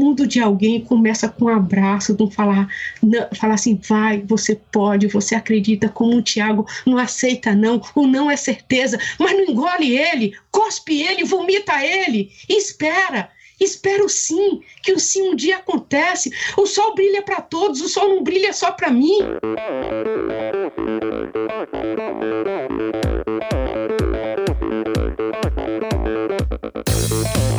mundo de alguém começa com um abraço, com falar, não, falar assim, vai, você pode, você acredita, como o Tiago não aceita não, o não é certeza, mas não engole ele, cospe ele, vomita ele, espera. Espero sim que o sim um dia acontece. O sol brilha para todos, o sol não brilha só para mim.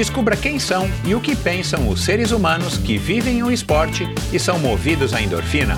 Descubra quem são e o que pensam os seres humanos que vivem o esporte e são movidos à endorfina.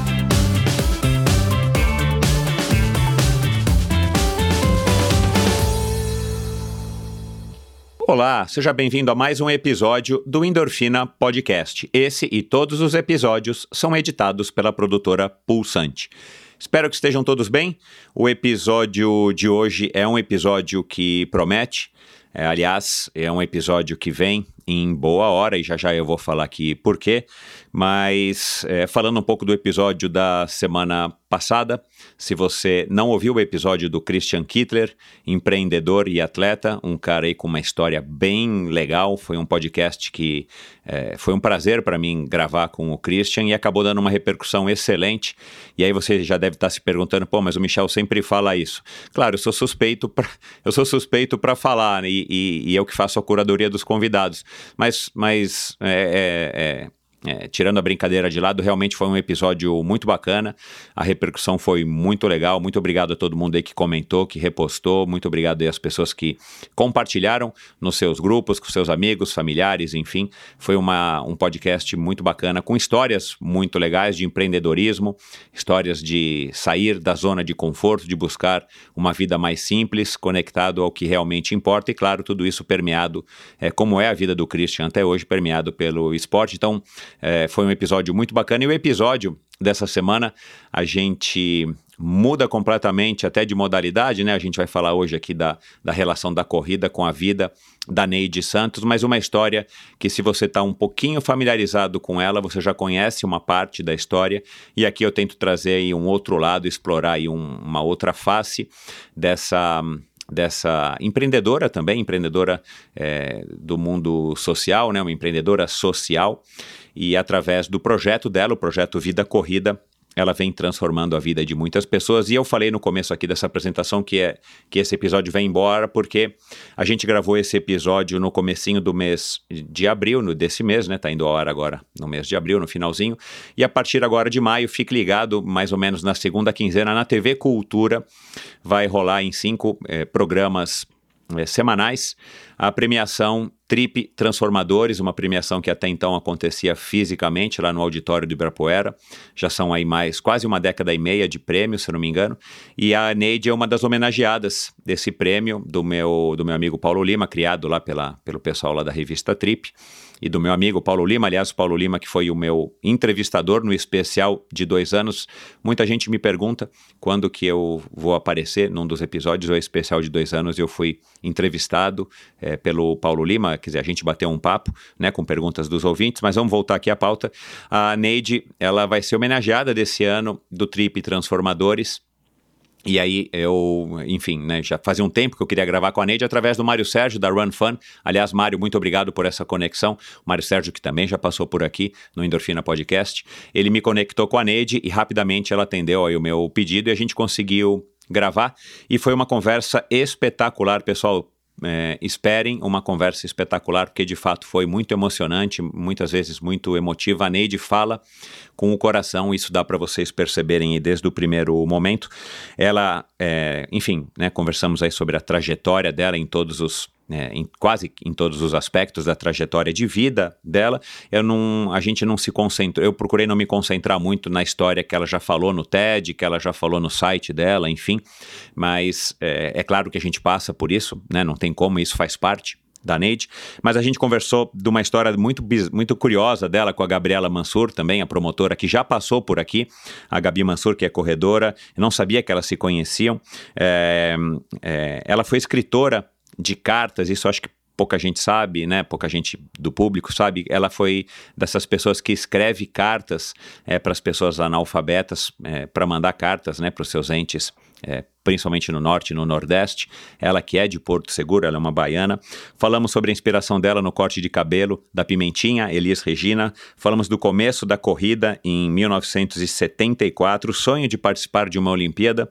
Olá, seja bem-vindo a mais um episódio do Endorfina Podcast. Esse e todos os episódios são editados pela produtora Pulsante. Espero que estejam todos bem. O episódio de hoje é um episódio que promete. É, aliás, é um episódio que vem em boa hora e já já eu vou falar aqui por quê. Mas é, falando um pouco do episódio da semana passada, se você não ouviu o episódio do Christian Kittler, empreendedor e atleta, um cara aí com uma história bem legal, foi um podcast que é, foi um prazer para mim gravar com o Christian e acabou dando uma repercussão excelente. E aí você já deve estar se perguntando, pô, mas o Michel sempre fala isso. Claro, eu sou suspeito eu sou suspeito para falar né, e, e, e eu que faço a curadoria dos convidados. Mas, mas é, é, é é, tirando a brincadeira de lado, realmente foi um episódio muito bacana. A repercussão foi muito legal. Muito obrigado a todo mundo aí que comentou, que repostou. Muito obrigado aí às pessoas que compartilharam nos seus grupos, com seus amigos, familiares, enfim. Foi uma, um podcast muito bacana, com histórias muito legais de empreendedorismo, histórias de sair da zona de conforto, de buscar uma vida mais simples, conectado ao que realmente importa. E claro, tudo isso permeado, é, como é a vida do Christian até hoje, permeado pelo esporte. Então, é, foi um episódio muito bacana. E o episódio dessa semana a gente muda completamente até de modalidade, né? A gente vai falar hoje aqui da, da relação da corrida com a vida da Neide Santos, mas uma história que se você está um pouquinho familiarizado com ela, você já conhece uma parte da história, e aqui eu tento trazer aí um outro lado, explorar aí um, uma outra face dessa dessa empreendedora também, empreendedora é, do mundo social, né, uma empreendedora social, e através do projeto dela, o projeto Vida Corrida, ela vem transformando a vida de muitas pessoas. E eu falei no começo aqui dessa apresentação que é que esse episódio vem embora porque a gente gravou esse episódio no comecinho do mês de abril, no, desse mês, né? Tá indo a hora agora no mês de abril, no finalzinho. E a partir agora de maio, fique ligado, mais ou menos na segunda quinzena, na TV Cultura, vai rolar em cinco eh, programas eh, semanais a premiação Trip Transformadores, uma premiação que até então acontecia fisicamente lá no auditório do Ibirapuera. Já são aí mais quase uma década e meia de prêmio, se não me engano. E a Neide é uma das homenageadas desse prêmio do meu, do meu amigo Paulo Lima, criado lá pela, pelo pessoal lá da revista Trip e do meu amigo Paulo Lima. Aliás, o Paulo Lima, que foi o meu entrevistador no especial de dois anos. Muita gente me pergunta quando que eu vou aparecer num dos episódios do especial de dois anos. Eu fui entrevistado é, pelo Paulo Lima, quer dizer, a gente bateu um papo, né, com perguntas dos ouvintes, mas vamos voltar aqui à pauta. A Neide, ela vai ser homenageada desse ano do Trip Transformadores, e aí eu, enfim, né, já fazia um tempo que eu queria gravar com a Neide através do Mário Sérgio da Run Fun. Aliás, Mário, muito obrigado por essa conexão. O Mário Sérgio, que também já passou por aqui no Endorfina Podcast. Ele me conectou com a Neide e rapidamente ela atendeu aí o meu pedido e a gente conseguiu gravar. E foi uma conversa espetacular, pessoal é, esperem uma conversa espetacular, porque de fato foi muito emocionante, muitas vezes muito emotiva. A Neide fala com o coração, isso dá para vocês perceberem desde o primeiro momento. Ela, é, enfim, né, conversamos aí sobre a trajetória dela em todos os né, em quase em todos os aspectos da trajetória de vida dela. Eu não, a gente não se concentrou, eu procurei não me concentrar muito na história que ela já falou no TED, que ela já falou no site dela, enfim. Mas é, é claro que a gente passa por isso, né? Não tem como, isso faz parte da Neide, mas a gente conversou de uma história muito, muito curiosa dela com a Gabriela Mansur, também a promotora que já passou por aqui, a Gabi Mansur, que é corredora, não sabia que elas se conheciam. É, é, ela foi escritora de cartas, isso acho que pouca gente sabe, né? Pouca gente do público sabe. Ela foi dessas pessoas que escreve cartas é, para as pessoas analfabetas, é, para mandar cartas, né, para os seus entes é, principalmente no norte e no nordeste. Ela que é de Porto Seguro, ela é uma baiana. Falamos sobre a inspiração dela no corte de cabelo da Pimentinha, Elis Regina. Falamos do começo da corrida em 1974, o sonho de participar de uma Olimpíada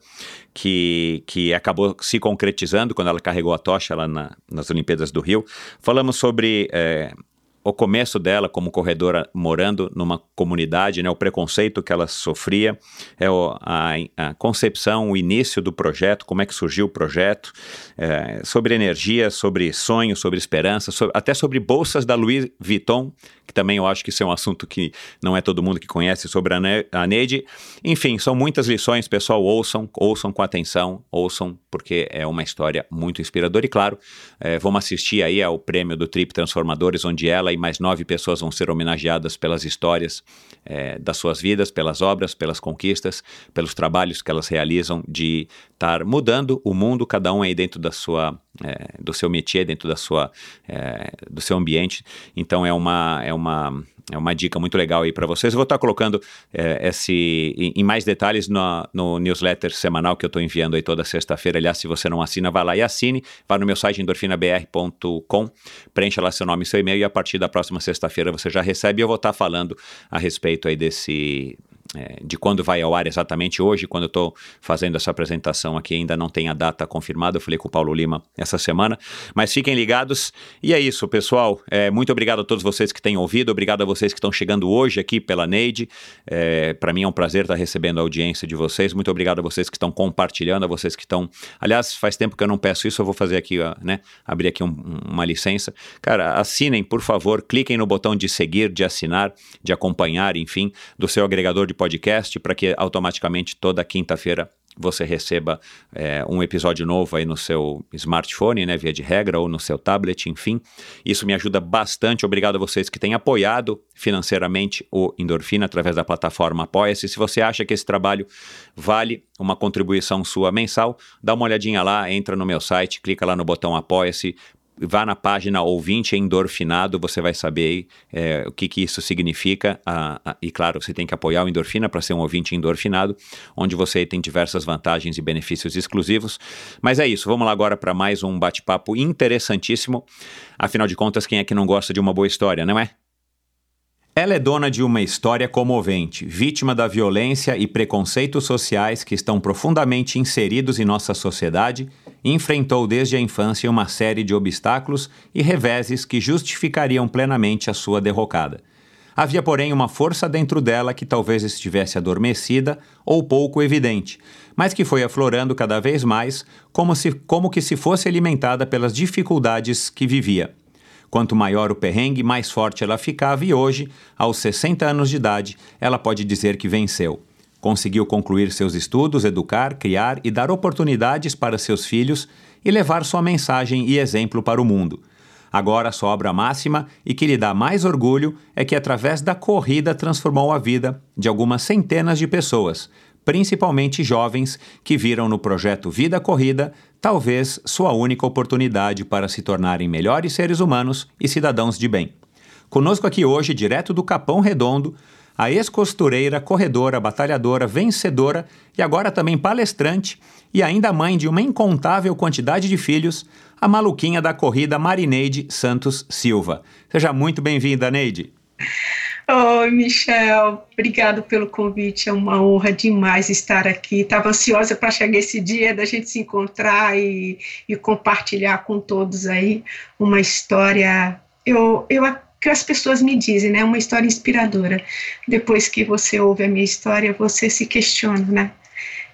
que, que acabou se concretizando quando ela carregou a tocha lá na, nas Olimpíadas do Rio. Falamos sobre é, o começo dela como corredora morando numa comunidade, né, o preconceito que ela sofria, é o, a, a, concepção, o início do projeto, como é que surgiu o projeto, é, sobre energia, sobre sonhos, sobre esperança, sobre, até sobre bolsas da Louis Vuitton, que também eu acho que isso é um assunto que não é todo mundo que conhece sobre a, ne a Neide. Enfim, são muitas lições, pessoal, ouçam, ouçam com atenção, ouçam, porque é uma história muito inspiradora. E claro, é, vamos assistir aí ao prêmio do Trip Transformadores, onde ela e mais nove pessoas vão ser homenageadas pelas histórias é, das suas vidas, pelas obras, pelas conquistas, pelos trabalhos que elas realizam de estar mudando o mundo, cada um aí dentro da sua, é, do seu métier, dentro da sua, é, do seu ambiente. Então é uma, é uma, é uma dica muito legal aí para vocês. Eu vou estar colocando é, esse em, em, mais detalhes no, no, newsletter semanal que eu estou enviando aí toda sexta-feira. Aliás, se você não assina, vá lá e assine. Vá no meu site endorfinabr.com, preencha lá seu nome e seu e-mail e a partir da próxima sexta-feira você já recebe. Eu vou estar falando a respeito aí desse é, de quando vai ao ar exatamente hoje, quando eu estou fazendo essa apresentação aqui, ainda não tem a data confirmada, eu falei com o Paulo Lima essa semana, mas fiquem ligados. E é isso, pessoal. É, muito obrigado a todos vocês que têm ouvido, obrigado a vocês que estão chegando hoje aqui pela Neide. É, Para mim é um prazer estar recebendo a audiência de vocês. Muito obrigado a vocês que estão compartilhando, a vocês que estão. Aliás, faz tempo que eu não peço isso, eu vou fazer aqui, né? Abrir aqui um, uma licença. Cara, assinem, por favor, cliquem no botão de seguir, de assinar, de acompanhar, enfim, do seu agregador de podcast para que automaticamente toda quinta-feira você receba é, um episódio novo aí no seu smartphone, né, via de regra, ou no seu tablet, enfim. Isso me ajuda bastante. Obrigado a vocês que têm apoiado financeiramente o Endorfina através da plataforma Apoia-se. Se você acha que esse trabalho vale uma contribuição sua mensal, dá uma olhadinha lá, entra no meu site, clica lá no botão Apoia-se, vá na página ouvinte endorfinado, você vai saber é, o que, que isso significa. E claro, você tem que apoiar o Endorfina para ser um ouvinte endorfinado, onde você tem diversas vantagens e benefícios exclusivos. Mas é isso, vamos lá agora para mais um bate-papo interessantíssimo. Afinal de contas, quem é que não gosta de uma boa história, não é? Ela é dona de uma história comovente, vítima da violência e preconceitos sociais que estão profundamente inseridos em nossa sociedade, enfrentou desde a infância uma série de obstáculos e reveses que justificariam plenamente a sua derrocada. Havia, porém, uma força dentro dela que talvez estivesse adormecida ou pouco evidente, mas que foi aflorando cada vez mais, como, se, como que se fosse alimentada pelas dificuldades que vivia. Quanto maior o perrengue, mais forte ela ficava, e hoje, aos 60 anos de idade, ela pode dizer que venceu. Conseguiu concluir seus estudos, educar, criar e dar oportunidades para seus filhos e levar sua mensagem e exemplo para o mundo. Agora sua obra máxima e que lhe dá mais orgulho é que, através da corrida, transformou a vida de algumas centenas de pessoas, principalmente jovens que viram no projeto Vida Corrida talvez sua única oportunidade para se tornarem melhores seres humanos e cidadãos de bem. Conosco aqui hoje, direto do Capão Redondo, a ex-costureira, corredora, batalhadora, vencedora e agora também palestrante e ainda mãe de uma incontável quantidade de filhos, a maluquinha da corrida Marineide Santos Silva. Seja muito bem-vinda, Neide. Oi, Michel, obrigado pelo convite, é uma honra demais estar aqui. Estava ansiosa para chegar esse dia da gente se encontrar e, e compartilhar com todos aí uma história. Eu, eu que as pessoas me dizem, né? Uma história inspiradora. Depois que você ouve a minha história, você se questiona, né?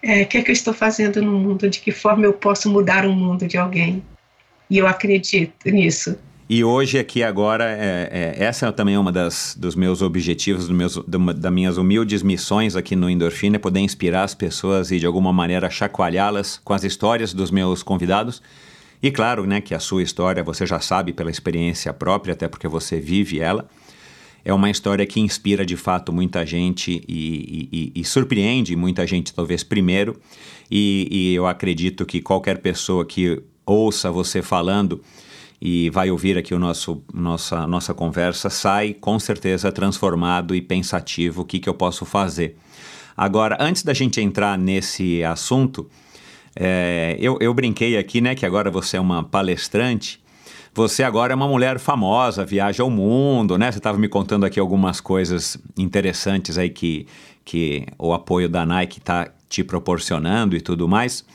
É, o que é que eu estou fazendo no mundo? De que forma eu posso mudar o mundo de alguém? E eu acredito nisso. E hoje aqui agora, é, é, essa é também uma das, dos meus objetivos, do meus, do, das minhas humildes missões aqui no Endorfina, é poder inspirar as pessoas e de alguma maneira chacoalhá-las com as histórias dos meus convidados. E claro, né, que a sua história você já sabe pela experiência própria, até porque você vive ela. É uma história que inspira de fato muita gente e, e, e surpreende muita gente, talvez primeiro. E, e eu acredito que qualquer pessoa que ouça você falando e vai ouvir aqui o nosso nossa nossa conversa sai com certeza transformado e pensativo o que, que eu posso fazer agora antes da gente entrar nesse assunto é, eu, eu brinquei aqui né que agora você é uma palestrante. Você agora é uma mulher famosa viaja ao mundo né? Você estava me contando aqui algumas coisas interessantes aí que que o apoio da Nike está te proporcionando e tudo mais.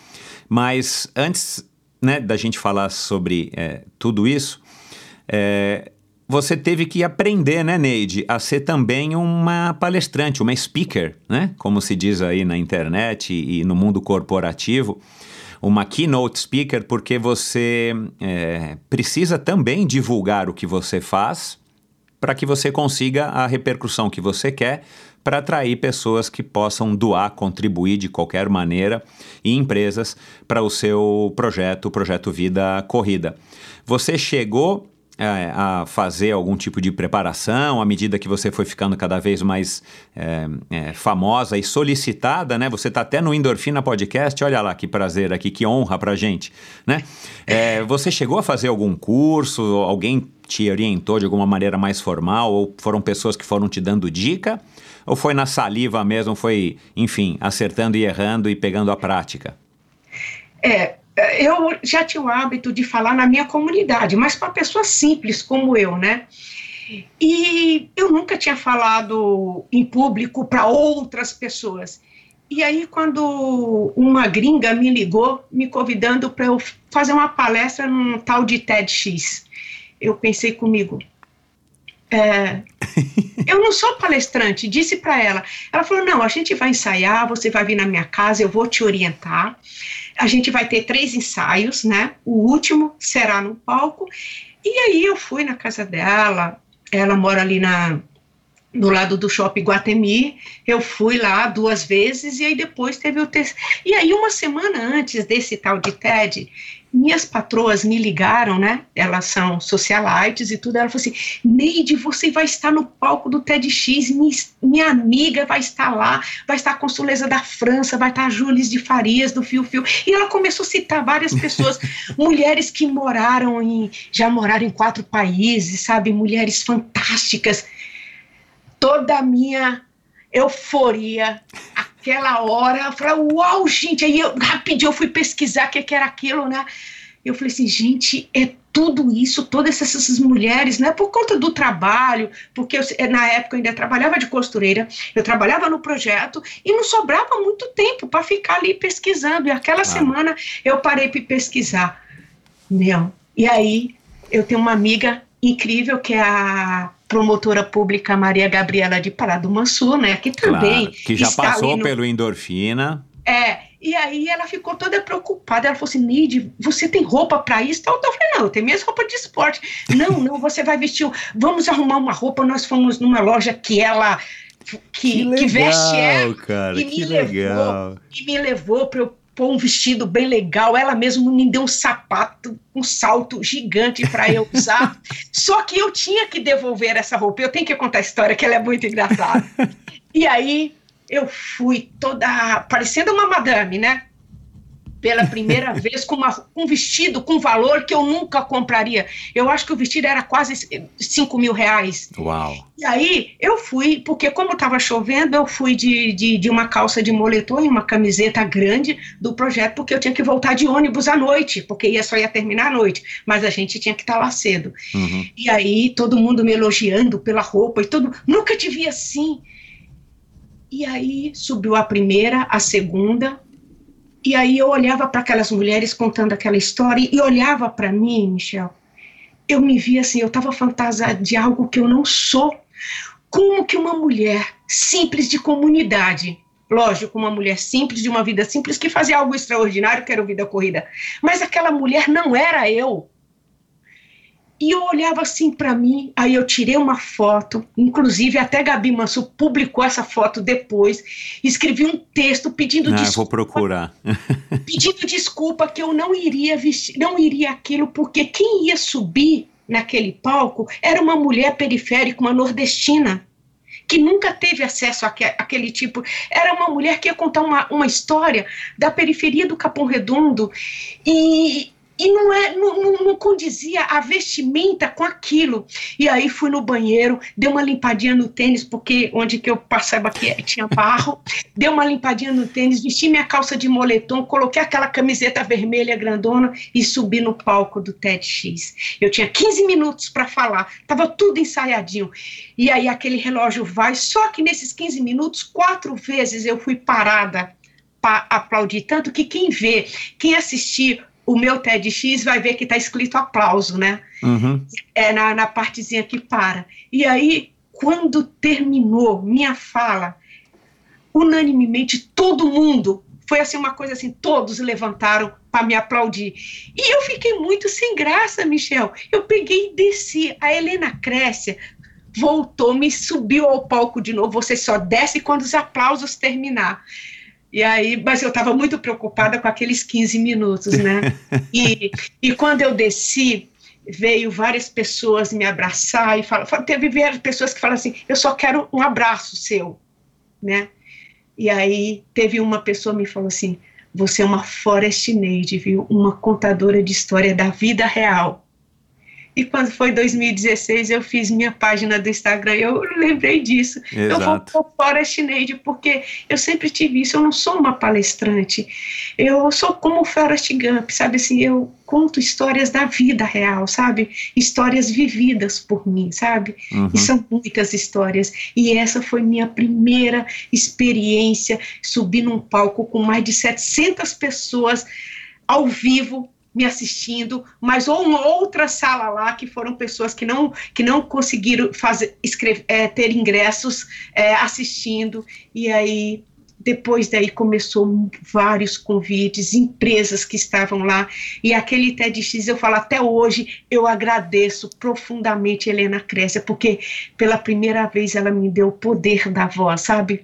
Mas antes né, da gente falar sobre é, tudo isso, é, você teve que aprender, né, Neide, a ser também uma palestrante, uma speaker, né? Como se diz aí na internet e, no mundo corporativo, uma keynote speaker, porque você é, precisa também divulgar o que você faz para que você consiga a repercussão que você quer para atrair pessoas que possam doar, contribuir de qualquer maneira e empresas para o seu projeto, o projeto Vida Corrida. Você chegou a fazer algum tipo de preparação à medida que você foi ficando cada vez mais é, é, famosa e solicitada, né? Você está até no Endorfina Podcast, olha lá que prazer aqui, que honra para gente, né? É, você chegou a fazer algum curso, alguém te orientou de alguma maneira mais formal ou foram pessoas que foram te dando dica? Ou foi na saliva mesmo, foi, enfim, acertando e errando e pegando a prática? É, eu já tinha o hábito de falar na minha comunidade, mas para pessoas simples como eu, né? E eu nunca tinha falado em público para outras pessoas. E aí, quando uma gringa me ligou, me convidando para eu fazer uma palestra num tal de TEDx, eu pensei comigo, é, eu não sou palestrante, disse para ela. Ela falou: não, a gente vai ensaiar, você vai vir na minha casa, eu vou te orientar. A gente vai ter três ensaios, né? O último será no palco. E aí eu fui na casa dela, ela mora ali na do lado do shopping Guatemi, eu fui lá duas vezes e aí depois teve o terceiro. E aí uma semana antes desse tal de TED, minhas patroas me ligaram, né? Elas são socialites e tudo. Ela falou assim: Neide, você vai estar no palco do TEDx, minha, minha amiga vai estar lá, vai estar a Consuleza da França, vai estar a Jules de Farias do Fio Fio. E ela começou a citar várias pessoas, mulheres que moraram em, já moraram em quatro países, sabe? Mulheres fantásticas. Toda a minha euforia, aquela hora, eu falei, uau, gente, aí eu, rapidinho eu fui pesquisar o que, que era aquilo, né? Eu falei assim, gente, é tudo isso, todas essas, mulheres, né? Por conta do trabalho, porque eu, na época eu ainda trabalhava de costureira, eu trabalhava no projeto e não sobrava muito tempo para ficar ali pesquisando. E aquela ah. semana eu parei para pesquisar. Meu, e aí eu tenho uma amiga incrível que é a promotora pública Maria Gabriela de Pará do Mansur, né, que também claro, que já passou no... pelo endorfina. É, e aí ela ficou toda preocupada. Ela falou assim: Nide, você tem roupa para isso? Então, eu falei: não, eu tenho minhas roupas de esporte. não, não, você vai vestir. Vamos arrumar uma roupa. Nós fomos numa loja que ela. Que, que, legal, que veste ela. Cara, e me levou, legal. E me levou para eu pôr um vestido bem legal. Ela mesmo me deu um sapato, um salto gigante para eu usar. Só que eu tinha que devolver essa roupa. Eu tenho que contar a história, que ela é muito engraçada. e aí eu fui toda parecendo uma madame, né? Pela primeira vez com uma, um vestido com valor que eu nunca compraria. Eu acho que o vestido era quase 5 mil reais. Uau! E aí eu fui, porque como estava chovendo, eu fui de, de, de, uma calça de moletom e uma camiseta grande do projeto, porque eu tinha que voltar de ônibus à noite, porque ia, só ia terminar à noite, mas a gente tinha que estar tá lá cedo. Uhum. E aí todo mundo me elogiando pela roupa e tudo. Nunca te vi assim. E aí subiu a primeira, a segunda, e aí eu olhava para aquelas mulheres contando aquela história e olhava para mim, Michel. Eu me via assim, eu estava fantasiada de algo que eu não sou. Como que uma mulher simples de comunidade, lógico, uma mulher simples, de uma vida simples, que fazia algo extraordinário, que era o vida corrida, mas aquela mulher não era eu. E eu olhava assim para mim, aí eu tirei uma foto, inclusive até Gabi Manso publicou essa foto depois, escrevi um texto pedindo Ah, desculpa. vou procurar. pedindo desculpa que eu não iria vestir, não iria aquilo, porque quem ia subir naquele palco era uma mulher periférica, uma nordestina, que nunca teve acesso àque- àquele tipo. Era uma mulher que ia contar uma, uma história da periferia do Capão Redondo e. E não, é, não, não, condizia a vestimenta com aquilo. E aí fui no banheiro, dei uma limpadinha no tênis, porque onde que eu passava aqui tinha barro. Dei uma limpadinha no tênis, vesti minha calça de moletom, coloquei aquela camiseta vermelha grandona e subi no palco do TEDx. Eu tinha 15 minutos para falar, estava tudo ensaiadinho. E aí aquele relógio vai, só que nesses 15 minutos, quatro vezes eu fui parada para aplaudir. Tanto que quem vê, quem assistir o meu TEDx vai ver que está escrito aplauso, né? Uhum. é na, na partezinha que para. E aí, quando terminou minha fala, unanimemente todo mundo, foi assim uma coisa assim, todos levantaram para me aplaudir. E eu fiquei muito sem graça, Michel. Eu peguei e desci. A Helena Crécia voltou, me subiu ao palco de novo. Você só desce quando os aplausos terminar. E aí, mas eu estava muito preocupada com aqueles 15 minutos, né? E, e quando eu desci, veio várias pessoas me abraçar e falar, teve várias pessoas que falaram assim, eu só quero um abraço seu, né? E aí teve uma pessoa me falou assim, você é uma Forest Neide, viu? Uma contadora de história da vida real. E quando foi 2016, eu fiz minha página do Instagram, eu lembrei disso. Eu vou Exato. por Forest Neide, porque eu sempre tive isso, eu não sou uma palestrante. Eu sou como o Forrest Gump, sabe assim, eu conto histórias da vida real, sabe? Histórias vividas por mim, sabe? Uhum. E são muitas histórias. E essa foi minha primeira experiência, subir num palco com mais de 700 pessoas ao vivo me assistindo, mas ou uma outra sala lá que foram pessoas que não que não conseguiram fazer escrever, é, ter ingressos é, assistindo e aí depois daí começou vários convites, empresas que estavam lá, e aquele TEDx eu falo até hoje, eu agradeço profundamente Helena Crécia, porque pela primeira vez ela me deu o poder da voz, sabe?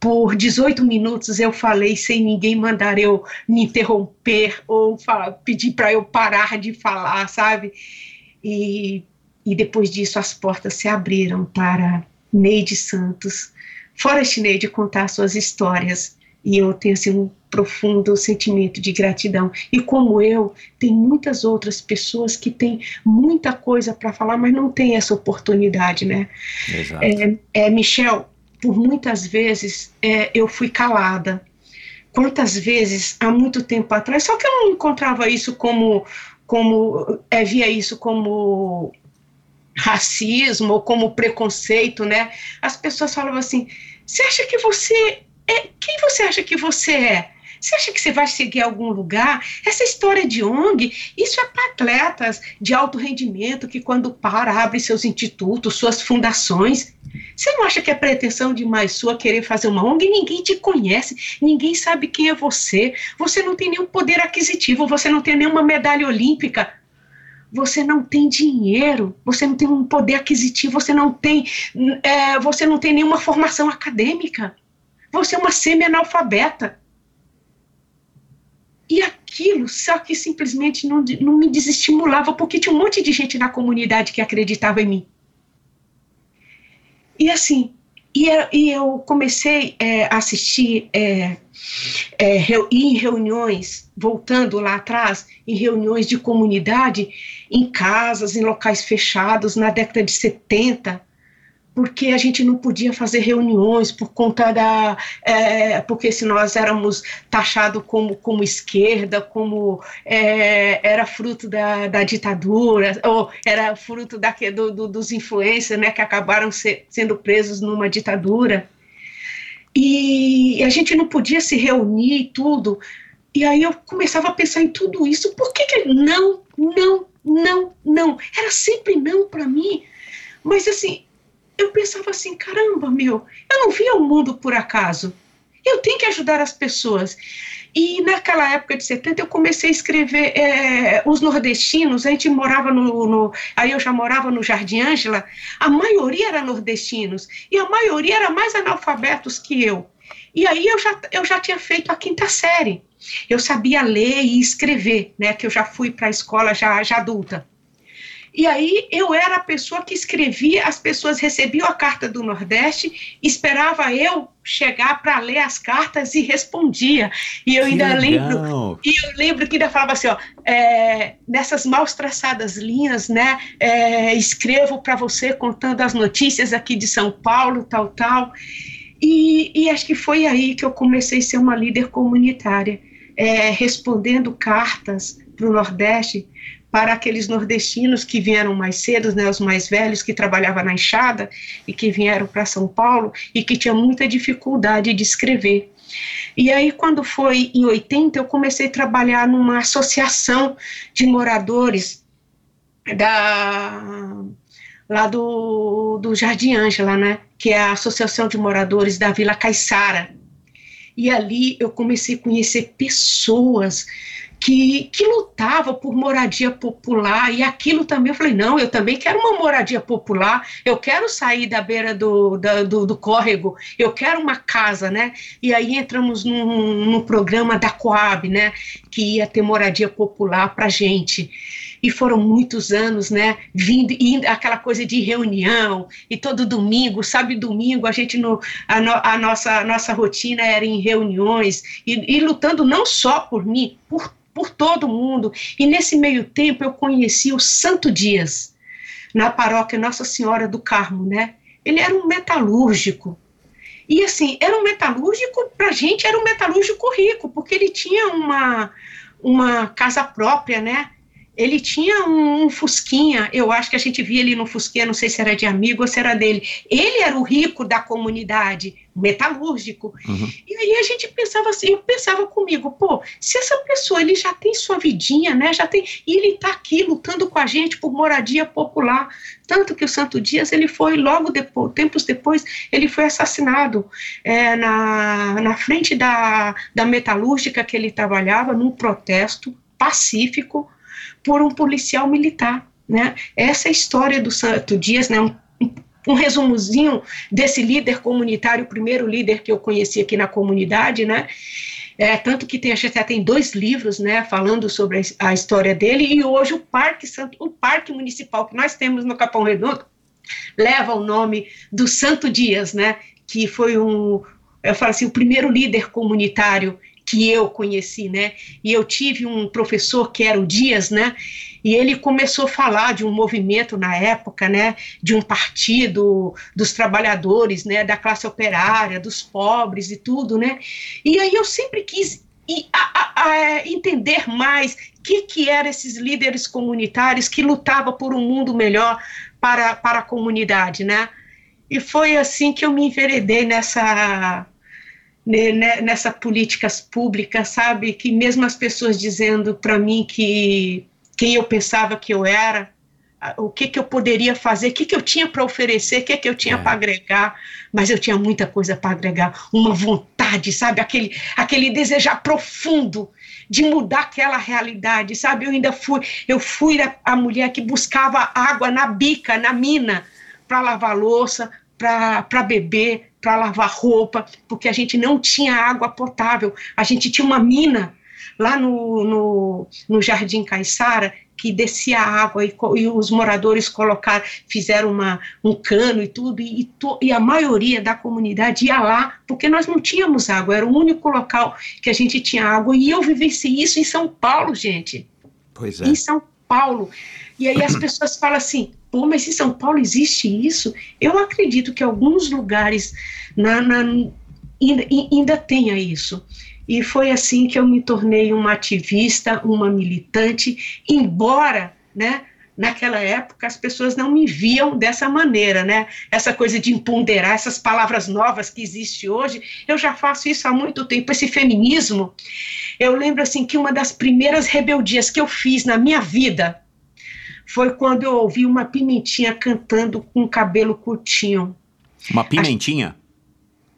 Por 18 minutos eu falei sem ninguém mandar eu me interromper ou falar, pedir para eu parar de falar, sabe? E, e depois disso as portas se abriram para Neide Santos, Forrest Neide contar suas histórias e eu tenho assim um profundo sentimento de gratidão. E como eu, tem muitas outras pessoas que têm muita coisa para falar, mas não têm essa oportunidade, né? Exato. É, é, Michel, por muitas vezes é, eu fui calada. Quantas vezes, há muito tempo atrás, só que eu não encontrava isso como, como é, via isso como racismo ou como preconceito, né? As pessoas falavam assim: você acha que você é. Quem você acha que você é? Você acha que você vai seguir algum lugar? Essa história de ONG, isso é para atletas de alto rendimento que, quando para, abre seus institutos, suas fundações. Você não acha que é pretensão demais sua querer fazer uma ONG? Ninguém te conhece, ninguém sabe quem é você, você não tem nenhum poder aquisitivo, você não tem nenhuma medalha olímpica, você não tem dinheiro, você não tem um poder aquisitivo, você não tem, é, você não tem nenhuma formação acadêmica, você é uma semi-analfabeta. E aquilo, só que simplesmente não, não me desestimulava, porque tinha um monte de gente na comunidade que acreditava em mim. E assim, e eu, e eu comecei é, a assistir é, é, reu, em reuniões, voltando lá atrás, em reuniões de comunidade, em casas, em locais fechados, na década de 70, porque a gente não podia fazer reuniões por conta da. É, porque se nós éramos taxados como, como esquerda, como é, era fruto da, da ditadura, ou era fruto da, do, do, dos influencers né, que acabaram se, sendo presos numa ditadura. E a gente não podia se reunir e tudo. E aí eu começava a pensar em tudo isso. Por que, que não, não, não, não? Era sempre não para mim. Mas assim, eu pensava assim, caramba, meu, eu não via o mundo por acaso. Eu tenho que ajudar as pessoas. E naquela época de 70 eu comecei a escrever é, os nordestinos, a gente morava no, no, Aí eu já morava no Jardim Ângela, a maioria era nordestinos, e a maioria era mais analfabetos que eu. E aí eu já, eu já tinha feito a quinta série. Eu sabia ler e escrever, né? Que eu já fui para a escola já, já adulta. E aí eu era a pessoa que escrevia, as pessoas recebiam a carta do Nordeste, esperava eu chegar para ler as cartas e respondia. E eu ainda lembro, e eu lembro que ainda falava assim, ó, é, nessas mal traçadas linhas, né, é, escrevo para você contando as notícias aqui de São Paulo, tal, tal. E, e acho que foi aí que eu comecei a ser uma líder comunitária, é, respondendo cartas para o Nordeste, para aqueles nordestinos que vieram mais cedo, né, os mais velhos que trabalhavam na enxada e que vieram para São Paulo e que tinham muita dificuldade de escrever. E aí, quando foi em 80, eu comecei a trabalhar numa associação de moradores da lá do, do Jardim Ângela, né, que é a Associação de Moradores da Vila Caiçara. E ali eu comecei a conhecer pessoas que, que lutava por moradia popular, e aquilo também eu falei, não, eu também quero uma moradia popular, eu quero sair da beira do, da, do, do, córrego, eu quero uma casa, né? E aí entramos num, num programa da Coab, né? Que ia ter moradia popular para gente e foram muitos anos, né, vindo, indo, aquela coisa de reunião, e todo domingo, sabe, domingo, a gente, no, a, no, a nossa, nossa rotina era em reuniões, e, e lutando não só por mim, por por todo mundo. E nesse meio tempo eu conheci o Santo Dias, na paróquia Nossa Senhora do Carmo, né? Ele era um metalúrgico. E assim, era um metalúrgico, para a gente era um metalúrgico rico, porque ele tinha uma, uma casa própria, né? Ele tinha um, um, Fusquinha, eu acho que a gente via ele no Fusquinha, não sei se era de amigo ou se era dele. Ele era o rico da comunidade, metalúrgico. Uhum. E aí a gente pensava assim, eu pensava comigo, pô, se essa pessoa ele já tem sua vidinha, né? Já tem, e ele está aqui lutando com a gente por moradia popular. Tanto que o Santo Dias ele foi logo depois, tempos depois, ele foi assassinado é, na, na frente da, da metalúrgica que ele trabalhava, num protesto pacífico por um policial militar. Né? Essa é história do Santo Dias, né? um, um resumozinho desse líder comunitário, o primeiro líder que eu conheci aqui na comunidade, né? É, tanto que tem, até tem dois livros, né, falando sobre a, a, história dele, e hoje o Parque Santo, o Parque Municipal que nós temos no Capão Redondo, leva o nome do Santo Dias, né, que foi um, eu falo assim, o primeiro líder comunitário que eu conheci, né? E eu tive um professor que era o Dias, né? E ele começou a falar de um movimento na época, né? De um partido dos trabalhadores, né? Da classe operária, dos pobres e tudo, né? E aí eu sempre quis e a, a, a entender mais o que, que eram esses líderes comunitários que lutavam por um mundo melhor para, para a comunidade, né? E foi assim que eu me enveredei nessa né, né, nessa políticas públicas, sabe? Que mesmo as pessoas dizendo para mim que quem eu pensava que eu era, o que, que eu poderia fazer, o que, que eu tinha para oferecer, o que, que eu tinha é. para agregar, mas eu tinha muita coisa para agregar, uma vontade, sabe? Aquele, aquele desejar profundo de mudar aquela realidade, sabe? Eu ainda fui, eu fui a, a mulher que buscava água na bica, na mina, para lavar louça, para beber, para lavar roupa, porque a gente não tinha água potável. A gente tinha uma mina lá no, no, no Jardim Caiçara que descia água e, e, os moradores colocaram, fizeram uma, um cano e tudo, e, to, e, a maioria da comunidade ia lá, porque nós não tínhamos água, era o único local que a gente tinha água, e eu vivenciei isso em São Paulo, gente. Pois é. Em São Paulo. E aí as pessoas falam assim, pô, mas em São Paulo existe isso? Eu acredito que alguns lugares na, na, ainda, ainda tenha isso. E foi assim que eu me tornei uma ativista, uma militante, embora, né, naquela época as pessoas não me viam dessa maneira, né? Essa coisa de empoderar essas palavras novas que existe hoje, eu já faço isso há muito tempo. Esse feminismo, eu lembro assim que uma das primeiras rebeldias que eu fiz na minha vida foi quando eu ouvi uma pimentinha cantando com cabelo curtinho. Uma pimentinha?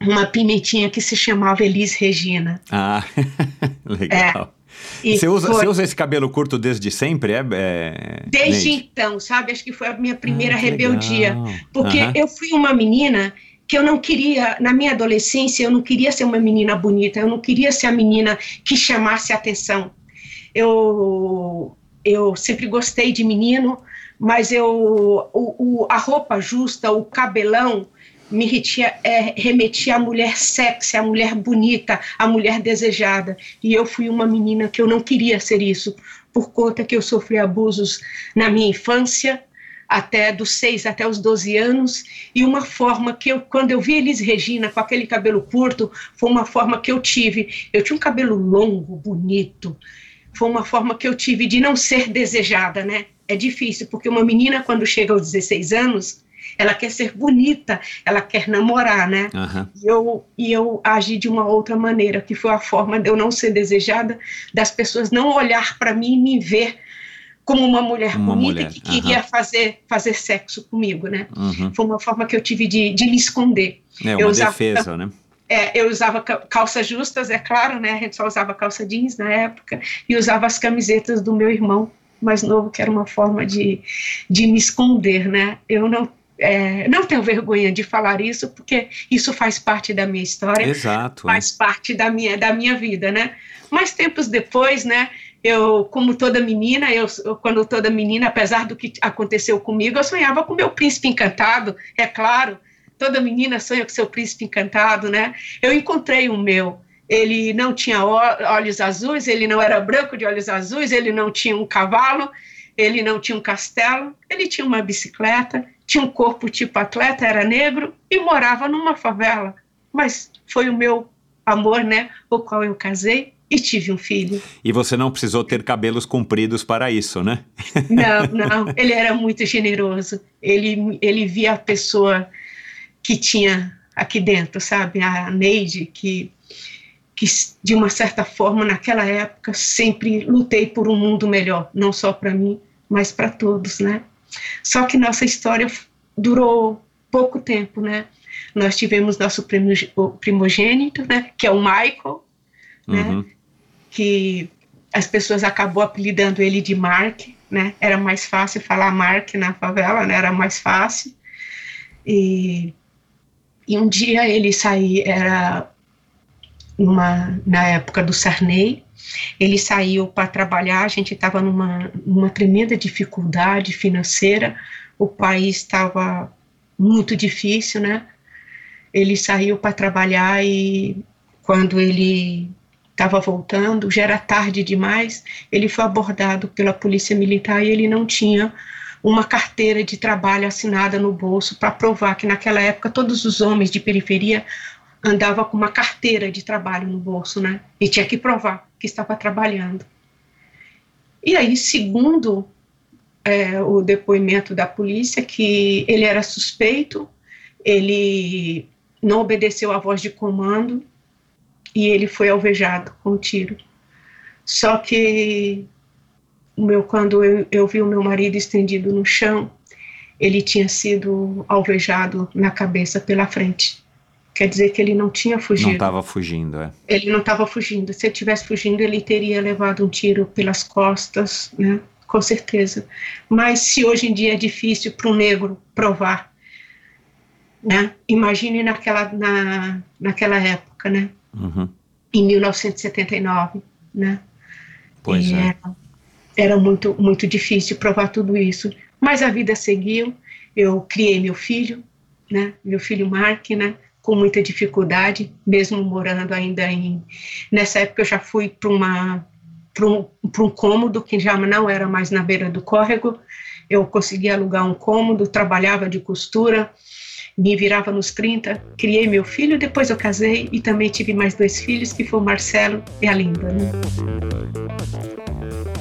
uma pimentinha que se chamava Elis Regina. Ah, legal. E Você usa, foi- você usa esse cabelo curto desde sempre? É, é- Desde Neide? então, sabe? Acho que foi a minha primeira Ah, rebeldia. legal. Porque eu fui uma menina que eu não queria, na minha adolescência, eu não queria ser uma menina bonita, eu não queria ser a menina que chamasse atenção. Eu, eu sempre gostei de menino, mas eu, o, o- a roupa justa, o cabelão, me retia, é, remetia à mulher sexy, à mulher bonita, à mulher desejada. E eu fui uma menina que eu não queria ser isso, por conta que eu sofri abusos na minha infância, até dos 6 até os 12 anos, e uma forma que eu, quando eu vi Elis Regina com aquele cabelo curto, foi uma forma que eu tive. Eu tinha um cabelo longo, bonito, foi uma forma que eu tive de não ser desejada, né? É difícil, porque uma menina, quando chega aos 16 anos, ela quer ser bonita, ela quer namorar, né? Aham. E eu, e eu agi de uma outra maneira, que foi a forma de eu não ser desejada, das pessoas não olhar para mim e me ver como uma mulher Uma bonita mulher, que queria aham. fazer, fazer sexo comigo, né? Uhum. Foi uma forma que eu tive de, de me esconder. É Eu uma usava- defesa, né? É, eu usava ca- calças justas, é claro, né? A gente só usava calça jeans na época, e usava as camisetas do meu irmão mais novo, que era uma forma de, de me esconder, né? Eu não, é, não tenho vergonha de falar isso, porque isso faz parte da minha história Exato. é. faz parte da minha, da minha vida, né? Mas tempos depois, né? Eu, como toda menina, eu, quando toda menina, apesar do que aconteceu comigo, eu sonhava com meu príncipe encantado, é claro. Toda menina sonha com seu príncipe encantado, né? Eu encontrei o meu. Ele não tinha olhos azuis, ele não era branco de olhos azuis, ele não tinha um cavalo, ele não tinha um castelo, ele tinha uma bicicleta, tinha um corpo tipo atleta, era negro e morava numa favela. Mas foi o meu amor, né? O qual eu casei e tive um filho. E você não precisou ter cabelos compridos para isso, né? Não, não, ele era muito generoso. Ele, ele via a pessoa que tinha aqui dentro, sabe? A Neide, que, que de uma certa forma, naquela época, sempre lutei por um mundo melhor, não só para mim, mas para todos, né? Só que nossa história durou pouco tempo, né? Nós tivemos nosso primogênito, né? Que é o Michael, né? Uhum. que as pessoas acabou apelidando ele de Mark, né? Era mais fácil falar Mark na favela, né? Era mais fácil. E, e um dia ele saiu, era na época do Sarney, ele saiu para trabalhar, a gente estava numa, numa tremenda dificuldade financeira, o país estava muito difícil, né? Ele saiu para trabalhar e quando ele estava voltando, já era tarde demais, ele foi abordado pela polícia militar e ele não tinha uma carteira de trabalho assinada no bolso para provar que naquela época todos os homens de periferia andavam com uma carteira de trabalho no bolso, né? E tinha que provar que estava trabalhando. E aí, segundo é, o depoimento da polícia, que ele era suspeito, ele não obedeceu à voz de comando e ele foi alvejado com um tiro. Só que meu, quando eu, eu vi o meu marido estendido no chão, ele tinha sido alvejado na cabeça pela frente. Quer dizer que ele não tinha Não fugido. estava fugindo, é. Ele não estava fugindo. Se ele tivesse fugindo, ele teria levado um tiro pelas costas, né? Com certeza. Mas se hoje em dia é difícil para um negro provar, né? Imagine naquela, na, naquela época, né? Uhum. Em 1979, né? Pois E é. Era, era muito, muito difícil provar tudo isso. Mas a vida seguiu. Eu criei meu filho, né? Meu filho Mark, né? Com muita dificuldade, mesmo morando ainda em. Nessa época eu já fui para uma para um, um cômodo que já não era mais na beira do córrego. Eu consegui alugar um cômodo, trabalhava de costura, me virava nos 30, criei meu filho, depois eu casei e também tive mais dois filhos, que foi o Marcelo e a Linda. Né?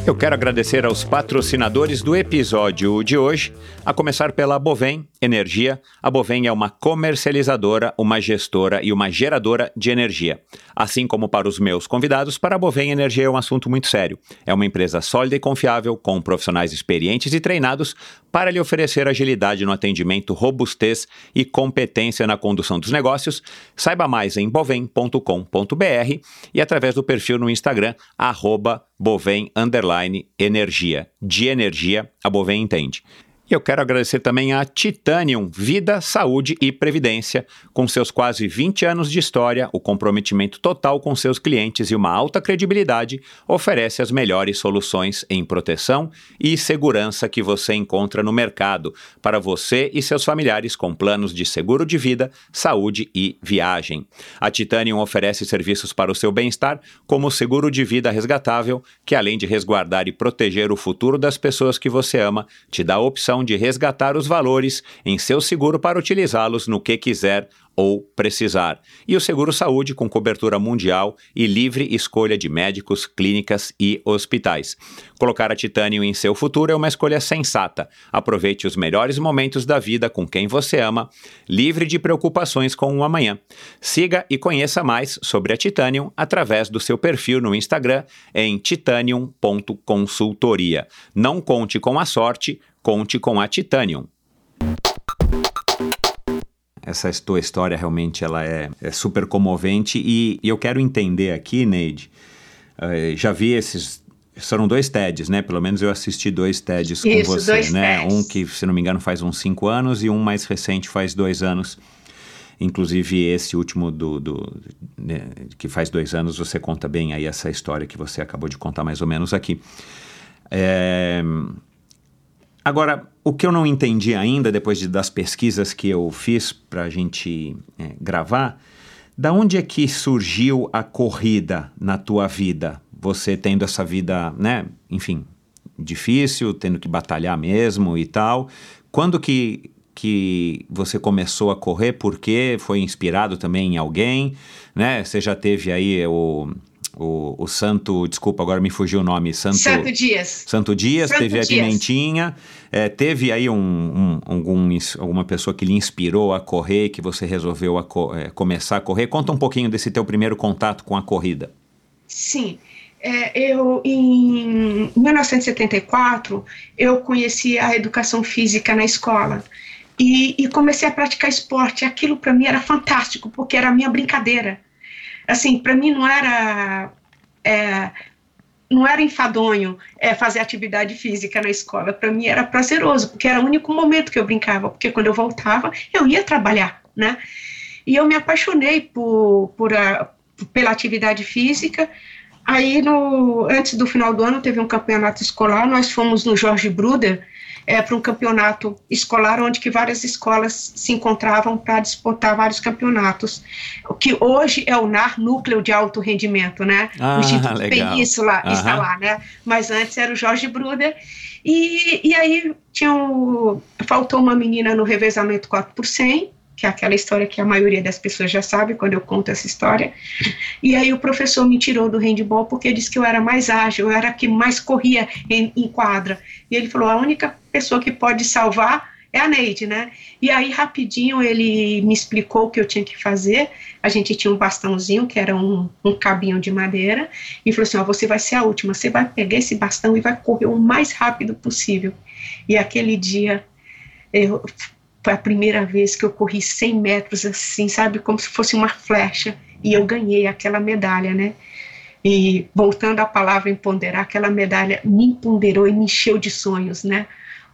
Eu quero agradecer aos patrocinadores do episódio de hoje, a começar pela Bovem Energia. A Bovem é uma comercializadora, uma gestora e uma geradora de energia. Assim como para os meus convidados, para a Bovem Energia é um assunto muito sério. É uma empresa sólida e confiável, com profissionais experientes e treinados para lhe oferecer agilidade no atendimento, robustez e competência na condução dos negócios. Saiba mais em bovem.com.br e através do perfil no Instagram, arroba Bovem Underline Energia. De energia, a Bovem entende. Eu quero agradecer também a Titanium Vida, Saúde e Previdência. Com seus quase 20 anos de história, o comprometimento total com seus clientes e uma alta credibilidade, oferece as melhores soluções em proteção e segurança que você encontra no mercado para você e seus familiares com planos de seguro de vida, saúde e viagem. A Titanium oferece serviços para o seu bem-estar, como o seguro de vida resgatável, que além de resguardar e proteger o futuro das pessoas que você ama, te dá a opção de resgatar os valores em seu seguro para utilizá-los no que quiser ou precisar. E o seguro saúde com cobertura mundial e livre escolha de médicos, clínicas e hospitais. Colocar a Titânio em seu futuro é uma escolha sensata. Aproveite os melhores momentos da vida com quem você ama, livre de preocupações com o amanhã. Siga e conheça mais sobre a Titanium através do seu perfil no Instagram em titanium.consultoria. Não conte com a sorte, conte com a Titanium. Essa tua história realmente ela é, é super comovente e, e, eu quero entender aqui, Neide, uh, já vi esses foram dois TEDs, né? Pelo menos eu assisti dois TEDs Isso, com você, dois né? TEDs. Um que, se não me engano, faz uns cinco anos e um mais recente faz dois anos. Inclusive esse último do, do né, que faz dois anos, você conta bem aí essa história que você acabou de contar mais ou menos aqui. É... Agora, o que eu não entendi ainda, depois de, das pesquisas que eu fiz para a gente é, gravar, da onde é que surgiu a corrida na tua vida? Você tendo essa vida, né, enfim, difícil, tendo que batalhar mesmo e tal. Quando que, que você começou a correr? Porque foi inspirado também em alguém, né? Você já teve aí o o, o Santo, desculpa, agora me fugiu o nome, Santo, Santo Dias. Santo Dias, Santo teve a Dias. Pimentinha, é, teve aí um, um, algum, alguma pessoa que lhe inspirou a correr, que você resolveu a co é, começar a correr. Conta um pouquinho desse teu primeiro contato com a corrida. Sim. É, eu, em 1974, eu conheci a educação física na escola e, e comecei a praticar esporte. Aquilo para mim era fantástico, porque era a minha brincadeira. Assim, para mim não era é, não era enfadonho é, fazer atividade física na escola. Para mim era prazeroso, porque era o único momento que eu brincava, porque quando eu voltava eu ia trabalhar, né? E eu me apaixonei por, por a, pela atividade física. Aí, no, antes do final do ano, teve um campeonato escolar. Nós fomos no Jorge Bruder é, para um campeonato escolar, onde que várias escolas se encontravam para disputar vários campeonatos. O que hoje é o NAR, Núcleo de Alto Rendimento, né? Ah, o Instituto legal. Península Aham. está lá, né? Mas antes era o Jorge Bruder. E, e aí tinha um, faltou uma menina no revezamento 4 por 100, que é aquela história que a maioria das pessoas já sabe quando eu conto essa história. E aí o professor me tirou do handball porque disse que eu era mais ágil, eu era a que mais corria em, em quadra. E ele falou: a única pessoa que pode salvar é a Neide, né? E aí, rapidinho, ele me explicou o que eu tinha que fazer. A gente tinha um bastãozinho, que era um, um cabinho de madeira, e falou assim: ó, você vai ser a última, você vai pegar esse bastão e vai correr o mais rápido possível. E aquele dia, eu, foi a primeira vez que eu corri 100 metros assim, sabe? Como se fosse uma flecha. E eu ganhei aquela medalha, né? E voltando à palavra empoderar, aquela medalha me empoderou e me encheu de sonhos, né?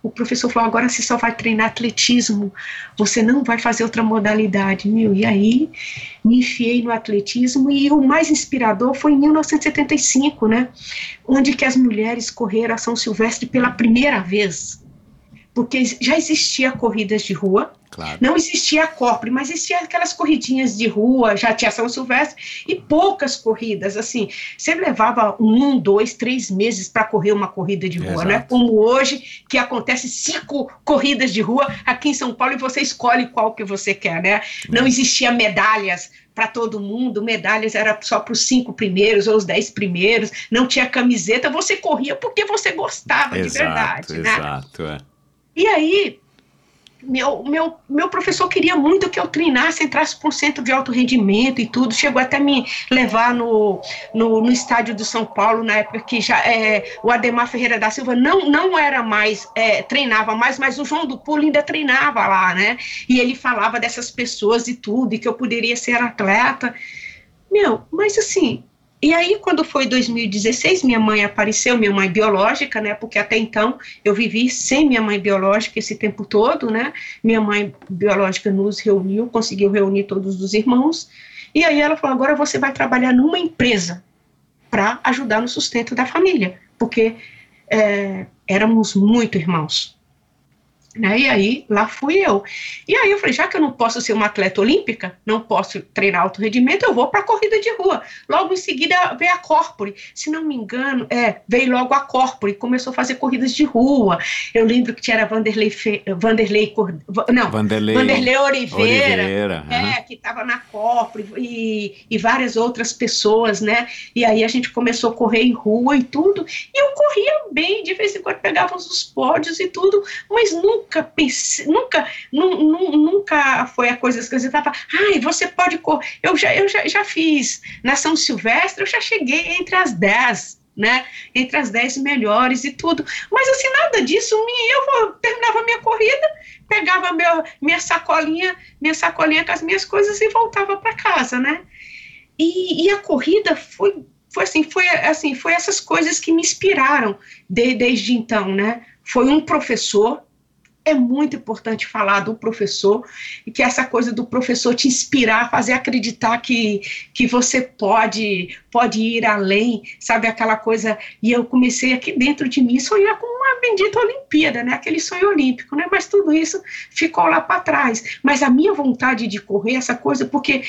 O professor falou: agora você só vai treinar atletismo, você não vai fazer outra modalidade. Meu, e aí me enfiei no atletismo e o mais inspirador foi em 1975, né? Onde que as mulheres correram a São Silvestre pela primeira vez. Porque já existia corridas de rua, Claro. não existia a Copre, mas existia aquelas corridinhas de rua, já tinha São Silvestre, e poucas corridas, assim, você levava um, dois, três meses para correr uma corrida de rua, Exato. né? Como hoje, que acontece cinco corridas de rua aqui em São Paulo e você escolhe qual que você quer, né? Não existia medalhas para todo mundo, medalhas era só para os cinco primeiros ou os dez primeiros, não tinha camiseta, você corria porque você gostava exato, de verdade, né? Exato, é. E aí, meu, meu, meu professor queria muito que eu treinasse, entrasse um centro de alto rendimento e tudo. Chegou até me levar no, no, no estádio do São Paulo, na época que já é, o Ademar Ferreira da Silva não, não era mais, é, treinava mais, mas o João do Pulo ainda treinava lá, né? E ele falava dessas pessoas e tudo, e que eu poderia ser atleta. Meu, mas assim, e aí, quando foi 2016, minha mãe apareceu, minha mãe biológica, né? Porque até então eu vivi sem minha mãe biológica esse tempo todo, né? Minha mãe biológica nos reuniu, conseguiu reunir todos os irmãos. E aí ela falou: agora você vai trabalhar numa empresa para ajudar no sustento da família, porque é, éramos muito irmãos. Né? E aí, lá fui eu. E aí eu falei, já que eu não posso ser uma atleta olímpica, não posso treinar alto rendimento, eu vou para a corrida de rua. Logo em seguida veio a Corpore. Se não me engano, é, veio logo a Corpore, começou a fazer corridas de rua. Eu lembro que tinha Vanderlei, Fe, Vanderlei, não, Vanderlei, Vanderlei Oliveira, Oliveira é, que estava na Corpore e, e várias outras pessoas, né? E aí a gente começou a correr em rua e tudo. E eu corria bem, de vez em quando pegava os pódios e tudo, mas nunca nunca pensei, nunca, nunca foi a coisa que você estava, ai, você pode correr. Eu já, eu já, já fiz na São Silvestre, eu já cheguei entre as 10, né? Entre as 10 melhores e tudo. Mas assim, nada disso, eu terminava minha corrida, pegava meu, minha sacolinha, minha sacolinha com as minhas coisas e voltava para casa, né? E, e, a corrida foi, foi assim, foi assim, foi essas coisas que me inspiraram de, desde então, né? Foi um professor é muito importante falar do professor e que essa coisa do professor te inspirar, fazer acreditar que, que você pode pode ir além, sabe aquela coisa. E eu comecei aqui dentro de mim sonhar com uma bendita Olimpíada, né? Aquele sonho olímpico, né? Mas tudo isso ficou lá para trás. Mas a minha vontade de correr, essa coisa, porque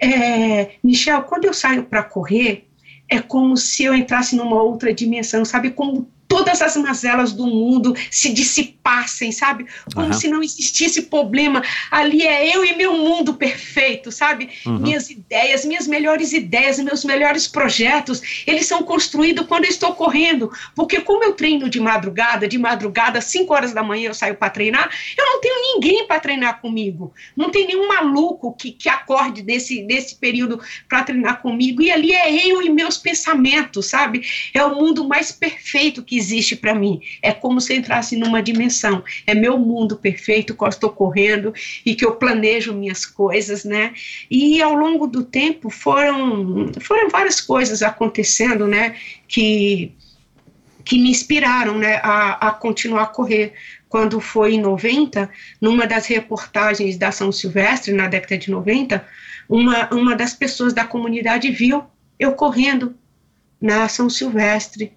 é, Michel, quando eu saio para correr é como se eu entrasse numa outra dimensão, sabe? Como todas as mazelas do mundo se dissipassem, sabe? Como uhum. se não existisse problema. Ali é eu e meu mundo perfeito, sabe? Uhum. Minhas ideias, minhas melhores ideias, meus melhores projetos, eles são construídos quando eu estou correndo. Porque como eu treino de madrugada, de madrugada, às 5 horas da manhã eu saio para treinar, eu não tenho ninguém para treinar comigo. Não tem nenhum maluco que, que acorde desse, desse período para treinar comigo. E ali é eu e meus pensamentos, sabe? É o mundo mais perfeito que existe para mim. É como se entrasse numa dimensão. É meu mundo perfeito que eu estou correndo e que eu planejo minhas coisas, né? E ao longo do tempo foram foram várias coisas acontecendo, né? Que que me inspiraram, né? A, a continuar a correr quando foi em 90, numa das reportagens da São Silvestre, na década de 90, uma, uma das pessoas da comunidade viu eu correndo na São Silvestre.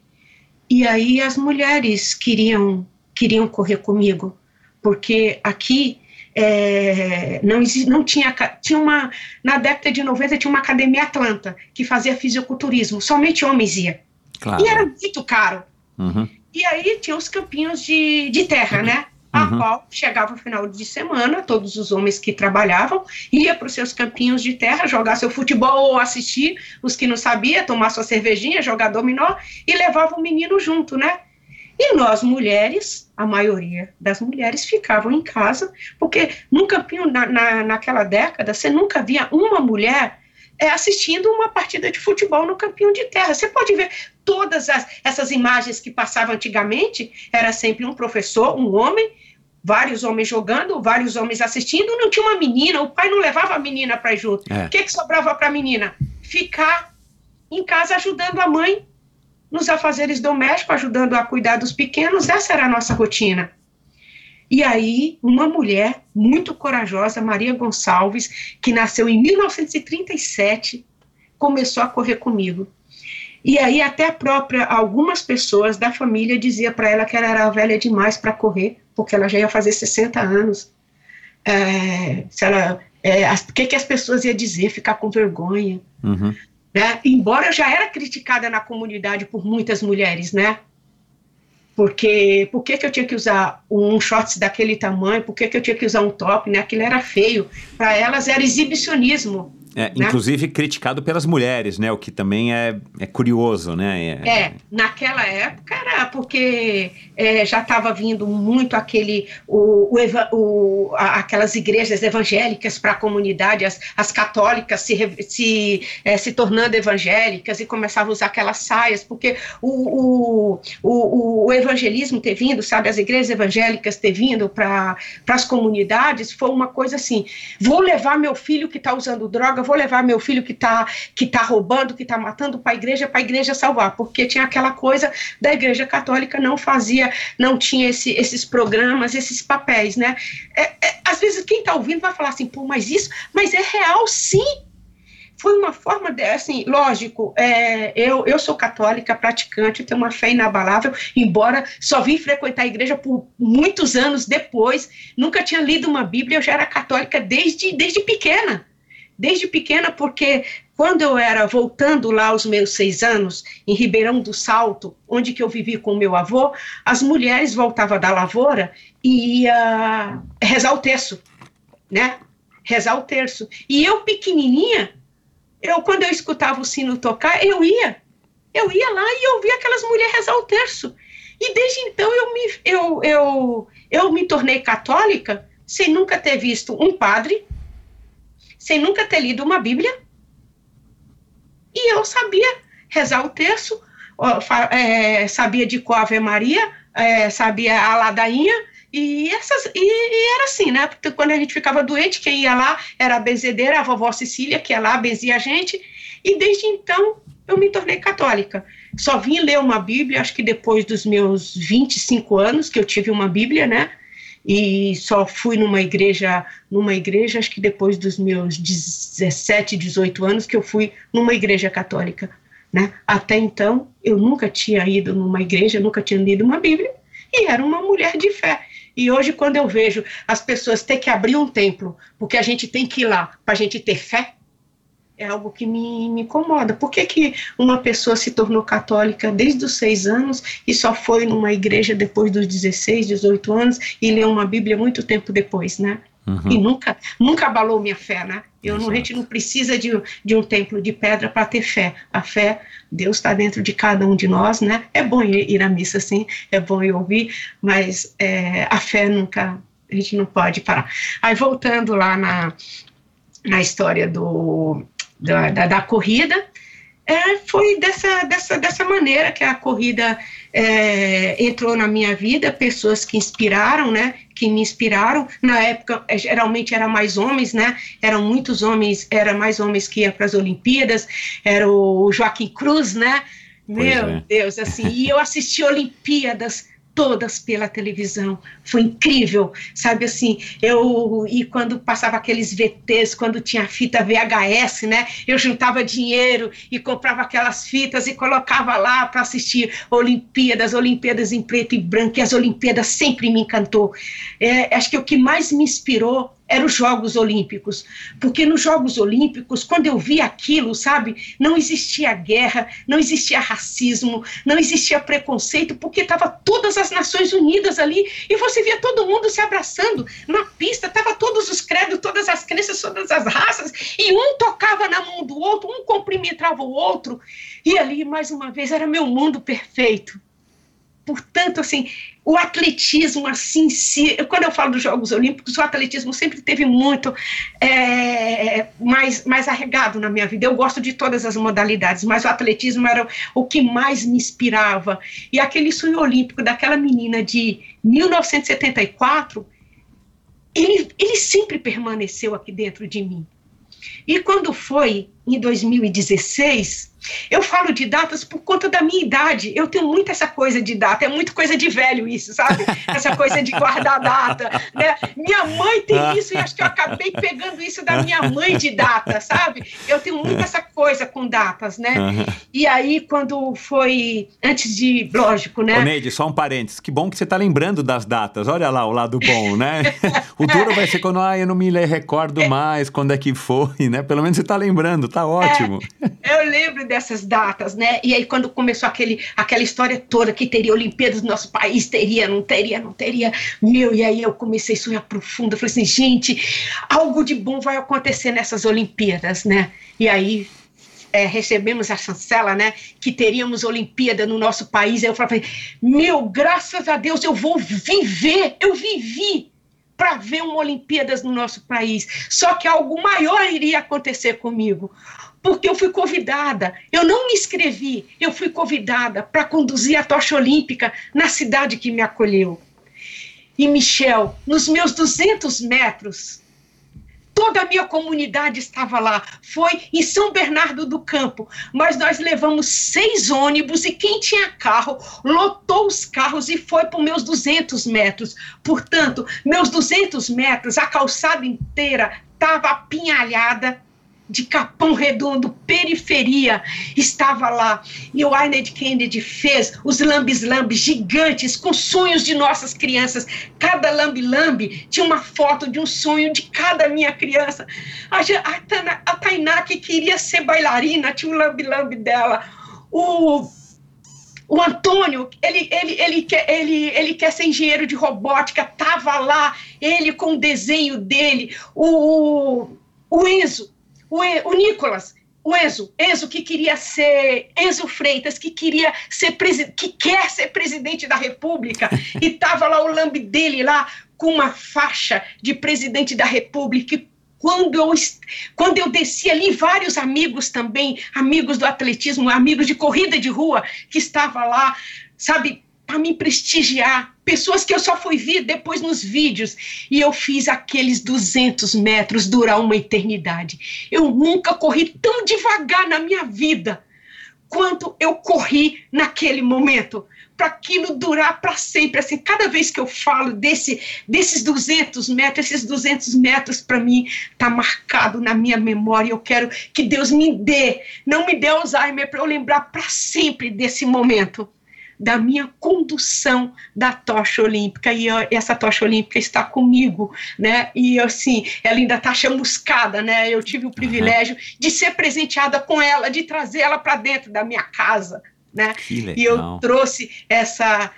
E aí as mulheres queriam queriam correr comigo, porque aqui é, não, não tinha, tinha uma, na década de 90 tinha uma academia Atlanta que fazia fisiculturismo, somente homens ia. Claro. E era muito caro. Uhum. E aí tinha os campinhos de, de terra, né? A uhum. qual chegava o final de semana, todos os homens que trabalhavam, ia para os seus campinhos de terra, jogar seu futebol ou assistir, os que não sabia, tomar sua cervejinha, jogar dominó, e levava o menino junto, né? E nós, mulheres, a maioria das mulheres ficavam em casa, porque num campinho, na, na, naquela década, você nunca via uma mulher é, assistindo uma partida de futebol no campinho de terra. Você pode ver todas as, essas imagens que passavam antigamente, era sempre um professor, um homem, vários homens jogando, vários homens assistindo, não tinha uma menina, o pai não levava a menina para junto. É. O que, que sobrava para a menina? Ficar em casa ajudando a mãe nos afazeres domésticos, ajudando a cuidar dos pequenos, essa era a nossa rotina. E aí, uma mulher muito corajosa, Maria Gonçalves, que nasceu em 1937, começou a correr comigo. E aí até a própria algumas pessoas da família dizia para ela que ela era velha demais para correr, porque ela já ia fazer 60 anos. É, se ela, é, o que, que as pessoas iam dizer, ficar com vergonha. Uhum. Né? Embora eu já era criticada na comunidade por muitas mulheres, né? Porque por que, que eu tinha que usar um shorts daquele tamanho? Por que, que eu tinha que usar um top? Né? Aquilo era feio. Para elas era exibicionismo. É, né? Inclusive criticado pelas mulheres, né? O que também é, é curioso, né? É, é, naquela época era porque é, já estava vindo muito aquele o, o, o aquelas igrejas evangélicas para a comunidade, as, as católicas se, se, é, se tornando evangélicas e começavam a usar aquelas saias, porque o, o, o, o evangelismo ter vindo, sabe, as igrejas evangélicas ter vindo para as comunidades foi uma coisa assim: vou levar meu filho que está usando droga eu vou levar meu filho que está que tá roubando, que está matando para a igreja, para a igreja salvar, porque tinha aquela coisa da igreja católica não fazia, não tinha esse, esses programas, esses papéis, né? É, é, às vezes quem está ouvindo vai falar assim, pô, mas isso, mas é real sim, foi uma forma de, assim, lógico, é, eu, eu sou católica, praticante, tenho uma fé inabalável, embora só vim frequentar a igreja por muitos anos depois, nunca tinha lido uma Bíblia, eu já era católica desde, desde pequena desde pequena, porque quando eu era voltando lá aos meus seis anos, em Ribeirão do Salto, onde que eu vivi com meu avô, as mulheres voltavam da lavoura e ia rezar o terço, né? Rezar o terço. E eu, pequenininha, eu, quando eu escutava o sino tocar, eu ia. Eu ia lá e eu via aquelas mulheres rezar o terço. E desde então eu me, eu, eu, eu me tornei católica sem nunca ter visto um padre, sem nunca ter lido uma Bíblia. E eu sabia rezar o terço, é, sabia de qual Ave Maria, é, sabia a ladainha, e, essas, e, e, era assim, né? Porque quando a gente ficava doente, quem ia lá era a benzedeira, a vovó Cecília, que ia lá, benzia a gente, e desde então eu me tornei católica. Só vim ler uma Bíblia, acho que depois dos meus 25 anos, que eu tive uma Bíblia, né? E só fui numa igreja, numa igreja, acho que depois dos meus 17, 18 anos, que eu fui numa igreja católica. Né? Até então, eu nunca tinha ido numa igreja, nunca tinha lido uma Bíblia, e era uma mulher de fé. E hoje, quando eu vejo as pessoas ter que abrir um templo, porque a gente tem que ir lá para a gente ter fé, é algo que me, me incomoda. Por que, que uma pessoa se tornou católica desde os seis anos e só foi numa igreja depois dos 16, 18 anos e leu uma Bíblia muito tempo depois, né? Uhum. E nunca, nunca abalou minha fé, né? Eu não, a gente não precisa de, de um templo de pedra para ter fé. A fé, Deus está dentro de cada um de nós, né? É bom ir, ir à missa, sim, é bom ir ouvir, mas é, a fé nunca, a gente não pode parar. Aí voltando lá na, na história do, da, da, da corrida, é, foi dessa, dessa, dessa maneira que a corrida é, entrou na minha vida, pessoas que inspiraram, né, que me inspiraram, na época é, geralmente era mais homens, né, eram muitos homens, era mais homens que iam para as Olimpíadas, era o Joaquim Cruz, né, meu é. Deus, assim, e eu assisti Olimpíadas todas pela televisão. Foi incrível, sabe assim, eu e quando passava aqueles VTs, quando tinha fita VHS, né? Eu juntava dinheiro e comprava aquelas fitas e colocava lá para assistir Olimpíadas, Olimpíadas em preto e branco, e as Olimpíadas sempre me encantou. É, acho que o que mais me inspirou eram os Jogos Olímpicos, porque nos Jogos Olímpicos, quando eu vi aquilo, sabe, não existia guerra, não existia racismo, não existia preconceito, porque estava todas as Nações Unidas ali e você via todo mundo se abraçando na pista, tava todos os credos, todas as crenças, todas as raças e um tocava na mão do outro, um cumprimentava o outro e ali mais uma vez era meu mundo perfeito. Portanto, assim, o atletismo, assim, se, quando eu falo dos Jogos Olímpicos, o atletismo sempre teve muito é, mais, mais arregado na minha vida. Eu gosto de todas as modalidades, mas o atletismo era o que mais me inspirava. E aquele sonho olímpico daquela menina de 1974, ele, ele sempre permaneceu aqui dentro de mim. E quando foi em 2016, eu falo de datas por conta da minha idade. Eu tenho muito essa coisa de data, é muito coisa de velho isso, sabe? Essa coisa de guardar data. Né? Minha mãe tem isso e acho que eu acabei pegando isso da minha mãe de data, sabe? Eu tenho muito essa coisa com datas, né? E aí, quando foi antes de. Lógico, né? Ô, Neide, só um parênteses. Que bom que você está lembrando das datas. Olha lá o lado bom, né? o duro vai ser quando ah, eu não me recordo é. mais quando é que foi, né? Pelo menos você está lembrando tá ótimo. É, eu lembro dessas datas, né? E aí, quando começou aquele, aquela história toda que teria Olimpíadas no nosso país, teria, não teria, não teria. Meu, e aí eu comecei a sonhar profundo. Falei assim, gente, algo de bom vai acontecer nessas Olimpíadas, né? E aí é, recebemos a chancela, né, que teríamos Olimpíada no nosso país. Aí eu falei, meu, graças a Deus, eu vou viver, eu vivi para ver uma Olimpíadas no nosso país. Só que algo maior iria acontecer comigo, porque eu fui convidada. Eu não me inscrevi, eu fui convidada para conduzir a tocha olímpica na cidade que me acolheu. E Michel, nos meus 200 metros, toda a minha comunidade estava lá. Foi em São Bernardo do Campo, mas nós levamos seis ônibus e quem tinha carro lotou os carros e foi para meus 200 metros. Portanto, meus 200 metros, a calçada inteira estava apinhalhada de Capão Redondo, periferia, estava lá. E o Arnold Kennedy fez os lambis-lambis gigantes com sonhos de nossas crianças. Cada lambi-lambi tinha uma foto de um sonho de cada minha criança. A, a, a Tainá, que queria ser bailarina, tinha um lambi-lambi dela. O o Antônio, ele, ele, ele, quer, ele, ele quer ser engenheiro de robótica, estava lá, ele com o desenho dele. O, o Enzo, o, o Nicolas, o Enzo, Enzo que queria ser Enzo Freitas, que queria ser que quer ser presidente da República e tava lá o lambe dele lá com uma faixa de presidente da República. E quando eu quando eu desci ali, vários amigos também, amigos do atletismo, amigos de corrida de rua que estava lá, sabe, para me prestigiar, pessoas que eu só fui ver depois nos vídeos, e eu fiz aqueles 200 metros durar uma eternidade. Eu nunca corri tão devagar na minha vida quanto eu corri naquele momento, para aquilo durar para sempre. Assim, cada vez que eu falo desse, desses 200 metros, esses 200 metros para mim tá marcado na minha memória. Eu quero que Deus me dê, não me dê Alzheimer para eu lembrar para sempre desse momento da minha condução da tocha olímpica e eu, essa tocha olímpica está comigo, né? E assim, ela ainda está chamuscada, né? Eu tive o privilégio uhum. de ser presenteada com ela, de trazer ela para dentro da minha casa, né? E eu trouxe essa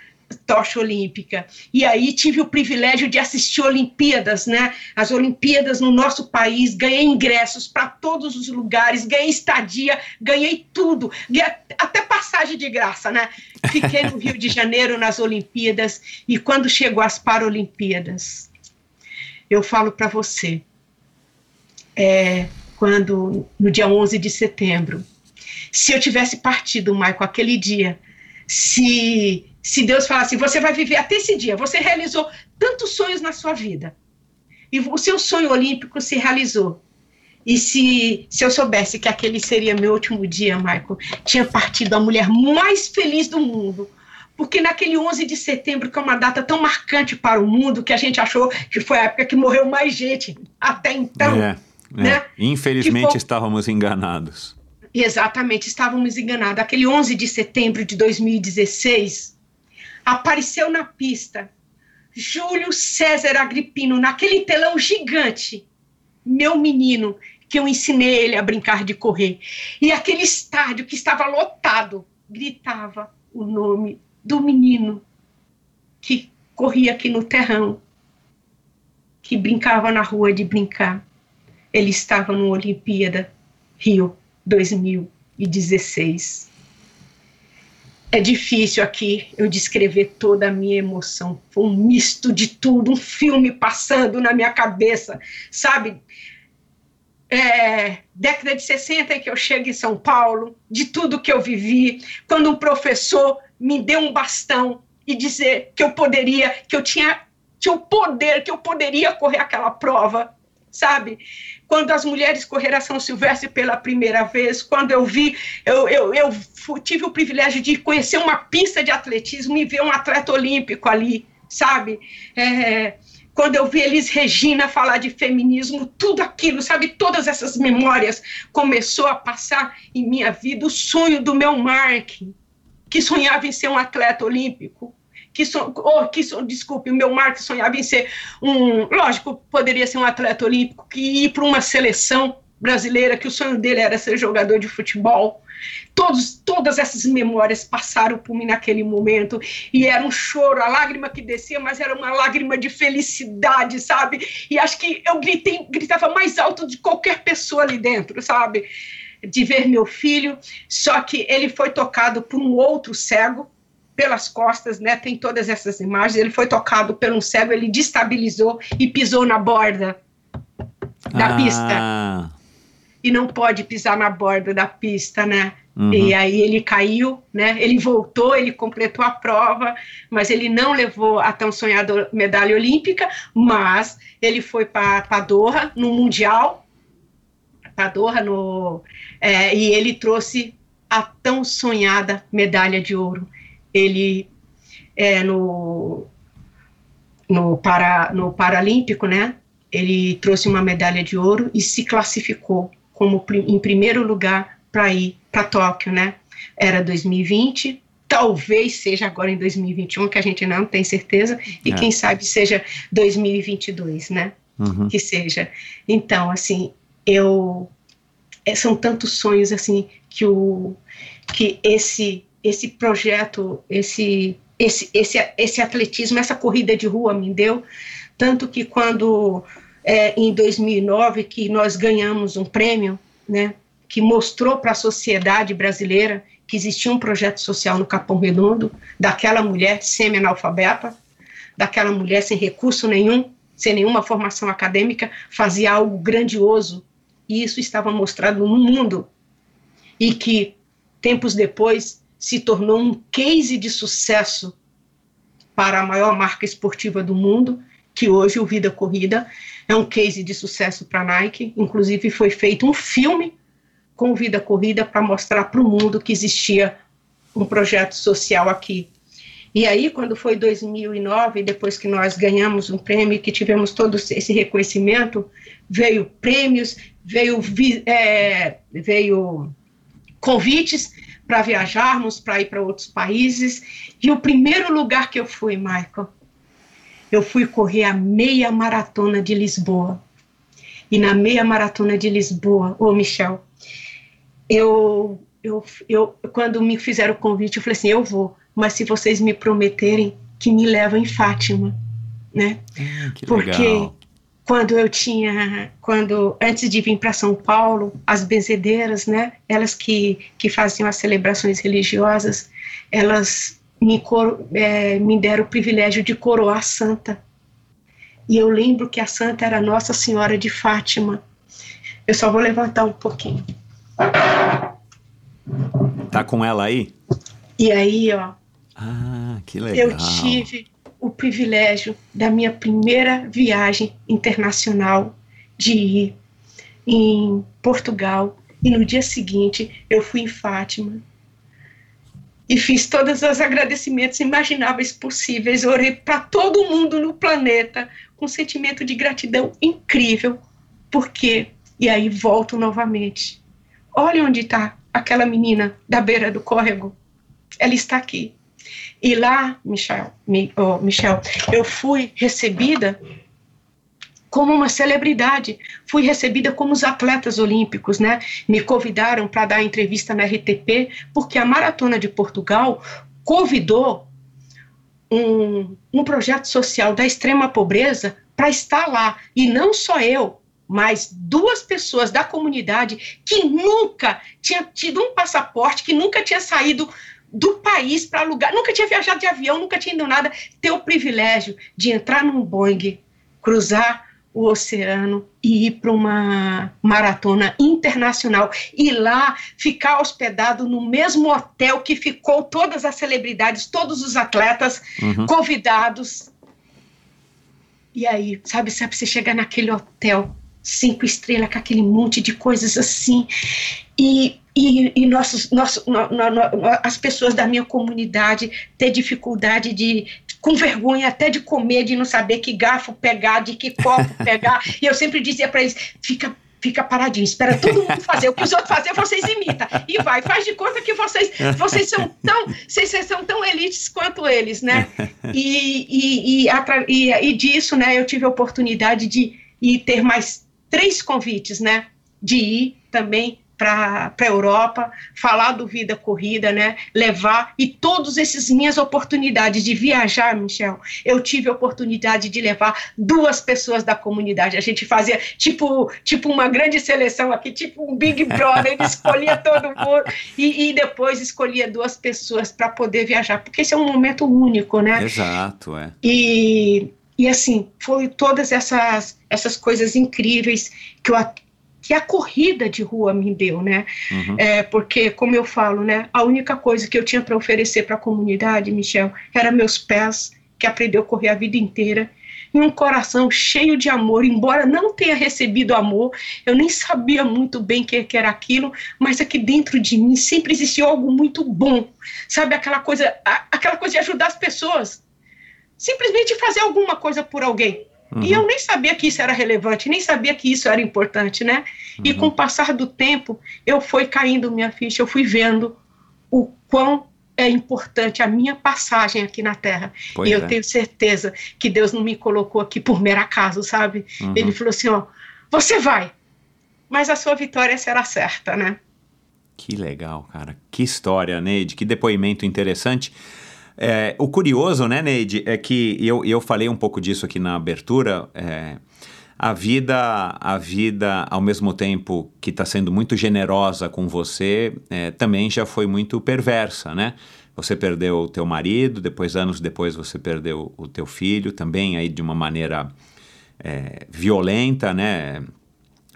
tocha olímpica. E aí tive o privilégio de assistir Olimpíadas, né? As Olimpíadas no nosso país, ganhei ingressos para todos os lugares, ganhei estadia, ganhei tudo, até passagem de graça, né? Fiquei no Rio de Janeiro nas Olimpíadas e quando chegou as Paralimpíadas, eu falo para você, é, quando no dia 11 de setembro, se eu tivesse partido, Michael, aquele dia, se se Deus falar assim, você vai viver até esse dia, você realizou tantos sonhos na sua vida, e o seu sonho olímpico se realizou. E se, se eu soubesse que aquele seria meu último dia, Michael, tinha partido a mulher mais feliz do mundo. Porque naquele 11 de setembro, que é uma data tão marcante para o mundo, que a gente achou que foi a época que morreu mais gente até então. É, é. né? Infelizmente foi... estávamos enganados. Exatamente, estávamos enganados. Aquele 11 de setembro de 2016, apareceu na pista Júlio César Agripino, naquele telão gigante, meu menino, que eu ensinei ele a brincar de correr. E aquele estádio que estava lotado gritava o nome do menino que corria aqui no terrão, que brincava na rua de brincar. Ele estava no Olimpíada Rio 2016. É difícil aqui eu descrever toda a minha emoção. Foi um misto de tudo, um filme passando na minha cabeça, sabe? É, década de 60 que eu chego em São Paulo, de tudo que eu vivi, quando um professor me deu um bastão e dizer que eu poderia, que eu tinha, tinha o poder, que eu poderia correr aquela prova, sabe? Quando as mulheres correram a São Silvestre pela primeira vez, quando eu vi, eu, eu, eu tive o privilégio de conhecer uma pista de atletismo e ver um atleta olímpico ali, sabe? É, quando eu vi Elis Regina falar de feminismo, tudo aquilo, sabe? Todas essas memórias começou a passar em minha vida. O sonho do meu Mark, que sonhava em ser um atleta olímpico, que, so, oh, que so, desculpe, o meu Marcos sonhava em ser um, lógico, poderia ser um atleta olímpico, que ir para uma seleção, brasileira, que o sonho dele era ser jogador de futebol. Todos, todas essas memórias passaram por mim naquele momento e era um choro, a lágrima que descia, mas era uma lágrima de felicidade, sabe? E acho que eu gritei, gritava mais alto de qualquer pessoa ali dentro, sabe? De ver meu filho, só que ele foi tocado por um outro cego pelas costas, né? Tem todas essas imagens. Ele foi tocado por um cego, ele destabilizou e pisou na borda da Ah, pista e não pode pisar na borda da pista, né? Uhum. E aí ele caiu, né? Ele voltou, ele completou a prova, mas ele não levou a tão sonhada medalha olímpica, mas ele foi para Doha no mundial, para Doha no é, e ele trouxe a tão sonhada medalha de ouro. Ele é, no no para no paralímpico, né? Ele trouxe uma medalha de ouro e se classificou como em primeiro lugar para ir para Tóquio, né? Era 2020, talvez seja agora em 2021, que a gente não tem certeza, e É. quem sabe seja 2022, né? uhum. Que seja. Então, assim, eu é, são tantos sonhos assim que o que esse esse projeto, esse esse esse esse atletismo, essa corrida de rua me deu, tanto que quando é, em 2009 que nós ganhamos um prêmio, né, que mostrou para a sociedade brasileira que existia um projeto social no Capão Redondo, daquela mulher semi-analfabeta, daquela mulher sem recurso nenhum, sem nenhuma formação acadêmica, fazia algo grandioso, e isso estava mostrado no mundo, e que, tempos depois, se tornou um case de sucesso para a maior marca esportiva do mundo, que hoje o Vida Corrida é um case de sucesso para a Nike. Inclusive foi feito um filme com o Vida Corrida para mostrar para o mundo que existia um projeto social aqui. E aí, quando foi 2009, depois que nós ganhamos um prêmio, que tivemos todo esse reconhecimento, veio prêmios, veio, é, veio convites para viajarmos, para ir para outros países. E o primeiro lugar que eu fui, Michael, eu fui correr a meia maratona de Lisboa. E na meia maratona de Lisboa, ô Michel, eu, eu, eu, quando me fizeram o convite, eu falei assim: eu vou, mas se vocês me prometerem que me levam em Fátima, né? Ah, que Porque legal. Quando eu tinha, quando antes de vir para São Paulo, as benzedeiras, né? Elas que, que faziam as celebrações religiosas, elas me, coro, é, me deram o privilégio de coroar a santa. E eu lembro que a santa era Nossa Senhora de Fátima. Eu só vou levantar um pouquinho. Tá com ela aí? E aí, ó, Ah, que legal. eu tive o privilégio da minha primeira viagem internacional de ir em Portugal e no dia seguinte eu fui em Fátima e fiz todos os agradecimentos imagináveis possíveis, orei para todo mundo no planeta com um sentimento de gratidão incrível, porque e aí volto novamente. Olha onde está aquela menina da beira do córrego. Ela está aqui. E lá, Michel, Mi- oh, Michel, eu fui recebida como uma celebridade. Fui recebida como os atletas olímpicos, né? Me convidaram para dar entrevista na RTP, porque a Maratona de Portugal convidou um, um projeto social da extrema pobreza para estar lá. E não só eu, mas duas pessoas da comunidade que nunca tinha tido um passaporte, que nunca tinha saído do país para lugar, nunca tinha viajado de avião, nunca tinha ido nada, ter o privilégio de entrar num Boeing, cruzar o oceano e ir para uma maratona internacional e lá ficar hospedado no mesmo hotel que ficou todas as celebridades, todos os atletas Uhum. convidados. E aí, sabe, sabe, você chegar naquele hotel, cinco estrelas, com aquele monte de coisas assim, e, e, e nossos, nossos, no- no- no- as pessoas da minha comunidade ter dificuldade de, com vergonha até de comer, de não saber que garfo pegar, de que copo pegar, e eu sempre dizia para eles, fica fica paradinho, espera todo mundo fazer. O que os outros fazem, vocês imitam. E vai, faz de conta que vocês, vocês são tão, vocês, são tão elites quanto eles, né? E, e, e, e, e disso, né, eu tive a oportunidade de ir ter mais três convites, né? de ir também para a Europa, falar do Vida Corrida, né? Levar e todas essas minhas oportunidades de viajar, Michel, eu tive a oportunidade de levar duas pessoas da comunidade. A gente fazia tipo, tipo uma grande seleção aqui, tipo um Big Brother, ele escolhia todo mundo e, e depois escolhia duas pessoas para poder viajar, porque esse é um momento único, né? Exato, é. E e assim, foi todas essas, essas coisas incríveis que eu que a corrida de rua me deu, né? Uhum. É, porque, como eu falo, né, a única coisa que eu tinha para oferecer para a comunidade, Michel, era meus pés, que aprendeu a correr a vida inteira, e um coração cheio de amor, embora não tenha recebido amor, eu nem sabia muito bem o que, que era aquilo, mas aqui dentro de mim sempre existiu algo muito bom, sabe? Aquela coisa, aquela coisa de ajudar as pessoas, simplesmente fazer alguma coisa por alguém. Uhum. E eu nem sabia que isso era relevante, nem sabia que isso era importante, né? Uhum. E com o passar do tempo, eu fui caindo minha ficha, eu fui vendo o quão é importante a minha passagem aqui na Terra. Pois e eu é. tenho certeza que Deus não me colocou aqui por mero acaso, sabe? Uhum. Ele falou assim: ó, você vai, mas a sua vitória será certa, né? Que legal, cara. Que história, Neide, que depoimento interessante. É, o curioso, né, Neide, é que eu, eu falei um pouco disso aqui na abertura. É, a vida, a vida, ao mesmo tempo que está sendo muito generosa com você, é, também já foi muito perversa, né? Você perdeu o teu marido, depois anos depois você perdeu o teu filho, também aí de uma maneira é, violenta, né?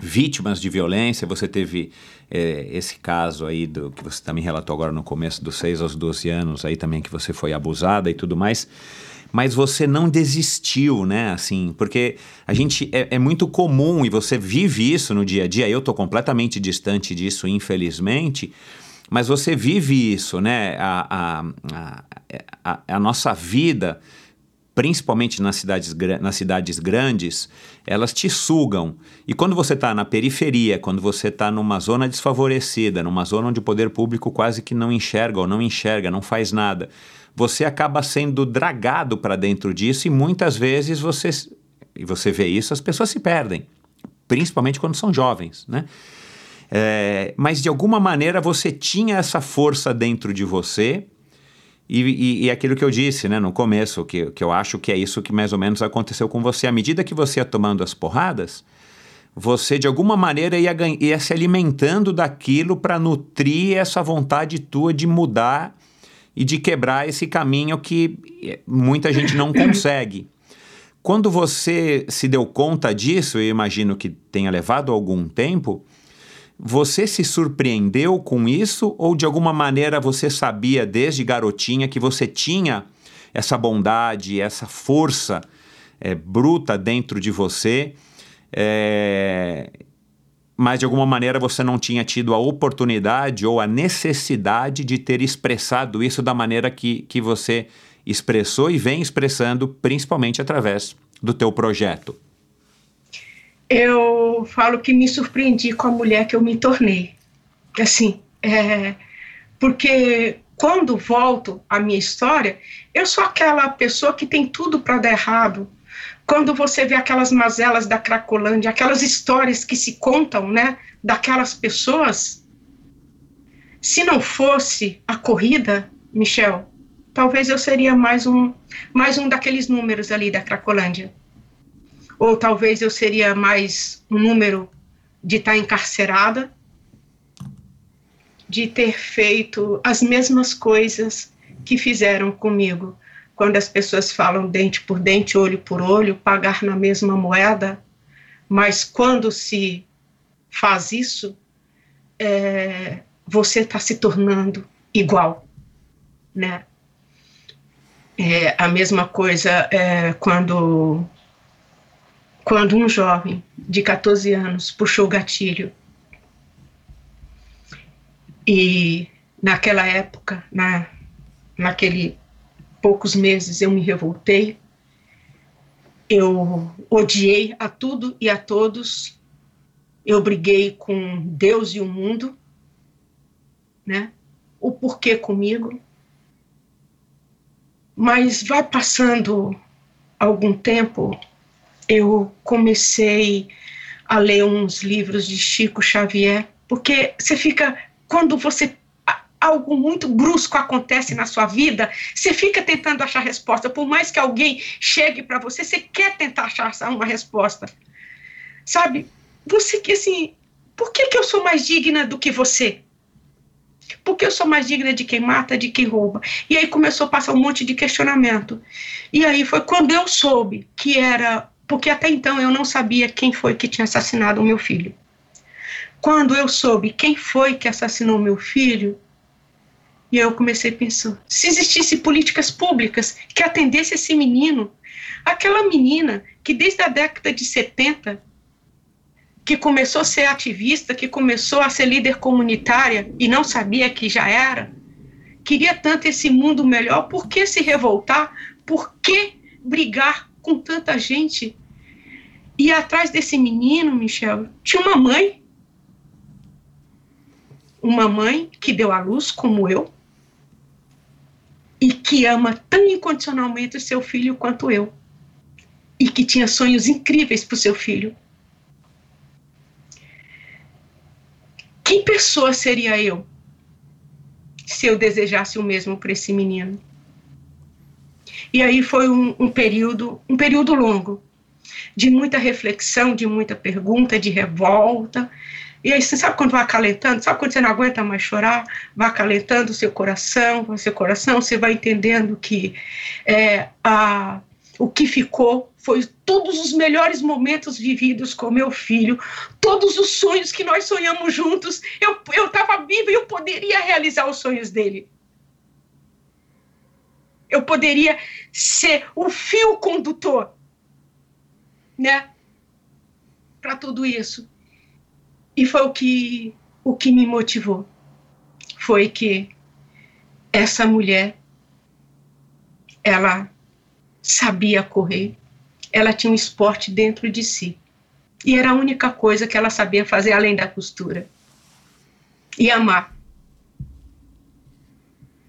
Vítimas de violência, você teve é, esse caso aí do que você também relatou agora no começo dos 6 aos 12 anos aí também que você foi abusada e tudo mais mas você não desistiu, né? Assim, porque a gente é, é, muito comum e você vive isso no dia a dia. Eu tô completamente distante disso, infelizmente. Mas você vive isso, né? A, a, a, a nossa vida, principalmente nas cidades, nas cidades grandes, elas te sugam. E quando você está na periferia, quando você está numa zona desfavorecida, numa zona onde o poder público quase que não enxerga ou não enxerga, não faz nada, você acaba sendo dragado para dentro disso e muitas vezes você e você vê isso, as pessoas se perdem, principalmente quando são jovens, né? É, mas de alguma maneira você tinha essa força dentro de você e, e, e, aquilo que eu disse né, no começo, que, que eu acho que é isso que mais ou menos aconteceu com você. À medida que você ia tomando as porradas, você de alguma maneira ia, ia se alimentando daquilo para nutrir essa vontade tua de mudar e de quebrar esse caminho que eh, muita gente não consegue. Quando você se deu conta disso, eu imagino que tenha levado algum tempo, você se surpreendeu com isso ou de alguma maneira você sabia desde garotinha que você tinha essa bondade, essa força é, bruta dentro de você, é, mas de alguma maneira você não tinha tido a oportunidade ou a necessidade de ter expressado isso da maneira que, que você expressou e vem expressando, principalmente através do teu projeto? Eu falo que me surpreendi com a mulher que eu me tornei. Assim, é, porque quando volto à minha história, eu sou aquela pessoa que tem tudo para dar errado. Quando você vê aquelas mazelas da Cracolândia, aquelas histórias que se contam, né, daquelas pessoas, se não fosse a corrida, Michel, talvez eu seria mais um, mais um daqueles números ali da Cracolândia ou talvez eu seria mais um número de estar encarcerada, de ter feito as mesmas coisas que fizeram comigo. Quando as pessoas falam dente por dente, olho por olho, pagar na mesma moeda, mas quando se faz isso, é, você está se tornando igual, né? É, a mesma coisa é, quando quando um jovem de 14 anos puxou o gatilho. E naquela época, na, naquele poucos meses, eu me revoltei. Eu odiei a tudo e a todos. Eu briguei com Deus e o mundo, né? O porquê comigo. Mas vai passando algum tempo, eu comecei a ler uns livros de Chico Xavier, porque você fica, quando você algo muito brusco acontece na sua vida, você fica tentando achar resposta. Por mais que alguém chegue para você, você quer tentar achar uma resposta. Sabe? Você que assim, por que, que eu sou mais digna do que você? Porque eu sou mais digna de quem mata, de quem rouba. E aí começou a passar um monte de questionamento. E aí foi quando eu soube que era. Porque até então eu não sabia quem foi que tinha assassinado o meu filho. Quando eu soube quem foi que assassinou meu filho, e eu comecei a pensar: se existisse políticas públicas que atendesse esse menino, aquela menina que desde a década de 70 que começou a ser ativista, que começou a ser líder comunitária e não sabia que já era, queria tanto esse mundo melhor, por que se revoltar? Por que brigar com tanta gente? E atrás desse menino, Michel, tinha uma mãe. Uma mãe que deu à luz, como eu, e que ama tão incondicionalmente o seu filho quanto eu, e que tinha sonhos incríveis para o seu filho. Que pessoa seria eu se eu desejasse o mesmo para esse menino? E aí foi um, um, período, um período longo, de muita reflexão, de muita pergunta, de revolta. E aí você sabe quando vai acalentando, sabe quando você não aguenta mais chorar, vai acalentando o seu coração, o seu coração, você vai entendendo que é, a, o que ficou foi todos os melhores momentos vividos com meu filho, todos os sonhos que nós sonhamos juntos. Eu estava viva e eu poderia realizar os sonhos dele. Eu poderia ser o fio condutor, né, para tudo isso. E foi o que o que me motivou. Foi que essa mulher ela sabia correr, ela tinha um esporte dentro de si. E era a única coisa que ela sabia fazer além da costura. E amar.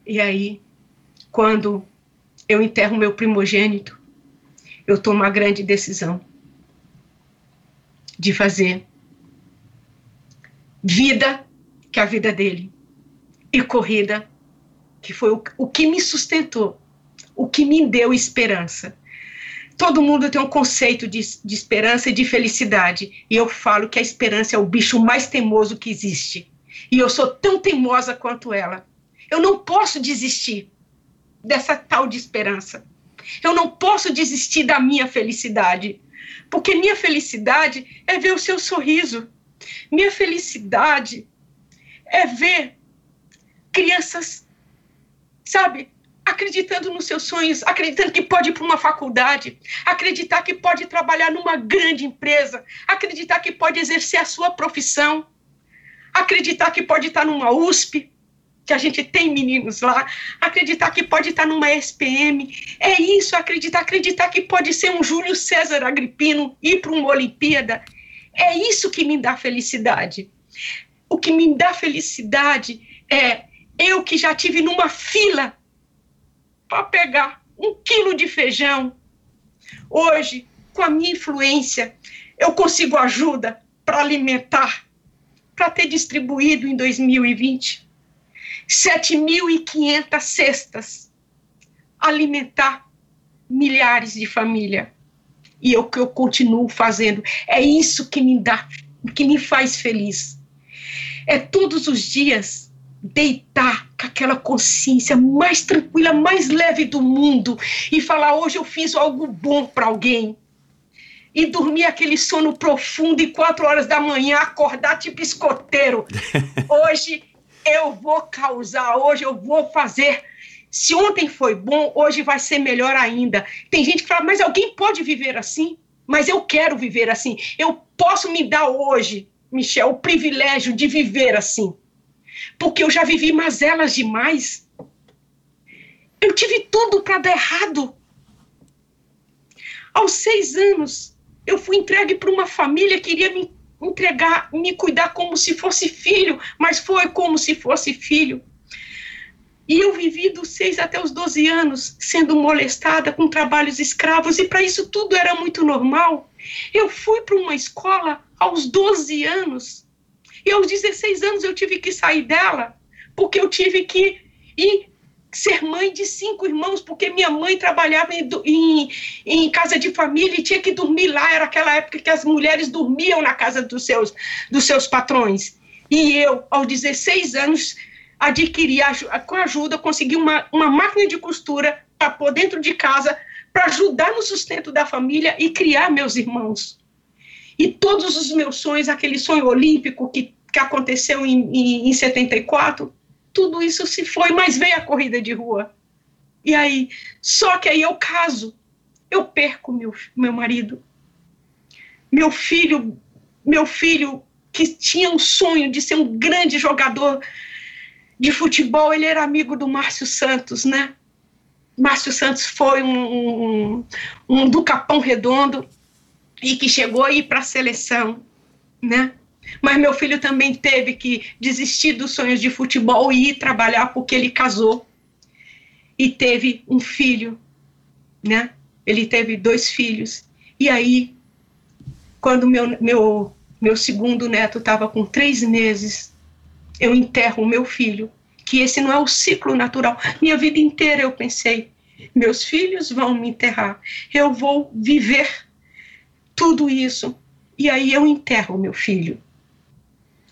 E aí, quando eu enterro meu primogênito, eu tomo a grande decisão de fazer vida, que é a vida dele, e corrida, que foi o, o que me sustentou o que me deu esperança. Todo mundo tem um conceito de, de esperança e de felicidade, e eu falo que a esperança é o bicho mais teimoso que existe. E eu sou tão teimosa quanto ela. Eu não posso desistir dessa tal de esperança. Eu não posso desistir da minha felicidade, porque minha felicidade é ver o seu sorriso. Minha felicidade é ver crianças, sabe, acreditando nos seus sonhos, acreditando que pode ir para uma faculdade, acreditar que pode trabalhar numa grande empresa, acreditar que pode exercer a sua profissão, acreditar que pode estar numa USP, que a gente tem meninos lá, acreditar que pode estar numa SPM, é isso, acreditar, acreditar que pode ser um Júlio César Agripino, ir para uma Olimpíada, é isso que me dá felicidade. O que me dá felicidade é eu que já tive numa fila para pegar um quilo de feijão. Hoje, com a minha influência, eu consigo ajuda para alimentar, para ter distribuído em 2020 7.500 cestas, alimentar milhares de famílias. E é o que eu continuo fazendo. É isso que me dá, que me faz feliz. É todos os dias deitar com aquela consciência mais tranquila, mais leve do mundo e falar: hoje eu fiz algo bom para alguém. E dormir aquele sono profundo e quatro horas da manhã acordar tipo escoteiro. Hoje eu vou causar, hoje eu vou fazer. Se ontem foi bom, hoje vai ser melhor ainda. Tem gente que fala, mas alguém pode viver assim? Mas eu quero viver assim. Eu posso me dar hoje, Michel, o privilégio de viver assim porque eu já vivi mazelas demais. Eu tive tudo para dar errado. Aos seis anos, eu fui entregue para uma família que queria me entregar, me cuidar como se fosse filho, mas foi como se fosse filho. E eu vivi dos 6 até os 12 anos sendo molestada com trabalhos escravos, e para isso tudo era muito normal. Eu fui para uma escola aos 12 anos, e aos 16 anos eu tive que sair dela, porque eu tive que ir ser mãe de cinco irmãos, porque minha mãe trabalhava em, em, em, casa de família e tinha que dormir lá. Era aquela época que as mulheres dormiam na casa dos seus, dos seus patrões. E eu, aos 16 anos, adquiri, com ajuda, consegui uma, uma máquina de costura para pôr dentro de casa, para ajudar no sustento da família e criar meus irmãos. E todos os meus sonhos, aquele sonho olímpico que, que aconteceu em, em, em 74, tudo isso se foi, mas veio a corrida de rua. E aí, só que aí eu caso, eu perco meu, meu marido. Meu filho, meu filho que tinha um sonho de ser um grande jogador de futebol, ele era amigo do Márcio Santos, né? Márcio Santos foi um, um, um do Capão Redondo e que chegou a ir para a seleção, né? Mas meu filho também teve que desistir dos sonhos de futebol e ir trabalhar porque ele casou e teve um filho, né? Ele teve dois filhos. E aí, quando meu, meu, meu segundo neto estava com três meses, eu enterro o meu filho. Que esse não é o ciclo natural. Minha vida inteira eu pensei: meus filhos vão me enterrar, eu vou viver tudo isso. E aí eu enterro o meu filho.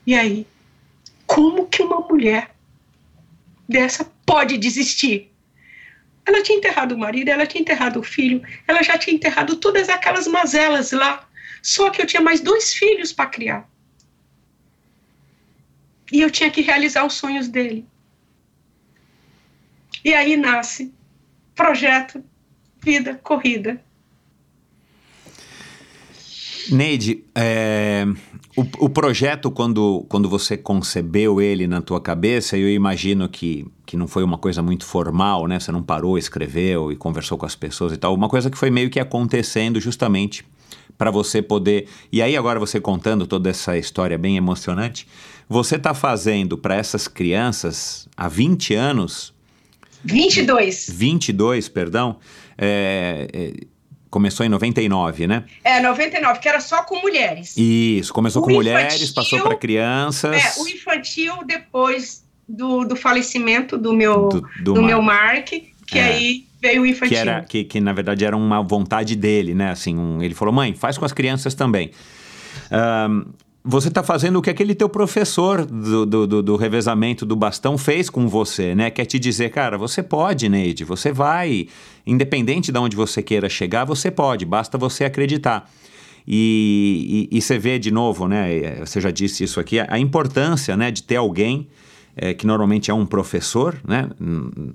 E aí, como que uma mulher dessa pode desistir? Ela tinha enterrado o marido, ela tinha enterrado o filho, ela já tinha enterrado todas aquelas mazelas lá. Só que eu tinha mais dois filhos para criar. E eu tinha que realizar os sonhos dele. E aí nasce projeto Vida Corrida. Neide, é, o, o, projeto, quando, quando você concebeu ele na tua cabeça, eu imagino que, que não foi uma coisa muito formal, né? Você não parou, escreveu e conversou com as pessoas e tal. Uma coisa que foi meio que acontecendo justamente para você poder. E aí, agora você contando toda essa história bem emocionante, você está fazendo para essas crianças há 20 anos. 22. 22, perdão. É, é, Começou em 99, né? É, 99, que era só com mulheres. Isso, começou o com infantil, mulheres, passou para crianças. É, o infantil depois do, do falecimento do meu, do, do, do meu Mark, que é. aí veio o infantil. Que, era, que, que na verdade era uma vontade dele, né? Assim, um, ele falou, mãe, faz com as crianças também. Um, você está fazendo o que aquele teu professor do, do, do, revezamento do bastão fez com você, né? Quer te dizer, cara, você pode, Neide, você vai, independente de onde você queira chegar, você pode, basta você acreditar. E, e, e você vê de novo, né? É, você já disse isso aqui, a importância, né, de ter alguém é, que normalmente é um professor, né?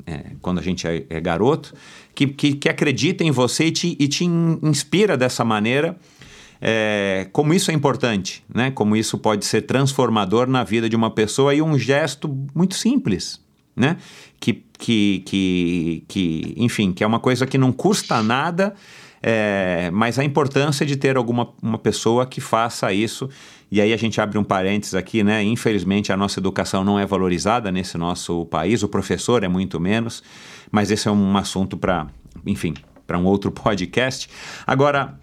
É, quando a gente é, é garoto, que, que, que, acredita em você e te, e te inspira dessa maneira é, como isso é importante, né? Como isso pode ser transformador na vida de uma pessoa e um gesto muito simples, né? Que, que, que, que enfim, que é uma coisa que não custa nada, é, mas a importância de ter alguma uma pessoa que faça isso. E aí a gente abre um parênteses aqui, né? Infelizmente a nossa educação não é valorizada nesse nosso país, o professor é muito menos, mas esse é um assunto para, enfim, para um outro podcast. Agora,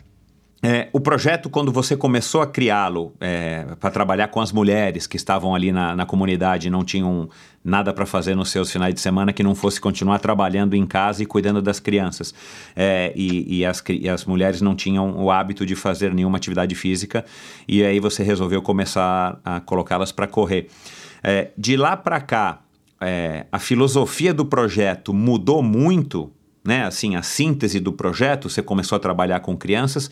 é, o projeto, quando você começou a criá-lo é, para trabalhar com as mulheres que estavam ali na, na comunidade e não tinham nada para fazer nos seus finais de semana que não fosse continuar trabalhando em casa e cuidando das crianças. É, e, e, as, e as mulheres não tinham o hábito de fazer nenhuma atividade física, e aí você resolveu começar a colocá-las para correr. É, de lá para cá, é, a filosofia do projeto mudou muito né, assim, a síntese do projeto, você começou a trabalhar com crianças,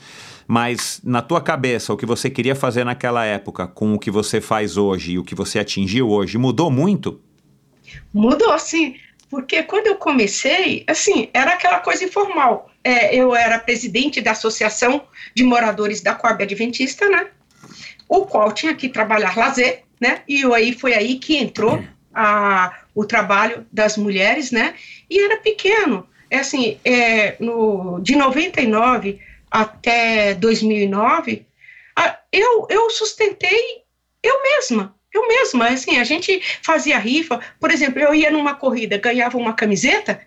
mas na tua cabeça, o que você queria fazer naquela época com o que você faz hoje e o que você atingiu hoje, mudou muito? Mudou, sim, porque quando eu comecei, assim, era aquela coisa informal. É, eu era presidente da Associação de Moradores da Coab Adventista, né, o qual tinha que trabalhar lazer, né, e aí foi aí que entrou a, o trabalho das mulheres, né, e era pequeno, é assim, é, no, de 99 até 2009, a, eu, eu sustentei eu mesma. Eu mesma, assim, a gente fazia rifa. Por exemplo, eu ia numa corrida, ganhava uma camiseta,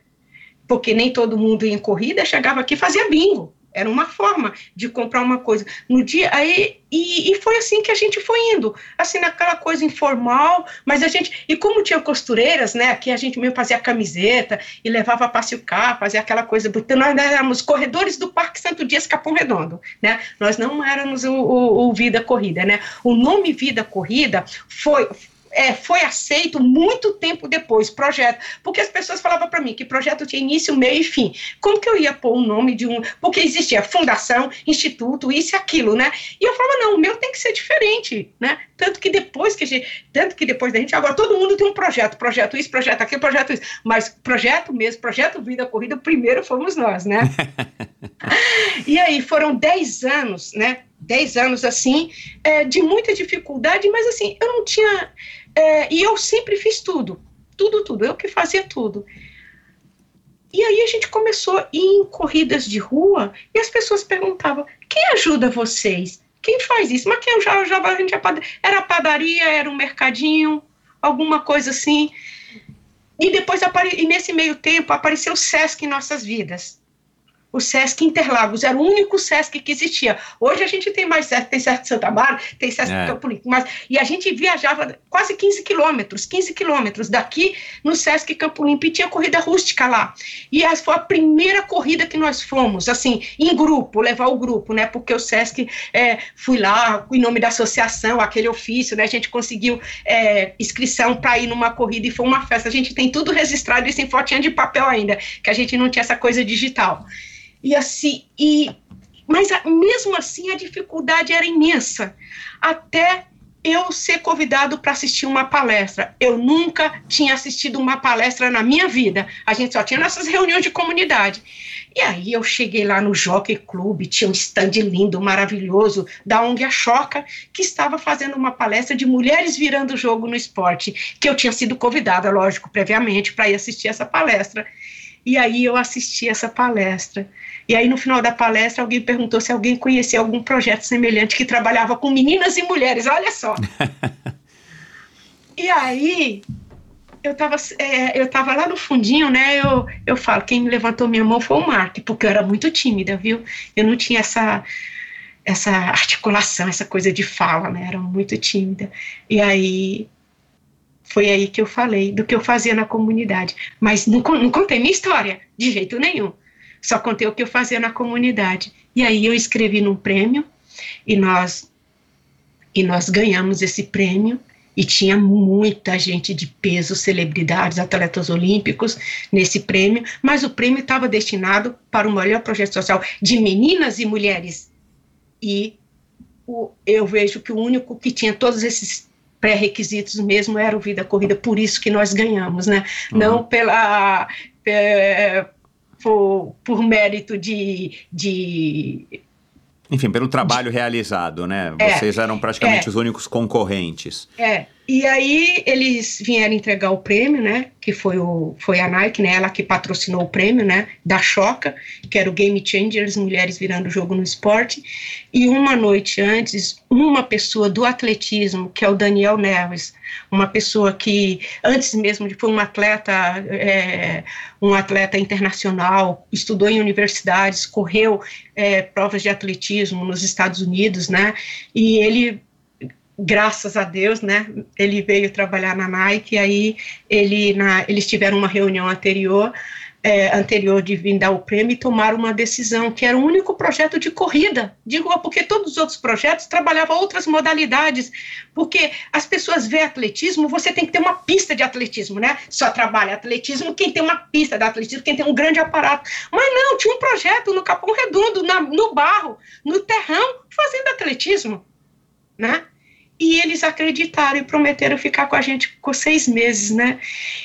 porque nem todo mundo ia em corrida, chegava aqui e fazia bingo. Era uma forma de comprar uma coisa. No dia, aí, e, e, foi assim que a gente foi indo, assim, naquela coisa informal, mas a gente, e como tinha costureiras, né, que a gente mesmo fazia camiseta e levava para carro, fazia aquela coisa, então nós éramos corredores do Parque Santo Dias Capão Redondo, né, nós não éramos o, o, o Vida Corrida, né, o nome Vida Corrida foi, é, foi aceito muito tempo depois, projeto, porque as pessoas falavam para mim que projeto tinha início, meio e fim. Como que eu ia pôr o nome de um. Porque existia fundação, instituto, isso e aquilo, né? E eu falava, não, o meu tem que ser diferente, né? Tanto que depois que a gente. Tanto que depois da gente. Agora todo mundo tem um projeto, projeto isso, projeto aquilo, projeto isso. Mas projeto mesmo, projeto Vida Corrida, primeiro fomos nós, né? e aí foram 10 anos, né? 10 anos assim, é, de muita dificuldade, mas assim, eu não tinha é, e eu sempre fiz tudo, tudo, tudo, eu que fazia tudo. E aí a gente começou a ir em corridas de rua e as pessoas perguntavam: quem ajuda vocês? Quem faz isso? Mas quem já, já, a gente era padaria, era um mercadinho, alguma coisa assim. E depois, e nesse meio tempo, apareceu o SESC em nossas vidas o Sesc Interlagos, era o único Sesc que existia. Hoje a gente tem mais Sesc, tem Sesc Santa Mara, tem Sesc é. Campo mas, e a gente viajava quase 15 quilômetros, 15 quilômetros daqui no Sesc Campo Limpo, e tinha corrida rústica lá. E essa foi a primeira corrida que nós fomos, assim, em grupo, levar o grupo, né, porque o Sesc, é, fui lá em nome da associação, aquele ofício, né, a gente conseguiu é, inscrição para ir numa corrida e foi uma festa. A gente tem tudo registrado, isso em fotinha de papel ainda, que a gente não tinha essa coisa digital. E assim, e mas mesmo assim a dificuldade era imensa, até eu ser convidado para assistir uma palestra. Eu nunca tinha assistido uma palestra na minha vida. A gente só tinha nessas reuniões de comunidade. E aí eu cheguei lá no Jockey Club, tinha um stand lindo, maravilhoso, da ONG A Choca, que estava fazendo uma palestra de mulheres virando jogo no esporte, que eu tinha sido convidada, lógico, previamente, para ir assistir essa palestra. E aí eu assisti essa palestra. E aí, no final da palestra, alguém perguntou se alguém conhecia algum projeto semelhante que trabalhava com meninas e mulheres. Olha só. e aí, eu estava é, eu tava lá no fundinho, né? Eu, eu falo, quem levantou minha mão foi o Mark, porque eu era muito tímida, viu? Eu não tinha essa essa articulação, essa coisa de fala, né? Era muito tímida. E aí foi aí que eu falei do que eu fazia na comunidade. Mas não, não contei minha história, de jeito nenhum. Só contei o que eu fazia na comunidade. E aí eu escrevi num prêmio e nós e nós ganhamos esse prêmio e tinha muita gente de peso, celebridades, atletas olímpicos nesse prêmio, mas o prêmio estava destinado para o melhor projeto social de meninas e mulheres. E o, eu vejo que o único que tinha todos esses pré-requisitos mesmo era o Vida Corrida, por isso que nós ganhamos, né? Uhum. Não pela. É, por, por mérito de, de enfim, pelo trabalho realizado, né? É, Vocês eram praticamente é, os únicos concorrentes. É. E aí eles vieram entregar o prêmio, né? Que foi, o, foi a Nike, né? Ela que patrocinou o prêmio, né? Da Choca, que era o Game Changers, Mulheres Virando Jogo no Esporte. E uma noite antes, uma pessoa do atletismo, que é o Daniel Neves, uma pessoa que antes mesmo de foi um atleta, é, um atleta internacional, estudou em universidades, correu é, provas de atletismo nos Estados Unidos, né? E ele graças a Deus, né, ele veio trabalhar na Nike, aí ele, na, eles tiveram uma reunião anterior, é, anterior de vir dar o prêmio e tomaram uma decisão, que era o único projeto de corrida rua, porque todos os outros projetos trabalhavam outras modalidades, porque as pessoas veem atletismo, você tem que ter uma pista de atletismo, né, só trabalha atletismo quem tem uma pista de atletismo, quem tem um grande aparato, mas não, tinha um projeto no Capão Redondo, na, no barro, no terrão, fazendo atletismo, né, e eles acreditaram e prometeram ficar com a gente por seis meses, né?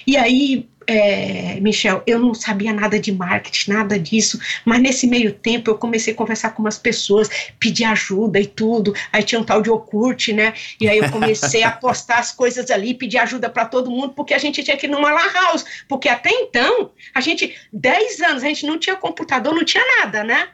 E aí, é, Michel, eu não sabia nada de marketing, nada disso, mas nesse meio tempo eu comecei a conversar com umas pessoas, pedir ajuda e tudo. Aí tinha um tal de Okurt, né? E aí eu comecei a postar as coisas ali, pedir ajuda para todo mundo, porque a gente tinha que ir numa lan house, porque até então, a gente, 10 anos, a gente não tinha computador, não tinha nada, né?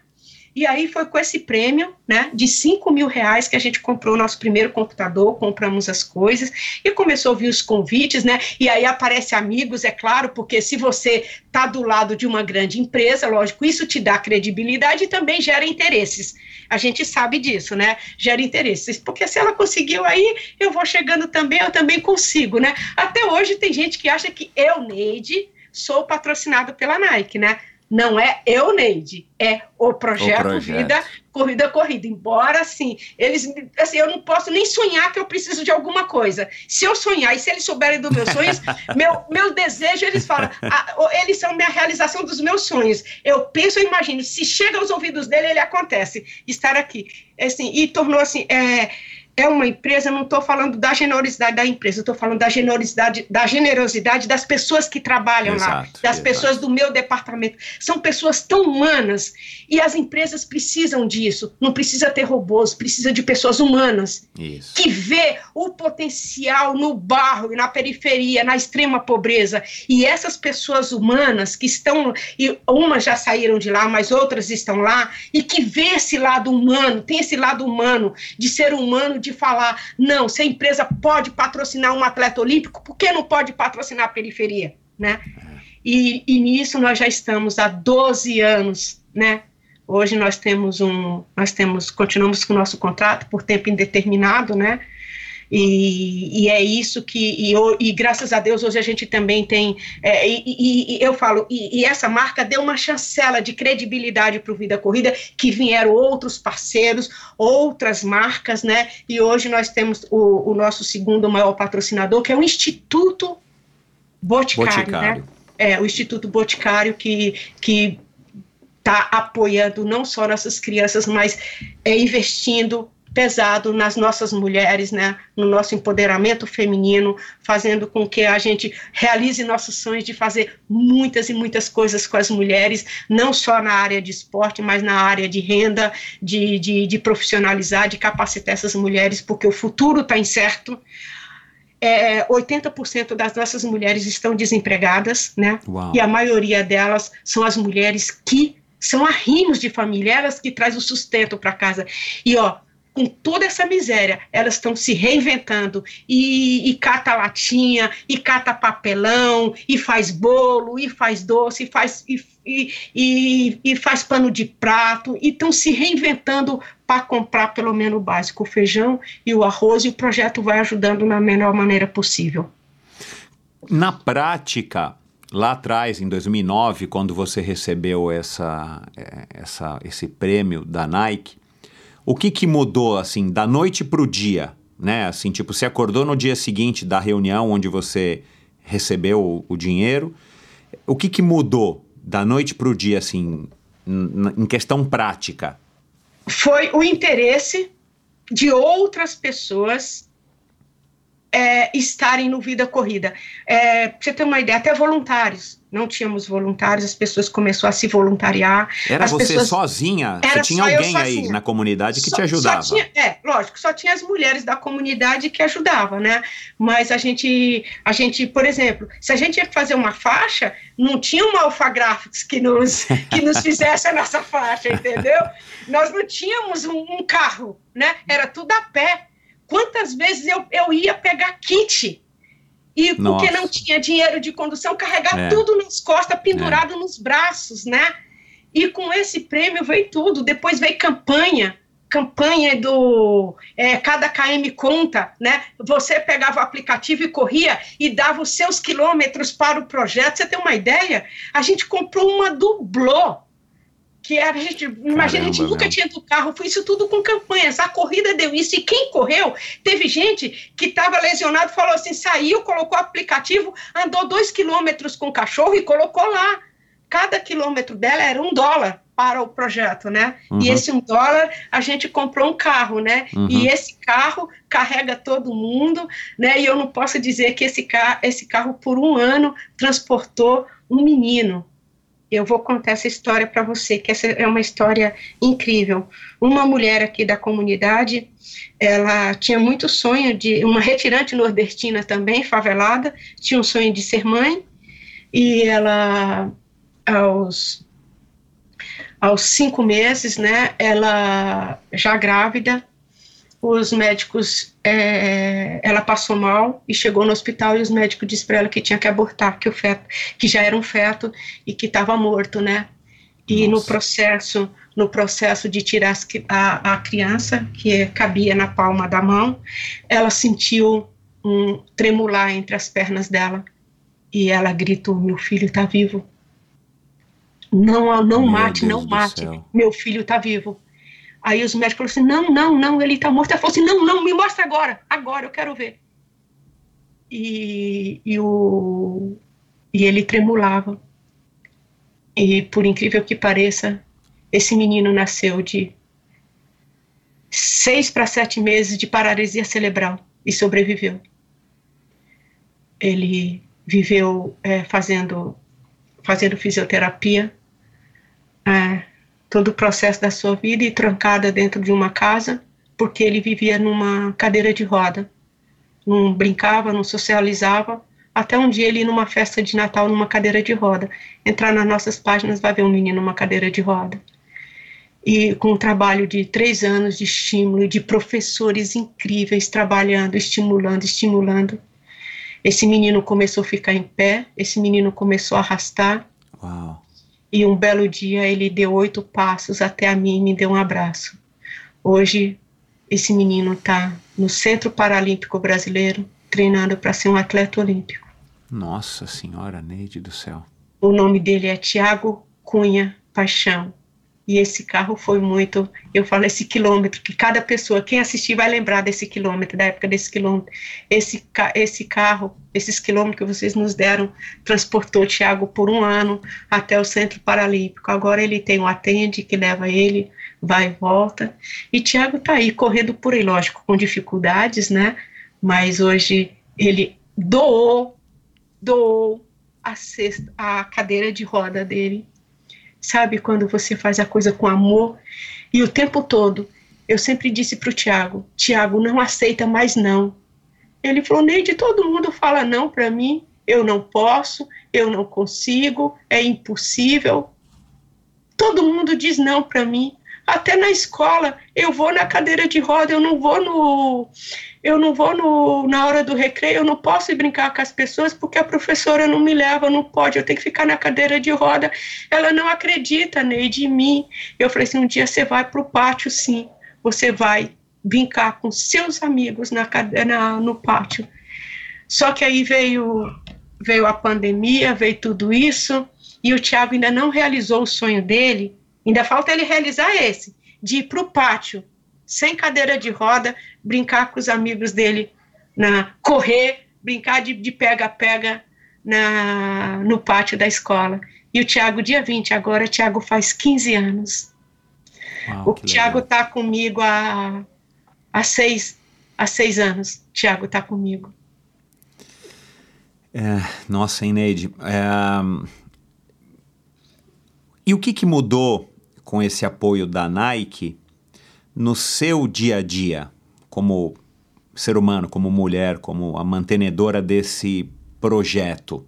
E aí foi com esse prêmio, né, de 5 mil reais que a gente comprou o nosso primeiro computador, compramos as coisas e começou a vir os convites, né? E aí aparece amigos, é claro, porque se você tá do lado de uma grande empresa, lógico, isso te dá credibilidade e também gera interesses. A gente sabe disso, né? Gera interesses, porque se ela conseguiu aí, eu vou chegando também, eu também consigo, né? Até hoje tem gente que acha que eu, Neide, sou patrocinado pela Nike, né? Não é eu, Neide, é o projeto, o projeto, Vida Corrida Corrida. Embora, assim, eles, assim, eu não posso nem sonhar que eu preciso de alguma coisa. Se eu sonhar e se eles souberem dos meus sonhos, meu, meu desejo, eles falam, ah, eles são minha realização dos meus sonhos. Eu penso e imagino, se chega aos ouvidos dele, ele acontece. Estar aqui. Assim, e tornou assim. É, é uma empresa, não estou falando da generosidade da empresa, estou falando da generosidade, da generosidade das pessoas que trabalham exato, lá, das exato. pessoas do meu departamento. São pessoas tão humanas e as empresas precisam disso. Não precisa ter robôs, precisa de pessoas humanas Isso. que vê o potencial no barro e na periferia, na extrema pobreza. E essas pessoas humanas que estão, e umas já saíram de lá, mas outras estão lá, e que vê esse lado humano, tem esse lado humano de ser humano de falar, não, se a empresa pode patrocinar um atleta olímpico, por que não pode patrocinar a periferia, né? E, e nisso nós já estamos há 12 anos, né? Hoje nós temos um, nós temos, continuamos com o nosso contrato por tempo indeterminado, né? E, e, é isso que, e, e, graças a Deus, hoje a gente também tem, é, e, e, eu falo, e, essa marca deu uma chancela de credibilidade para o Vida Corrida, que vieram outros parceiros, outras marcas, né? E hoje nós temos o, o nosso segundo maior patrocinador, que é o Instituto Boticário, né? Boticário. né? É, o Instituto Boticário, que, que está apoiando não só nossas crianças, mas é, investindo pesado nas nossas mulheres, né, no nosso empoderamento feminino, fazendo com que a gente realize nossos sonhos de fazer muitas e muitas coisas com as mulheres, não só na área de esporte, mas na área de renda, de, de, de profissionalizar, de capacitar essas mulheres, porque o futuro está incerto. É, 80% das nossas mulheres estão desempregadas, né? Uau. E a maioria delas são as mulheres que são arrimos de família, elas que trazem o sustento para casa. E ó, com toda essa miséria, elas estão se reinventando e, e, cata latinha, e cata papelão, e faz bolo, e faz doce, e faz, e, e, e faz pano de prato, e estão se reinventando para comprar pelo menos o básico, o feijão e o arroz, e o projeto vai ajudando na melhor maneira possível. Na prática, lá atrás, em 2009, quando você recebeu essa, é, essa, esse prêmio da Nike, o que, que mudou, assim, da noite para o dia? Né? Assim, tipo, você acordou no dia seguinte da reunião onde você recebeu o, o dinheiro. O que, que mudou da noite para o dia, assim, em questão prática? Foi o interesse de outras pessoas é, estarem no Vida Corrida. É, pra você ter uma ideia, até voluntários. Não tínhamos voluntários, as pessoas começaram a se voluntariar. Era você pessoas... sozinha? Era você tinha alguém aí na comunidade que só, te ajudava? Tinha, é, lógico, só tinha as mulheres da comunidade que ajudavam, né? Mas a gente, a gente, por exemplo, se a gente ia fazer uma faixa, não tinha uma Alpha Graphics que nos, que nos fizesse a nossa faixa, entendeu? Nós não tínhamos um, um carro, né? Era tudo a pé Quantas vezes eu, eu ia pegar kit e Nossa. porque não tinha dinheiro de condução, carregar é. tudo nas costas, pendurado é. nos braços, né? E com esse prêmio veio tudo. Depois veio campanha, campanha do é, cada KM conta, né? Você pegava o aplicativo e corria e dava os seus quilômetros para o projeto. Você tem uma ideia? A gente comprou uma dublô que era, a gente, imagina, a gente nunca tinha do carro, foi isso tudo com campanhas, a corrida deu isso, e quem correu, teve gente que estava lesionado, falou assim, saiu, colocou o aplicativo, andou dois quilômetros com o cachorro e colocou lá, cada quilômetro dela era um dólar para o projeto, né, uhum. e esse um dólar, a gente comprou um carro, né, uhum. e esse carro carrega todo mundo, né, e eu não posso dizer que esse, car esse carro, por um ano, transportou um menino, eu vou contar essa história para você, que essa é uma história incrível. Uma mulher aqui da comunidade, ela tinha muito sonho de, uma retirante nordestina também, favelada, tinha um sonho de ser mãe, e ela, aos, aos cinco meses, né, ela já grávida, os médicos, é, ela passou mal e chegou no hospital e os médicos disseram para ela que tinha que abortar, que o feto, que já era um feto e que estava morto, né? E Nossa. no processo, no processo de tirar a, a criança, que cabia na palma da mão, ela sentiu um tremular entre as pernas dela e ela gritou: "Meu filho está vivo! Não, não mate, Deus não mate! Meu filho está vivo!" Aí os médicos falaram assim: não, não, não, ele está morto. Ela falou assim: não, não, me mostra agora, agora, eu quero ver. E, e, o, e ele tremulava. E por incrível que pareça, esse menino nasceu de seis para sete meses de paralisia cerebral e sobreviveu. Ele viveu é, fazendo, fazendo fisioterapia. É, todo o processo da sua vida e trancada dentro de uma casa, porque ele vivia numa cadeira de roda. Não brincava, não socializava, até um dia ele ir numa festa de Natal numa cadeira de roda. Entrar nas nossas páginas vai ver um menino numa cadeira de roda. E com um trabalho de três anos de estímulo, de professores incríveis trabalhando, estimulando, estimulando. Esse menino começou a ficar em pé, esse menino começou a arrastar. Uau. E um belo dia ele deu oito passos até a mim e me deu um abraço. Hoje, esse menino está no Centro Paralímpico Brasileiro, treinando para ser um atleta olímpico. Nossa Senhora, Neide do céu. O nome dele é Tiago Cunha Paixão. E esse carro foi muito, eu falo esse quilômetro, que cada pessoa, quem assistir vai lembrar desse quilômetro, da época desse quilômetro. Esse, esse carro, esses quilômetros que vocês nos deram, transportou Tiago por um ano até o Centro Paralímpico. Agora ele tem um atende que leva ele, vai e volta. E Tiago está aí, correndo por aí, lógico, com dificuldades, né? Mas hoje ele doou, doou a, cesta, a cadeira de roda dele sabe? Quando você faz a coisa com amor. E o tempo todo, eu sempre disse para o Tiago: Tiago, não aceita mais não. Ele falou: Neide, todo mundo fala não para mim. Eu não posso, eu não consigo, é impossível. Todo mundo diz não para mim. Até na escola, eu vou na cadeira de roda, eu não vou no. Eu não vou no, na hora do recreio, eu não posso ir brincar com as pessoas porque a professora não me leva, não pode, eu tenho que ficar na cadeira de roda. Ela não acredita, Neide, em mim. Eu falei assim: um dia você vai para o pátio, sim. Você vai brincar com seus amigos na, na, no pátio. Só que aí veio, veio a pandemia, veio tudo isso, e o Tiago ainda não realizou o sonho dele Ainda falta ele realizar esse, de ir para o pátio, sem cadeira de roda, brincar com os amigos dele, na correr, brincar de pega-pega no pátio da escola. E o Tiago, dia 20, agora o Tiago faz 15 anos. Uau, o Tiago está comigo há, há, seis, há seis anos. Tiago está comigo. É, nossa, Ineide. É, e o que, que mudou com esse apoio da Nike no seu dia a dia, como ser humano, como mulher, como a mantenedora desse projeto?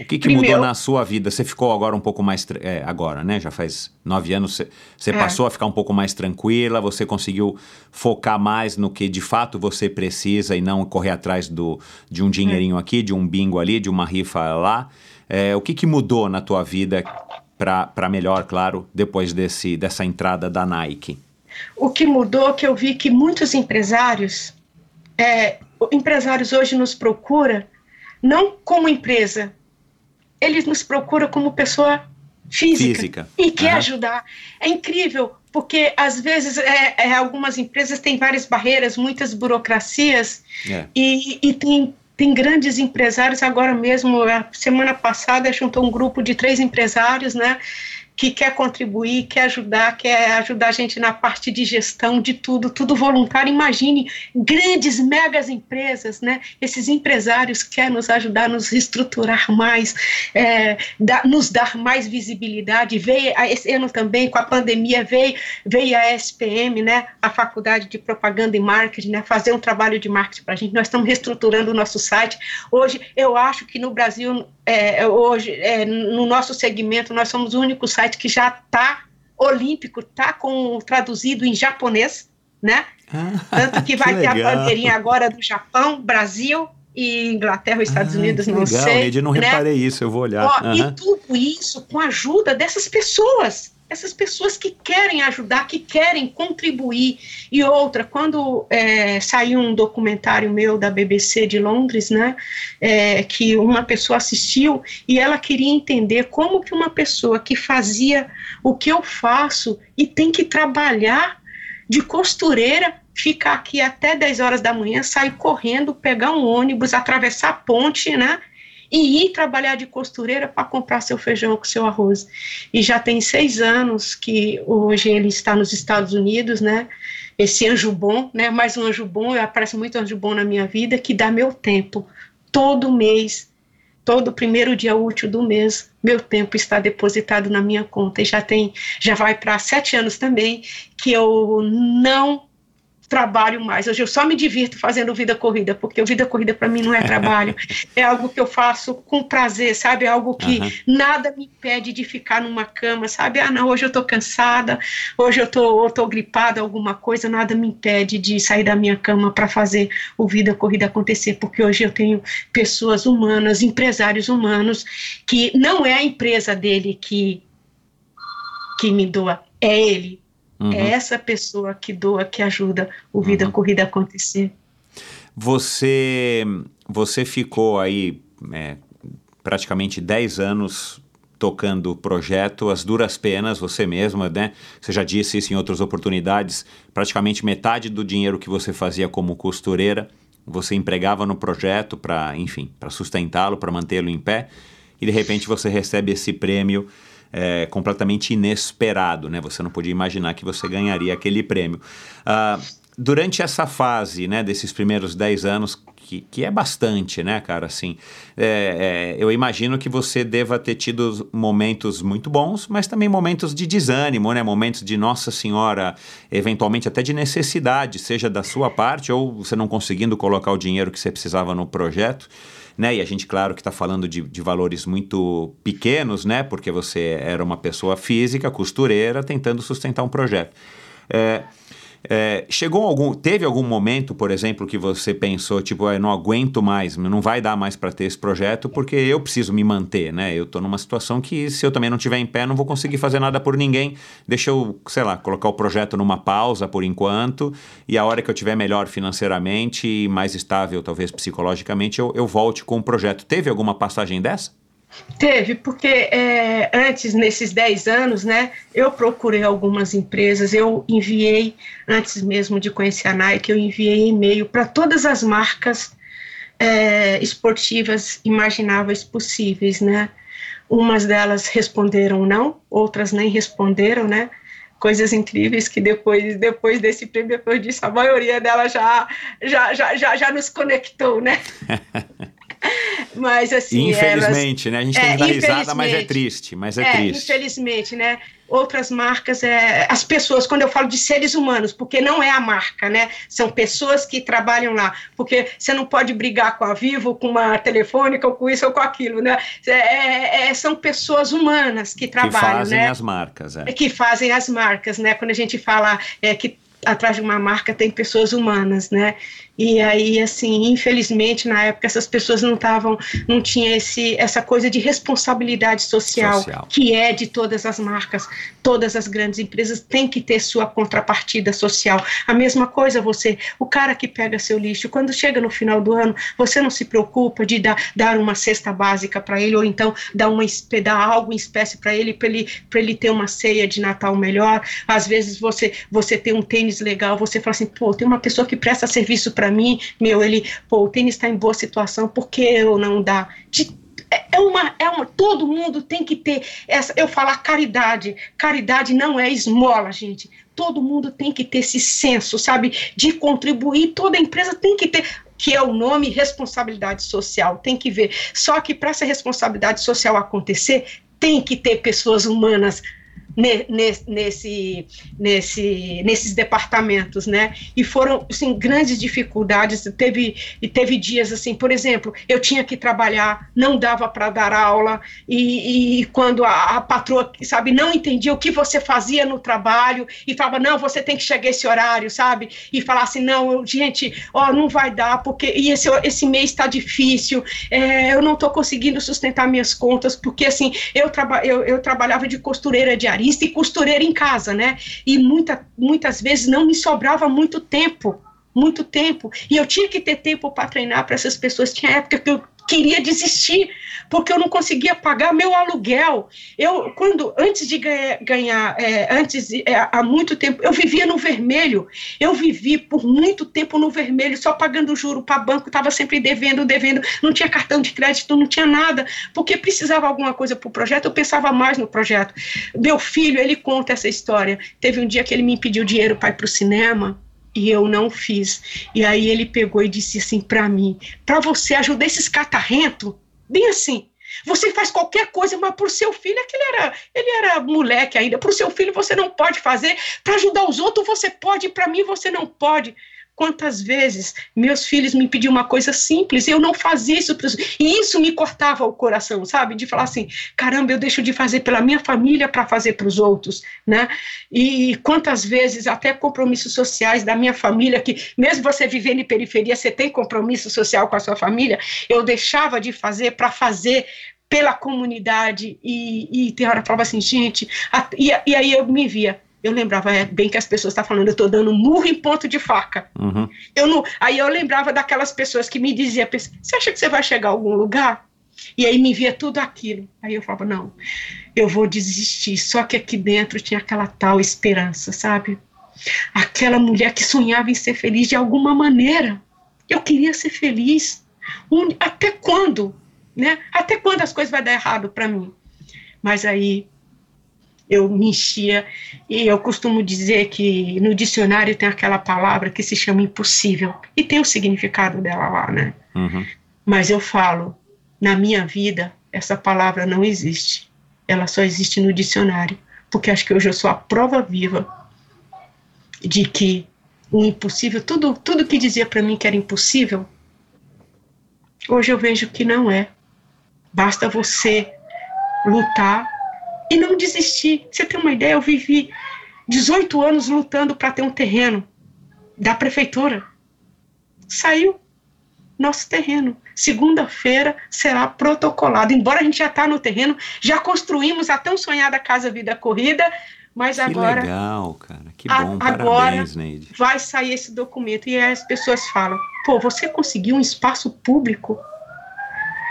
O que, que Primeiro, mudou na sua vida? Você ficou agora um pouco mais. É, agora, né? Já faz nove anos. Você, você é. passou a ficar um pouco mais tranquila, você conseguiu focar mais no que de fato você precisa e não correr atrás do, de um dinheirinho é. aqui, de um bingo ali, de uma rifa lá. É, o que, que mudou na tua vida para melhor, claro, depois desse, dessa entrada da Nike? O que mudou é que eu vi que muitos empresários, é, empresários hoje nos procuram não como empresa, eles nos procuram como pessoa física, física. e quer uhum. ajudar. É incrível, porque às vezes é, é, algumas empresas têm várias barreiras, muitas burocracias, é. e, e tem tem grandes empresários, agora mesmo, a semana passada, juntou um grupo de três empresários, né? Que quer contribuir, quer ajudar, quer ajudar a gente na parte de gestão, de tudo, tudo voluntário. Imagine grandes, megas empresas, né? Esses empresários querem nos ajudar, nos reestruturar mais, é, da, nos dar mais visibilidade. Veio esse ano também, com a pandemia, veio, veio a SPM, né? A Faculdade de Propaganda e Marketing, né? Fazer um trabalho de marketing para a gente. Nós estamos reestruturando o nosso site. Hoje, eu acho que no Brasil, é, hoje, é, no nosso segmento, nós somos o único site que já está olímpico tá com traduzido em japonês, né? Ah, Tanto que vai que ter a bandeirinha agora do Japão, Brasil e Inglaterra, Estados Ah, Unidos, não legal, sei. Não né? reparei isso, eu vou olhar. Ó, Aham. E tudo isso com a ajuda dessas pessoas, essas pessoas que querem ajudar, que querem contribuir. E outra, quando é, saiu um documentário meu da BBC de Londres, né, é, que uma pessoa assistiu e ela queria entender como que uma pessoa que fazia o que eu faço e tem que trabalhar de costureira, ficar aqui até 10 horas da manhã, sair correndo, pegar um ônibus, atravessar a ponte, né? E ir trabalhar de costureira para comprar seu feijão com seu arroz. E já tem seis anos que hoje ele está nos Estados Unidos, né? Esse anjo bom, né? Mais um anjo bom, aparece muito anjo bom na minha vida, que dá meu tempo. Todo mês, todo primeiro dia útil do mês, meu tempo está depositado na minha conta. E já tem, já vai para sete anos também que eu não trabalho mais. Hoje eu só me divirto fazendo vida corrida, porque vida corrida para mim não é trabalho, é algo que eu faço com prazer, sabe? É algo que Aham. nada me impede de ficar numa cama, sabe? Ah, não, hoje eu tô cansada, hoje eu tô, eu tô gripada, alguma coisa, nada me impede de sair da minha cama para fazer o vida corrida acontecer, porque hoje eu tenho pessoas humanas, empresários humanos, que não é a empresa dele que que me doa, é ele, Uhum. é essa pessoa que doa, que ajuda o Vida Uhum. Corrida a acontecer. Você, você ficou aí é, praticamente 10 anos tocando o projeto, as duras penas, você mesma, né? Você já disse isso em outras oportunidades, praticamente metade do dinheiro que você fazia como costureira, você empregava no projeto para, enfim, para sustentá-lo, para mantê-lo em pé, e de repente você recebe esse prêmio é, completamente inesperado, né? Você não podia imaginar que você ganharia aquele prêmio. Ah, durante essa fase, né, desses primeiros 10 anos, que, que é bastante, né, cara, assim, é, é, eu imagino que você deva ter tido momentos muito bons, mas também momentos de desânimo, né, momentos de, nossa senhora, eventualmente até de necessidade, seja da sua parte ou você não conseguindo colocar o dinheiro que você precisava no projeto, né, e a gente, claro, que está falando de, de valores muito pequenos, né, porque você era uma pessoa física, costureira, tentando sustentar um projeto. É, é, chegou algum, teve algum momento, por exemplo, que você pensou, tipo, "Ah, eu não aguento mais, não vai dar mais para ter esse projeto porque eu preciso me manter, né? Eu tô numa situação que se eu também não tiver em pé, não vou conseguir fazer nada por ninguém. Deixa eu, sei lá, colocar o projeto numa pausa por enquanto e a hora que eu tiver melhor financeiramente e mais estável, talvez psicologicamente, eu, eu volte com o projeto. Teve alguma passagem dessa? Teve, porque é, antes, nesses 10 anos, né, eu procurei algumas empresas, eu enviei, antes mesmo de conhecer a Nike, eu enviei e-mail para todas as marcas é, esportivas imagináveis possíveis, né? Umas delas responderam não, outras nem responderam, né? Coisas incríveis que depois, depois desse prêmio, depois disso, a maioria delas já, já, já, já, já nos conectou, né? Mas assim, elas, Infelizmente, né? A gente tem É, que dar risada, mas é triste, mas é, é, triste. infelizmente, né? Outras marcas, é, as pessoas, quando eu falo de seres humanos, porque não é a marca, né? São pessoas que trabalham lá. Porque você não pode brigar com a Vivo, com uma telefônica, ou com isso ou com aquilo, né? É, é, são pessoas humanas que Que trabalham, fazem né? as marcas, é. que fazem as marcas, né? Quando a gente fala é, que atrás de uma marca tem pessoas humanas, né? E aí, assim, infelizmente, na época, essas pessoas não estavam, não tinha esse, essa coisa de responsabilidade social, Social. que é de todas as marcas, todas as grandes empresas têm que ter sua contrapartida social. A mesma coisa você, o cara que pega seu lixo, quando chega no final do ano, você não se preocupa de dar, dar uma cesta básica para ele, ou então dar, uma, dar algo em espécie para ele, para ele, pra ele ter uma ceia de Natal melhor. Às vezes você, você tem um tênis legal, você fala assim, pô, tem uma pessoa que presta serviço para mim, meu, ele, pô, o tênis está em boa situação, por que eu não dar? De- é é uma, é uma, todo mundo tem que ter essa, eu falar caridade, caridade não é esmola, gente, todo mundo tem que ter esse senso, sabe, de contribuir, toda empresa tem que ter, que é o nome responsabilidade social, tem que ver, só que para essa responsabilidade social acontecer, tem que ter pessoas humanas nesse, nesse, nesses departamentos, né? E foram assim, grandes dificuldades. Teve, e teve dias assim, por exemplo, eu tinha que trabalhar, não dava para dar aula, e, e quando a, a, patroa, sabe, não entendia o que você fazia no trabalho, e falava, não, você tem que chegar esse horário, sabe? E falar assim, não, gente, ó, não vai dar, porque e esse, esse mês está difícil, é, eu não estou conseguindo sustentar minhas contas, porque assim, eu, traba, eu, eu trabalhava de costureira diarista, e costureira em casa, né? E muita, muitas vezes não me sobrava muito tempo, muito tempo. E eu tinha que ter tempo para treinar para essas pessoas. Tinha época que eu queria desistir, porque eu não conseguia pagar meu aluguel. Eu, quando, antes de ganhar, ganhar é, antes, é, há muito tempo, eu vivia no vermelho. Eu vivi por muito tempo no vermelho, só pagando juro para banco, estava sempre devendo, devendo, não tinha cartão de crédito, não tinha nada, porque precisava alguma coisa para o projeto, eu pensava mais no projeto. Meu filho, ele conta essa história. Teve um dia que ele me pediu dinheiro para ir para o cinema, e eu não fiz. E aí ele pegou e disse assim para mim: para você ajudar esses catarrentos, bem assim. Você faz qualquer coisa, mas para o seu filho, aquele era, ele era moleque ainda. Para o seu filho você não pode fazer. Para ajudar os outros você pode. Para mim você não pode. Quantas vezes meus filhos me pediam uma coisa simples e eu não fazia isso, e isso me cortava o coração, sabe? De falar assim, caramba, eu deixo de fazer pela minha família para fazer para os outros, né? E quantas vezes até compromissos sociais da minha família, que mesmo você vivendo em periferia, você tem compromisso social com a sua família, eu deixava de fazer para fazer pela comunidade e, e tem hora falava assim, gente, a, e, e aí eu me via, eu lembrava é, bem que as pessoas estão tá falando, eu estou dando murro em ponto de faca. Uhum. Eu não, aí eu lembrava daquelas pessoas que me diziam, você acha que você vai chegar a algum lugar? E aí me via tudo aquilo. Aí eu falava, não, eu vou desistir. Só que aqui dentro tinha aquela tal esperança, sabe? Aquela mulher que sonhava em ser feliz de alguma maneira. Eu queria ser feliz. Até quando? Né? Até quando as coisas vão dar errado para mim? Mas aí eu me enchia. E eu costumo dizer que no dicionário tem aquela palavra que se chama impossível. E tem o significado dela lá, né? Uhum. Mas eu falo, na minha vida, essa palavra não existe. Ela só existe no dicionário. Porque acho que hoje eu sou a prova viva de que o impossível, tudo, tudo que dizia para mim que era impossível, hoje eu vejo que não é. Basta você lutar e não desistir. Você tem uma ideia? Eu vivi 18 anos lutando para ter um terreno da prefeitura. Saiu nosso terreno. Segunda-feira será protocolado. Embora a gente já está no terreno, já construímos a tão sonhada Casa Vida Corrida, mas que agora. Que legal, cara. Que bom. A, agora Parabéns, Neide. vai sair esse documento. E aí as pessoas falam: pô, você conseguiu um espaço público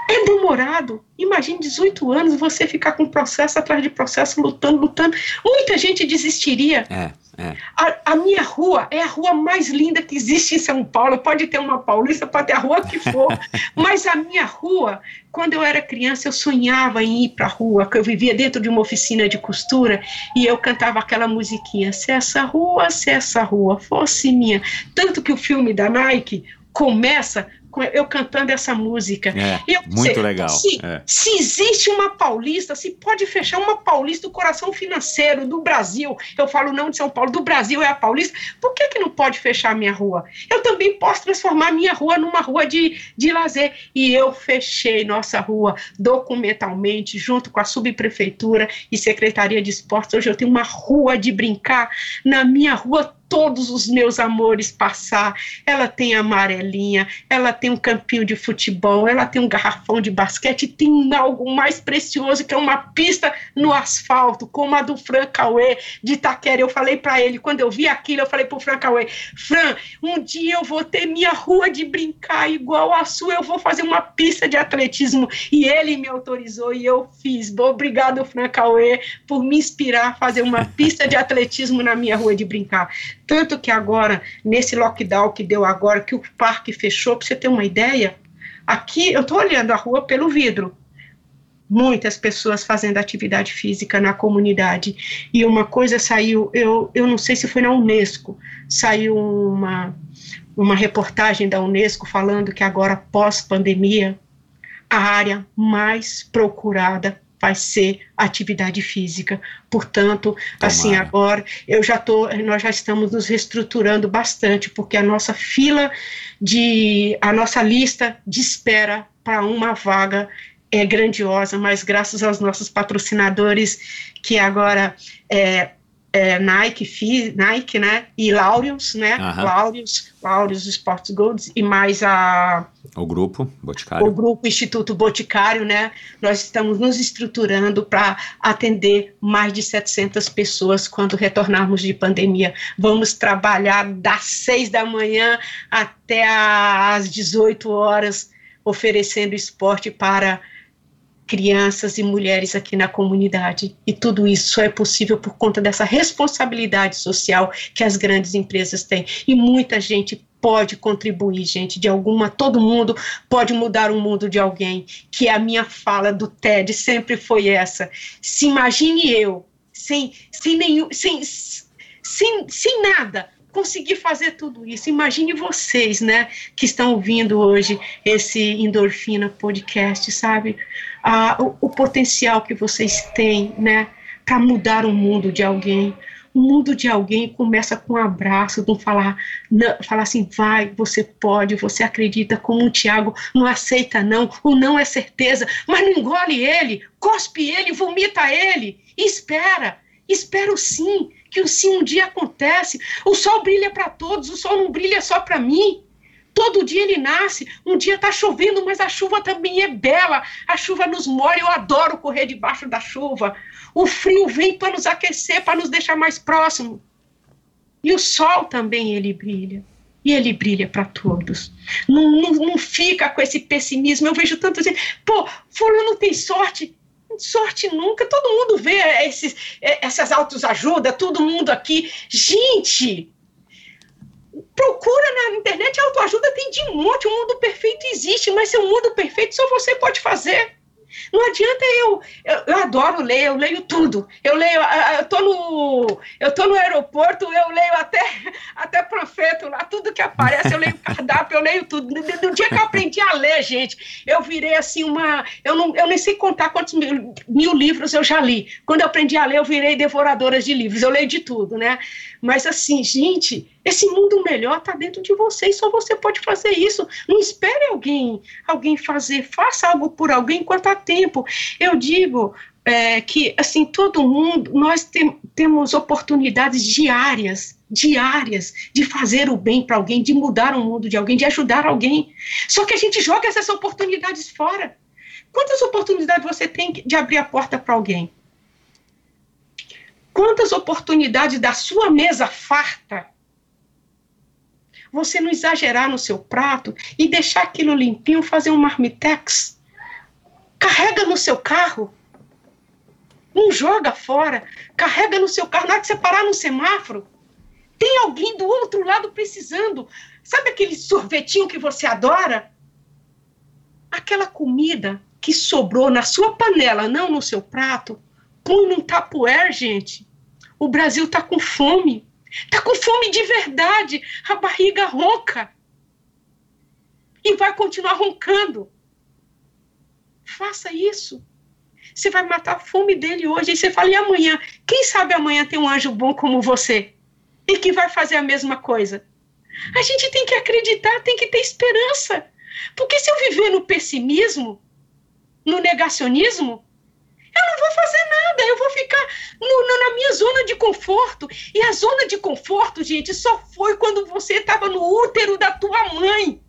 é demorado. Imagine 18 anos você ficar com processo atrás de processo, lutando, lutando. Muita gente desistiria. É, é. A, a, minha rua é a rua mais linda que existe em São Paulo. Pode ter uma paulista, pode ter a rua que for. mas a minha rua, quando eu era criança, eu sonhava em ir para a rua, que eu vivia dentro de uma oficina de costura e eu cantava aquela musiquinha: se essa rua, se essa rua fosse minha. Tanto que o filme da Nike começa eu cantando essa música. É, eu, muito legal. Se, é. se, existe uma paulista, se pode fechar uma paulista do coração financeiro do Brasil, eu falo não de São Paulo, do Brasil é a paulista, por que, que não pode fechar a minha rua? Eu também posso transformar a minha rua numa rua de, de lazer. E eu fechei nossa rua documentalmente, junto com a subprefeitura e Secretaria de Esportes. Hoje eu tenho uma rua de brincar na minha rua todos os meus amores passar. Ela tem amarelinha, ela tem um campinho de futebol, ela tem um garrafão de basquete, tem algo mais precioso que é uma pista no asfalto, como a do Fran Cauê de Itaquera. Eu falei para ele, quando eu vi aquilo, eu falei pro Fran Cauê, Fran, um dia eu vou ter minha rua de brincar igual a sua, eu vou fazer uma pista de atletismo. E ele me autorizou e eu fiz. Obrigado, Fran Cauê, por me inspirar a fazer uma pista de atletismo na minha rua de brincar. Tanto que agora, nesse lockdown que deu agora, que o parque fechou, para você ter uma ideia, aqui eu estou olhando a rua pelo vidro. Muitas pessoas fazendo atividade física na comunidade. E uma coisa saiu, eu, eu não sei se foi na Unesco, saiu uma, uma reportagem da Unesco falando que agora, pós-pandemia, a área mais procurada vai ser atividade física. Portanto, Tomara. assim, agora eu já tô, nós já estamos nos reestruturando bastante, porque a nossa fila de a nossa lista de espera para uma vaga é grandiosa, mas graças aos nossos patrocinadores que agora é, é, Nike, Nike, né, e Laureus, né, uhum. Laureus, Laureus Sports Goods e mais a o grupo Boticário. O grupo Instituto Boticário, né? Nós estamos nos estruturando para atender mais de 700 pessoas quando retornarmos de pandemia. Vamos trabalhar das 6 da manhã até às 18 horas, oferecendo esporte para crianças e mulheres aqui na comunidade. E tudo isso é possível por conta dessa responsabilidade social que as grandes empresas têm. E muita gente pode contribuir, gente, de alguma, todo mundo pode mudar o mundo de alguém, que a minha fala do TED sempre foi essa. Se imagine eu, sem, sem nenhum, sem, sem, sem nada, conseguir fazer tudo isso. Imagine vocês, né, que estão ouvindo hoje esse Endorfina Podcast, sabe? Ah, o, o potencial que vocês têm, né, para mudar o mundo de alguém. O mundo de alguém começa com um abraço, um falar, não, falar assim, vai, você pode, você acredita, como o Tiago, não aceita não, o não é certeza, mas não engole ele, cospe ele, vomita ele, espera, espero sim, que o sim um dia acontece. O sol brilha para todos, o sol não brilha só para mim. Todo dia ele nasce. Um dia está chovendo, mas a chuva também é bela. A chuva nos molha. Eu adoro correr debaixo da chuva. O frio vem para nos aquecer, para nos deixar mais próximo. E o sol também ele brilha. E ele brilha para todos. Não, não, não fica com esse pessimismo. Eu vejo tanto gente, pô, fulano tem sorte sorte nunca, todo mundo vê esses, é, essas autoajuda, todo mundo aqui. Gente, procura na internet, autoajuda tem de monte, o mundo perfeito existe, mas seu mundo perfeito só você pode fazer. Não adianta eu, eu, eu, adoro ler, eu leio tudo. Eu leio, eu tô no, eu tô no aeroporto, eu leio até, até profeta lá, tudo que aparece, eu leio cardápio, eu leio tudo. No, dia que eu aprendi a ler, gente, eu virei assim uma, eu não, eu nem sei contar quantos mil, mil livros eu já li. Quando eu aprendi a ler, eu virei devoradora de livros, eu leio de tudo, né? Mas assim, gente, esse mundo melhor está dentro de você e só você pode fazer isso. Não espere alguém, alguém fazer, faça algo por alguém enquanto há tempo. Eu digo é, que assim todo mundo, nós tem, temos oportunidades diárias, diárias de fazer o bem para alguém, de mudar o mundo de alguém, de ajudar alguém. Só que a gente joga essas oportunidades fora. Quantas oportunidades você tem de abrir a porta para alguém? Quantas oportunidades da sua mesa farta você não exagerar no seu prato e deixar aquilo limpinho, fazer um marmitex. Carrega no seu carro. Não joga fora. Carrega no seu carro. Na hora que você parar no semáforo, tem alguém do outro lado precisando. Sabe aquele sorvetinho que você adora? Aquela comida que sobrou na sua panela, não no seu prato, põe num tapuer, gente. O Brasil tá com fome. Está com fome de verdade, a barriga ronca. E vai continuar roncando. Faça isso. Você vai matar a fome dele hoje. E você fala, e amanhã? Quem sabe amanhã tem um anjo bom como você? E que vai fazer a mesma coisa? A gente tem que acreditar, tem que ter esperança. Porque se eu viver no pessimismo, no negacionismo, eu não vou fazer nada, eu vou ficar no, no, na minha zona de conforto. E a zona de conforto, gente, só foi quando você estava no útero da tua mãe.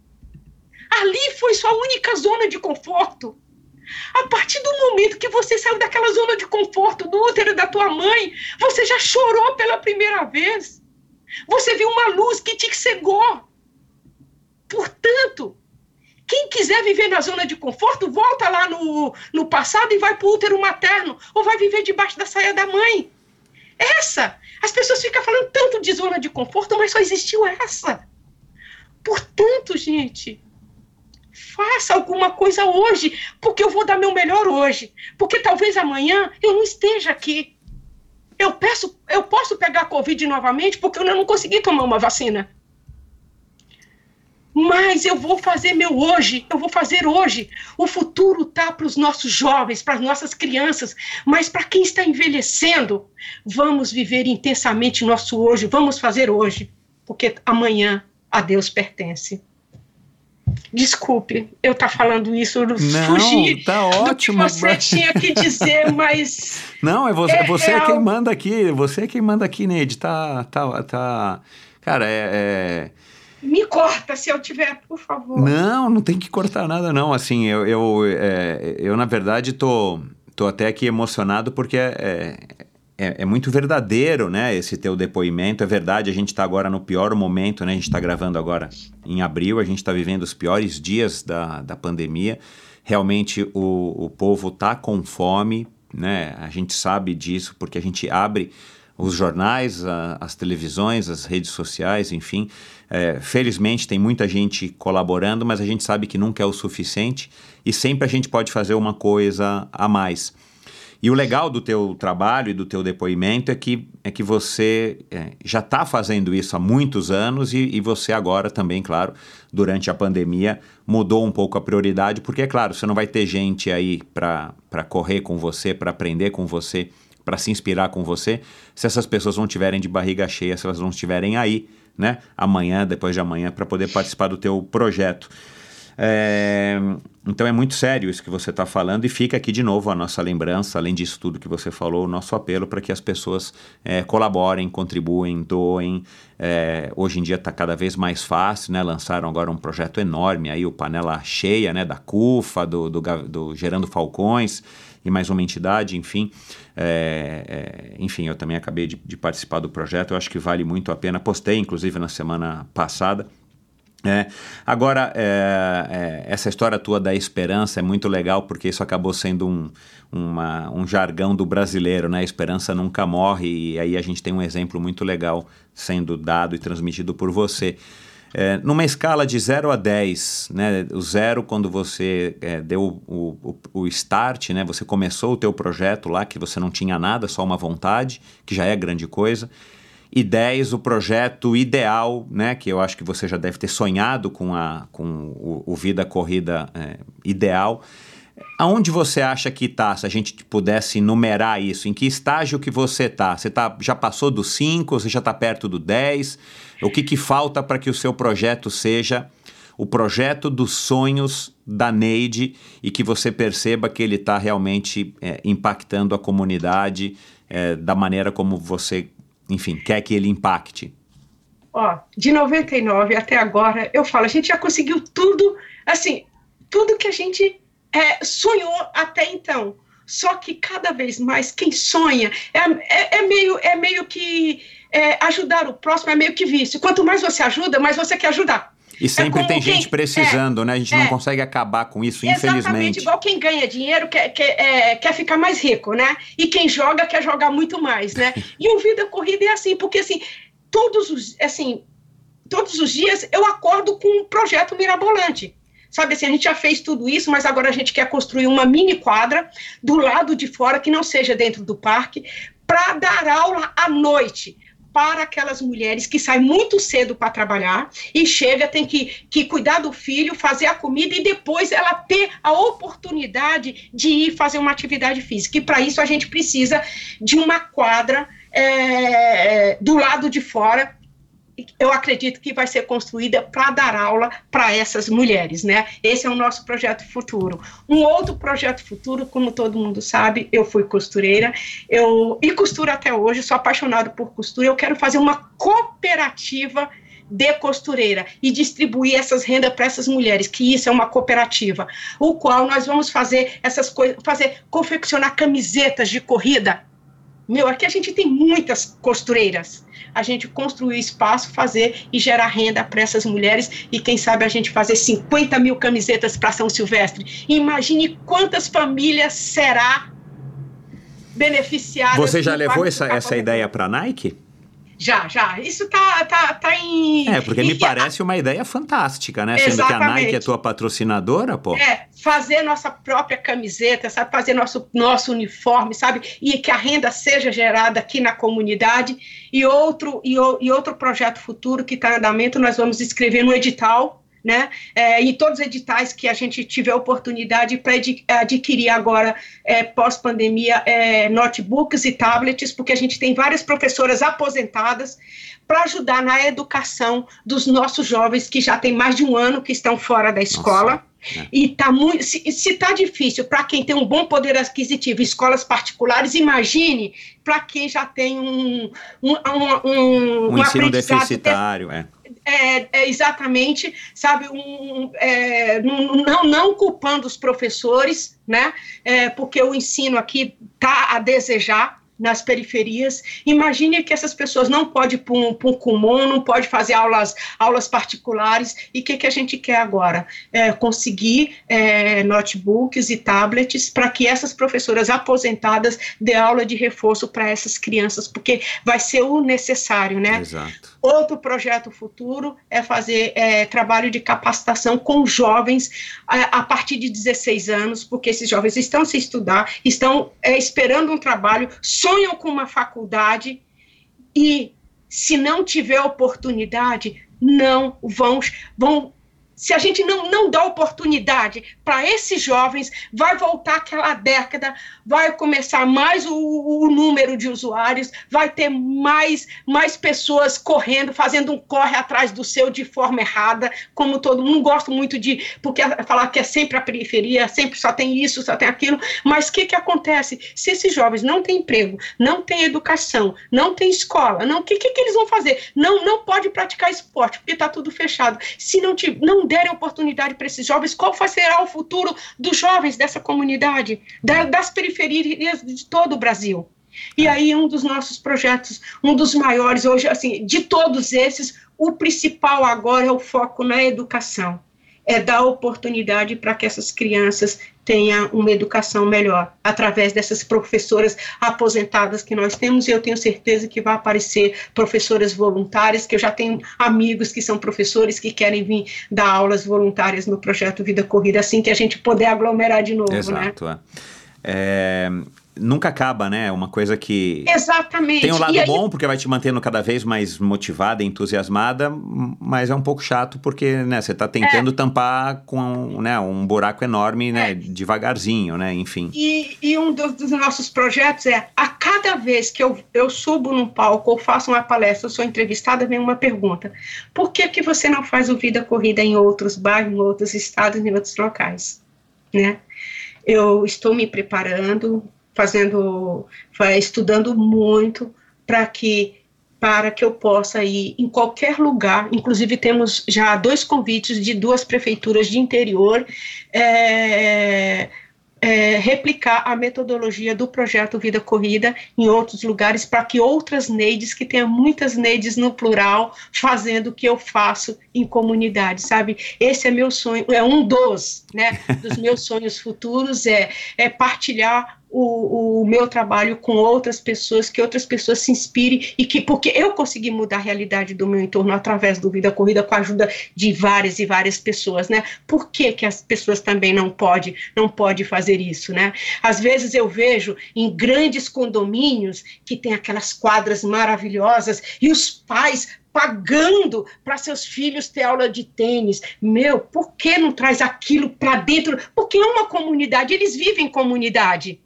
Ali foi sua única zona de conforto. A partir do momento que você saiu daquela zona de conforto do útero da tua mãe, você já chorou pela primeira vez. Você viu uma luz que te cegou. Portanto, quem quiser viver na zona de conforto, volta lá no, no passado e vai para o útero materno, ou vai viver debaixo da saia da mãe. Essa! As pessoas ficam falando tanto de zona de conforto, mas só existiu essa. Portanto, gente, faça alguma coisa hoje, porque eu vou dar meu melhor hoje. Porque talvez amanhã eu não esteja aqui. Eu peço, eu posso pegar Covid novamente porque eu não consegui tomar uma vacina. Mas eu vou fazer meu hoje, eu vou fazer hoje. O futuro tá para os nossos jovens, para as nossas crianças, mas para quem está envelhecendo, vamos viver intensamente nosso hoje, vamos fazer hoje, porque amanhã a Deus pertence. Desculpe, eu tá falando isso, eu Não, fugi tá do que ótimo. você mas- tinha que dizer, mas Não, é você, É você é quem manda aqui, você é quem manda aqui, Neide. Tá, tá, tá. Cara, é- é... me corta se eu tiver, por favor. Não, não tem que cortar nada, não. Assim, eu, eu, é, eu na verdade, tô, tô até aqui emocionado porque é, é, é muito verdadeiro, né? Esse teu depoimento. É verdade, a gente está agora no pior momento, né? A gente está gravando agora em abril, a gente está vivendo os piores dias da, da pandemia. Realmente o, o povo tá com fome, né? A gente sabe disso porque a gente abre os jornais, a- as televisões, as redes sociais, enfim. É, felizmente tem muita gente colaborando, mas a gente sabe que nunca é o suficiente e sempre a gente pode fazer uma coisa a mais. E o legal do teu trabalho e do teu depoimento é que, é que você é, já está fazendo isso há muitos anos e, e você agora também, claro, durante a pandemia, mudou um pouco a prioridade, porque, é claro, você não vai ter gente aí para correr com você, para aprender com você, para se inspirar com você, se essas pessoas não estiverem de barriga cheia, se elas não estiverem aí, né, amanhã, depois de amanhã, para poder participar do teu projeto. É, então é muito sério isso que você está falando e fica aqui de novo a nossa lembrança, além disso tudo que você falou, o nosso apelo para que as pessoas é, colaborem, contribuem, doem. É, hoje em dia está cada vez mais fácil, né? Lançaram agora um projeto enorme aí, o Panela Cheia, né? Da CUFA, do, do, do Gerando Falcões e mais uma entidade, enfim. É, é, enfim, eu também acabei de, de participar do projeto, eu acho que vale muito a pena. Postei, inclusive, na semana passada. É, agora, é, é, essa história tua da esperança é muito legal porque isso acabou sendo um, uma- um jargão do brasileiro, né? Esperança nunca morre e aí a gente tem um exemplo muito legal sendo dado e transmitido por você. É, numa escala de 0 a 10, né? O zero quando você é, deu o, o, o start, né? Você começou o teu projeto lá, que você não tinha nada, só uma vontade, que já é grande coisa e 10 o projeto ideal, né, que eu acho que você já deve ter sonhado com, a, com o, o Vida Corrida é, ideal. Aonde você acha que está, se a gente pudesse numerar isso? Em que estágio que você está? Você tá, já passou do 5, você já está perto do 10? O que, que falta para que o seu projeto seja o projeto dos sonhos da Neide e que você perceba que ele está realmente é, impactando a comunidade é, da maneira como você, enfim, quer que ele impacte? Ó, de 99 até agora, eu falo, a gente já conseguiu tudo, assim, tudo que a gente é, sonhou até então. Só que cada vez mais quem sonha é, é, é meio, é meio que é, ajudar o próximo é meio que vício. Quanto mais você ajuda, mais você quer ajudar. E sempre como tem quem- gente precisando, né? A gente não é. consegue acabar com isso, Exatamente infelizmente. igual quem ganha dinheiro quer, quer, é, quer ficar mais rico, né? E quem joga quer jogar muito mais, né? E o Vida Corrida é assim, porque assim, todos os, assim, todos os dias eu acordo com um projeto mirabolante. Sabe assim, a gente já fez tudo isso, mas agora a gente quer construir uma mini quadra do lado de fora, que não seja dentro do parque, para dar aula à noite para aquelas mulheres que saem muito cedo para trabalhar e chega, tem que, que cuidar do filho, fazer a comida e depois ela ter a oportunidade de ir fazer uma atividade física. E para isso a gente precisa de uma quadra é, do lado de fora eu acredito que vai ser construída para dar aula para essas mulheres, né? Esse é o nosso projeto futuro. Um outro projeto futuro, como todo mundo sabe, eu fui costureira, eu e costuro até hoje, sou apaixonado por costura. Eu quero fazer uma cooperativa de costureira e distribuir essas rendas para essas mulheres, que isso é uma cooperativa, o qual nós vamos fazer essas coisas, fazer confeccionar camisetas de corrida. Meu, aqui a gente tem muitas costureiras a gente construir espaço, fazer e gerar renda para essas mulheres e quem sabe a gente fazer 50 mil camisetas para São Silvestre. Imagine quantas famílias será beneficiadas. Você já levou essa, essa ideia para a Nike? Já, já. Isso tá, tá, tá em. É, porque me e- parece uma ideia fantástica, né? Sendo que a Exatamente. Nike é tua patrocinadora, pô. É, fazer nossa própria camiseta, sabe? Fazer nosso, nosso uniforme, sabe? E que a renda seja gerada aqui na comunidade. E outro, e, o- e outro projeto futuro que está em andamento, nós vamos escrever no edital, né? É, em todos os editais que a gente tiver oportunidade para adquirir agora, é, pós-pandemia, é, notebooks e tablets, porque a gente tem várias professoras aposentadas para ajudar na educação dos nossos jovens que já tem mais de um ano que estão fora da escola. Nossa. É. E tá muito, se está difícil para quem tem um bom poder aquisitivo, escolas particulares, imagine para quem já tem um, um, um, um, um ensino deficitário. É. É, é, exatamente, sabe, um, é, não, não culpando os professores, né, é, porque o ensino aqui está a desejar, nas periferias. Imagine que essas pessoas não podem ir para um, um comum, não pode fazer aulas, aulas particulares. E o que, que a gente quer agora? É, conseguir é, notebooks e tablets para que essas professoras aposentadas dê aula de reforço para essas crianças, porque vai ser o necessário, né? Exato. Outro projeto futuro é fazer é, trabalho de capacitação com jovens a, a, partir de 16 anos, porque esses jovens estão se estudar, estão é, esperando um trabalho, sonham com uma faculdade e, se não tiver oportunidade, não vão, vão se a gente não, não dá oportunidade para esses jovens, vai voltar aquela década, vai começar mais o, o, número de usuários, vai ter mais, mais pessoas correndo, fazendo um corre atrás do seu de forma errada, como todo mundo gosta muito de, porque falar que é sempre a periferia, sempre só tem isso, só tem aquilo, mas o que, que acontece? Se esses jovens não têm emprego, não têm educação, não têm escola, não, o que, que, que eles vão fazer? Não, não pode praticar esporte, porque está tudo fechado. Se não, te, não derem oportunidade para esses jovens, qual será o futuro dos jovens dessa comunidade, da, das periferias de todo o Brasil? E aí, um dos nossos projetos, um dos maiores hoje, assim, de todos esses, o principal agora é o foco na educação é dar oportunidade para que essas crianças tenham uma educação melhor, através dessas professoras aposentadas que nós temos, e eu tenho certeza que vai aparecer professoras voluntárias, que eu já tenho amigos que são professores que querem vir dar aulas voluntárias no projeto Vida Corrida, assim que a gente puder aglomerar de novo, Exato, né? É. é nunca acaba, né? É uma coisa que. Exatamente. Tem um lado aí... bom, porque vai te mantendo cada vez mais motivada, entusiasmada, mas é um pouco chato porque, né, você está tentando é. tampar com né, um buraco enorme, né? É. Devagarzinho, né? Enfim. E, e um dos, dos, nossos projetos é a cada vez que eu, eu subo num palco ou faço uma palestra, eu sou entrevistada, vem uma pergunta. Por que, que você não faz o Vida Corrida em outros bairros, em outros estados, em outros locais? Né? Eu estou me preparando, fazendo, estudando muito para que para que eu possa ir em qualquer lugar. Inclusive temos já dois convites de duas prefeituras de interior. É, é, replicar a metodologia do projeto Vida Corrida em outros lugares para que outras NEIDs, que tenha muitas NEIDs no plural, fazendo o que eu faço em comunidade, sabe? Esse é meu sonho, é um dos, né, dos meus sonhos futuros, é, é partilhar o, o, meu trabalho com outras pessoas, que outras pessoas se inspirem e que, porque eu consegui mudar a realidade do meu entorno através do Vida Corrida com a ajuda de várias e várias pessoas, né? Por que, que as pessoas também não podem não pode fazer isso, né? Às vezes eu vejo em grandes condomínios que tem aquelas quadras maravilhosas e os pais pagando para seus filhos ter aula de tênis. Meu, por que não traz aquilo para dentro? Porque é uma comunidade, eles vivem em comunidade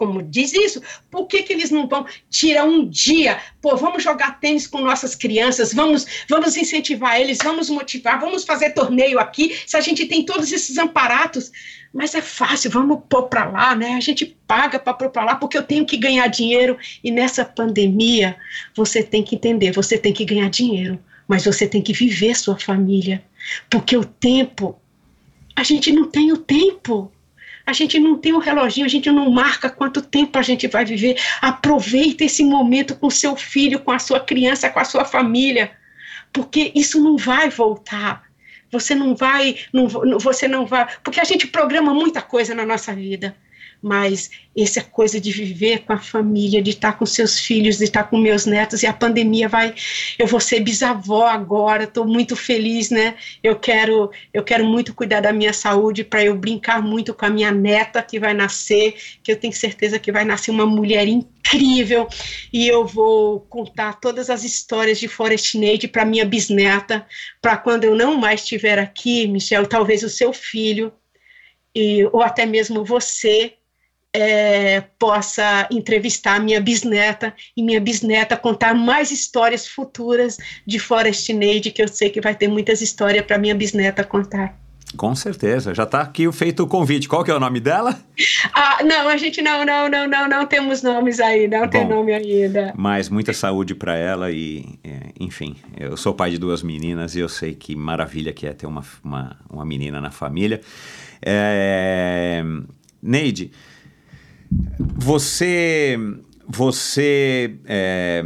como diz isso, por que, que eles não vão tirar um dia? Pô, vamos jogar tênis com nossas crianças, vamos, vamos incentivar eles, vamos motivar, vamos fazer torneio aqui, se a gente tem todos esses amparatos. Mas é fácil, vamos pôr para lá, né? A gente paga para pôr para lá porque eu tenho que ganhar dinheiro. E nessa pandemia, você tem que entender, você tem que ganhar dinheiro, mas você tem que viver sua família. Porque o tempo, a gente não tem o tempo. A gente não tem um reloginho, a gente não marca quanto tempo a gente vai viver. Aproveita esse momento com seu filho, com a sua criança, com a sua família, porque isso não vai voltar. Você não vai, não, você não vai, porque a gente programa muita coisa na nossa vida. Mas essa coisa de viver com a família, de estar com seus filhos, de estar com meus netos, e a pandemia vai, eu vou ser bisavó agora, estou muito feliz, né? Eu quero, eu quero muito cuidar da minha saúde para eu brincar muito com a minha neta que vai nascer, que eu tenho certeza que vai nascer uma mulher incrível, e eu vou contar todas as histórias de Forest Neide para minha bisneta, para quando eu não mais estiver aqui, Michel, talvez o seu filho, e, ou até mesmo você, é, possa entrevistar minha bisneta e minha bisneta contar mais histórias futuras de Forest Neide, que eu sei que vai ter muitas histórias para minha bisneta contar. Com certeza, já está aqui feito o convite. Qual que é o nome dela? Ah, não, a gente não, não, não, não, não temos nomes aí, não Bom, tem nome ainda. Mas muita saúde para ela e, é, enfim, eu sou pai de duas meninas e eu sei que maravilha que é ter uma, uma, uma menina na família. É, Neide, você, você é,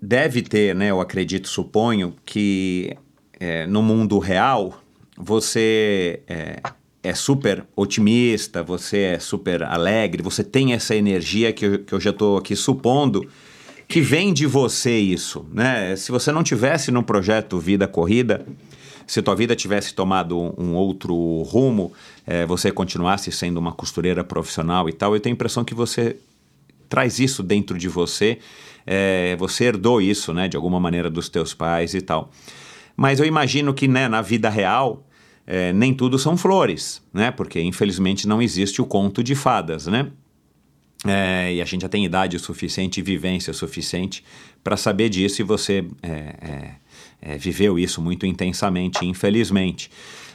deve ter, né, eu acredito, suponho, que é, no mundo real você é, é, super otimista, você é super alegre, você tem essa energia que eu, que eu já estou aqui supondo que vem de você isso, né? Se você não tivesse no projeto Vida Corrida, se tua vida tivesse tomado um, outro rumo, é, você continuasse sendo uma costureira profissional e tal, eu tenho a impressão que você traz isso dentro de você, é, você herdou isso, né, de alguma maneira dos teus pais e tal. Mas eu imagino que, né, na vida real, é, nem tudo são flores, né, porque infelizmente não existe o conto de fadas, né? É, e a gente já tem idade suficiente vivência suficiente para saber disso e você é, viveu isso muito intensamente, infelizmente.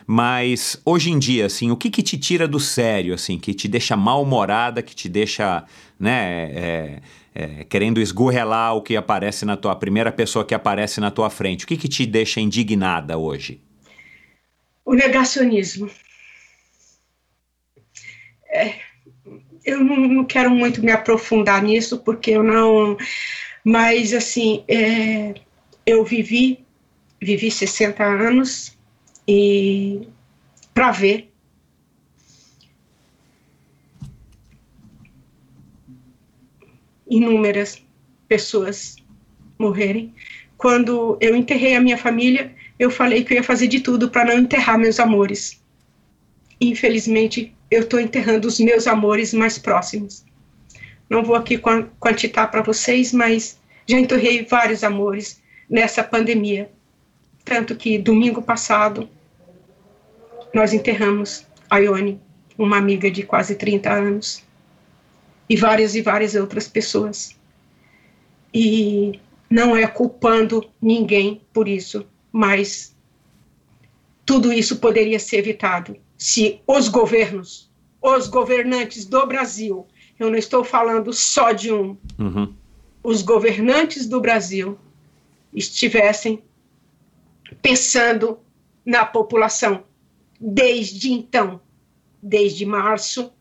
Mas hoje em dia, assim, o que, que te tira do sério, assim, que te deixa mal-humorada, que te deixa, né, é, é, querendo esgurrelar o que aparece na tua, primeira pessoa que aparece na tua frente? O que, que te deixa indignada hoje? O negacionismo. É, eu não, não, quero muito me aprofundar nisso, porque eu não. Mas, assim, é, eu vivi, vivi 60 anos e para ver inúmeras pessoas morrerem. Quando eu enterrei a minha família, eu falei que eu ia fazer de tudo para não enterrar meus amores. Infelizmente, eu estou enterrando os meus amores mais próximos. Não vou aqui quantitar para vocês, mas já enterrei vários amores nessa pandemia. Tanto que domingo passado nós enterramos a Ione, uma amiga de quase 30 anos, e várias e várias outras pessoas. E não é culpando ninguém por isso, mas tudo isso poderia ser evitado se os governos, os governantes do Brasil, eu não estou falando só de um, uhum. os governantes do Brasil estivessem pensando na população desde então, desde março,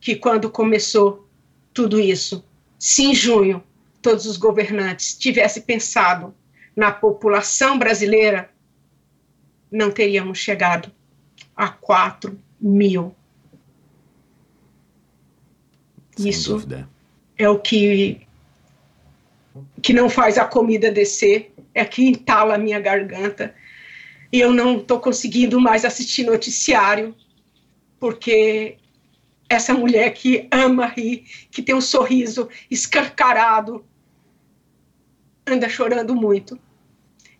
que quando começou tudo isso, se em junho todos os governantes tivessem pensado na população brasileira, não teríamos chegado a 4 mil. Sem isso dúvida. é o que, que não faz a comida descer é que entala a minha garganta. E eu não estou conseguindo mais assistir noticiário, porque essa mulher que ama rir, que tem um sorriso escancarado, anda chorando muito.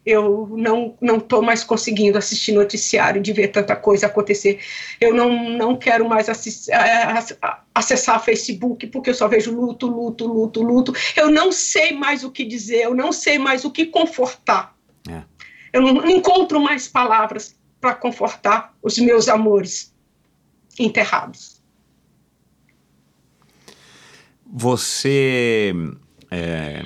Eu não não estou mais conseguindo assistir noticiário, de ver tanta coisa acontecer. Eu não, não quero mais acessar Facebook, porque eu só vejo luto, luto, luto, luto. Eu não sei mais o que dizer, eu não sei mais o que confortar. É. Eu não encontro mais palavras para confortar os meus amores enterrados. Você é,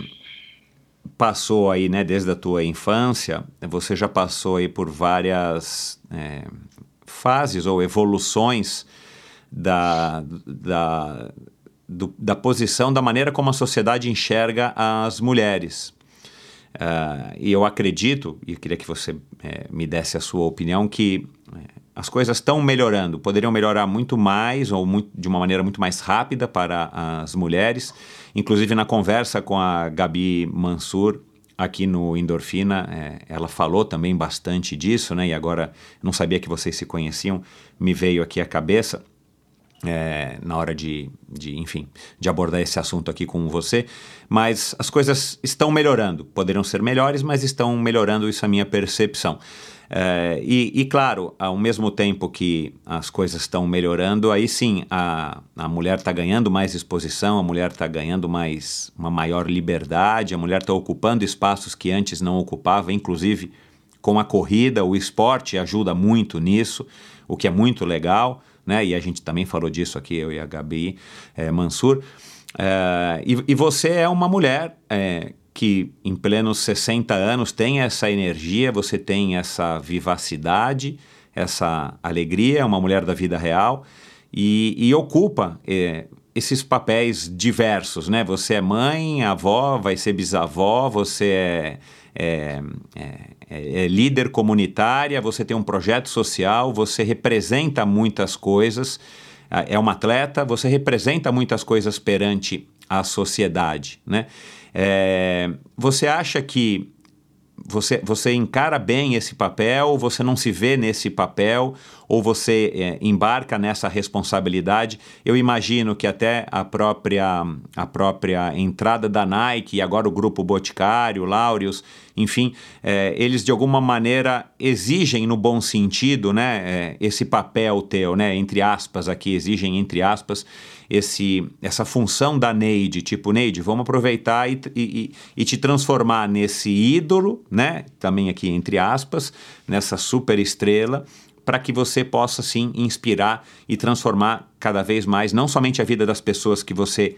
passou aí, né, desde a tua infância, você já passou aí por várias é, fases ou evoluções da, da, do, da posição, da maneira como a sociedade enxerga as mulheres. Uh, e eu acredito, e eu queria que você é, me desse a sua opinião, que as coisas estão melhorando, poderiam melhorar muito mais ou muito, de uma maneira muito mais rápida para as mulheres. Inclusive, na conversa com a Gabi Mansur, aqui no Endorfina, é, ela falou também bastante disso, né? E agora, não sabia que vocês se conheciam, me veio aqui à cabeça. É, na hora de, de, enfim, de abordar esse assunto aqui com você, mas as coisas estão melhorando. Poderiam ser melhores, mas estão melhorando, isso é a minha percepção. É, e, e, claro, ao mesmo tempo que as coisas estão melhorando, aí sim a, a mulher está ganhando mais exposição, a mulher está ganhando mais uma maior liberdade, a mulher está ocupando espaços que antes não ocupava, inclusive com a corrida, o esporte ajuda muito nisso, o que é muito legal, né? E a gente também falou disso aqui, eu e a Gabi é, Mansur. É, e, e, você é uma mulher é, que em plenos 60 anos tem essa energia, você tem essa vivacidade, essa alegria, é uma mulher da vida real e, e ocupa é, esses papéis diversos, né? Você é mãe, avó, vai ser bisavó, você é, é, é, é líder comunitária, você tem um projeto social, você representa muitas coisas, é uma atleta, você representa muitas coisas perante a sociedade, né? É, você acha que você, você encara bem esse papel, você não se vê nesse papel, ou você é, embarca nessa responsabilidade? Eu imagino que até a própria, a própria entrada da Nike e agora o grupo Boticário, Laureus, enfim, é, eles de alguma maneira exigem no bom sentido, né, é, esse papel teu, né, entre aspas aqui, exigem entre aspas, esse, essa função da Neide, tipo, Neide, vamos aproveitar e, e, e te transformar nesse ídolo, né? Também aqui entre aspas, nessa super estrela, para que você possa sim inspirar e transformar cada vez mais não somente a vida das pessoas que você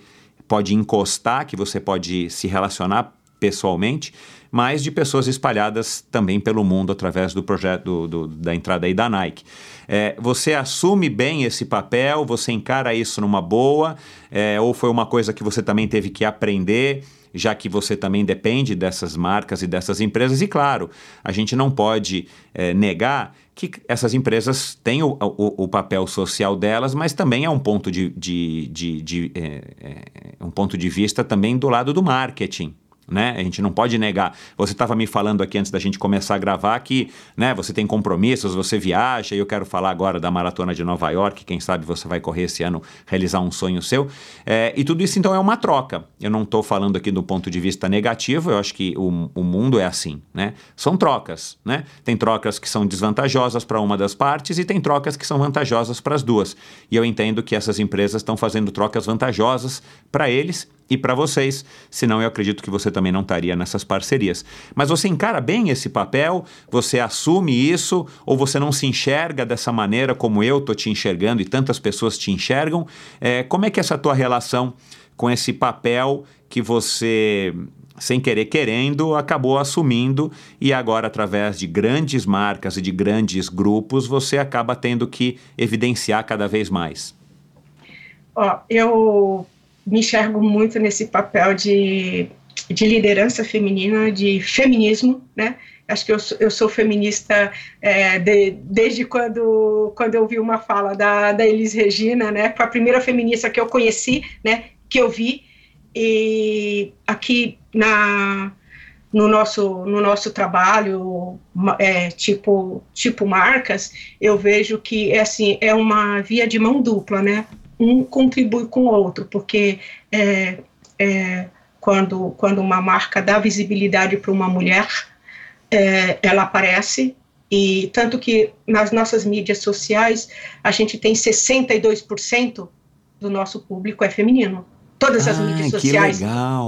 pode encostar, que você pode se relacionar pessoalmente, mas de pessoas espalhadas também pelo mundo através do projeto do, do, da entrada aí da Nike. É, você assume bem esse papel, você encara isso numa boa, é, ou foi uma coisa que você também teve que aprender? já que você também depende dessas marcas e dessas empresas. E claro, a gente não pode é, negar que essas empresas têm o, o, o, papel social delas, mas também é um ponto de, de, de, de é, é, um ponto de vista também do lado do marketing né? A gente não pode negar. Você estava me falando aqui antes da gente começar a gravar que, né, você tem compromissos, você viaja, e eu quero falar agora da maratona de Nova York, quem sabe você vai correr esse ano, realizar um sonho seu. É, e tudo isso então é uma troca. Eu não estou falando aqui do ponto de vista negativo, eu acho que o, o mundo é assim, né? São trocas, né? Tem trocas que são desvantajosas para uma das partes e tem trocas que são vantajosas para as duas. E eu entendo que essas empresas estão fazendo trocas vantajosas para eles e para vocês, senão eu acredito que você também não estaria nessas parcerias. Mas você encara bem esse papel, você assume isso, ou você não se enxerga dessa maneira como eu estou te enxergando e tantas pessoas te enxergam? É, como é que é essa tua relação com esse papel que você, sem querer querendo, acabou assumindo e agora, através de grandes marcas e de grandes grupos, você acaba tendo que evidenciar cada vez mais? Ó, eu me enxergo muito nesse papel de, de liderança feminina, de feminismo, né? Acho que eu, eu sou feminista é, de, desde quando, quando eu vi uma fala da, da Elis Regina, né? Foi a primeira feminista que eu conheci, né? Que eu vi. E aqui na, no nosso, no nosso trabalho, é, tipo, tipo marcas, eu vejo que é, assim, é uma via de mão dupla, né? Um contribui com o outro, porque é, é, quando, quando uma marca dá visibilidade para uma mulher, é, ela aparece, e tanto que nas nossas mídias sociais a gente tem 62% do nosso público é feminino todas as ah, mídias sociais.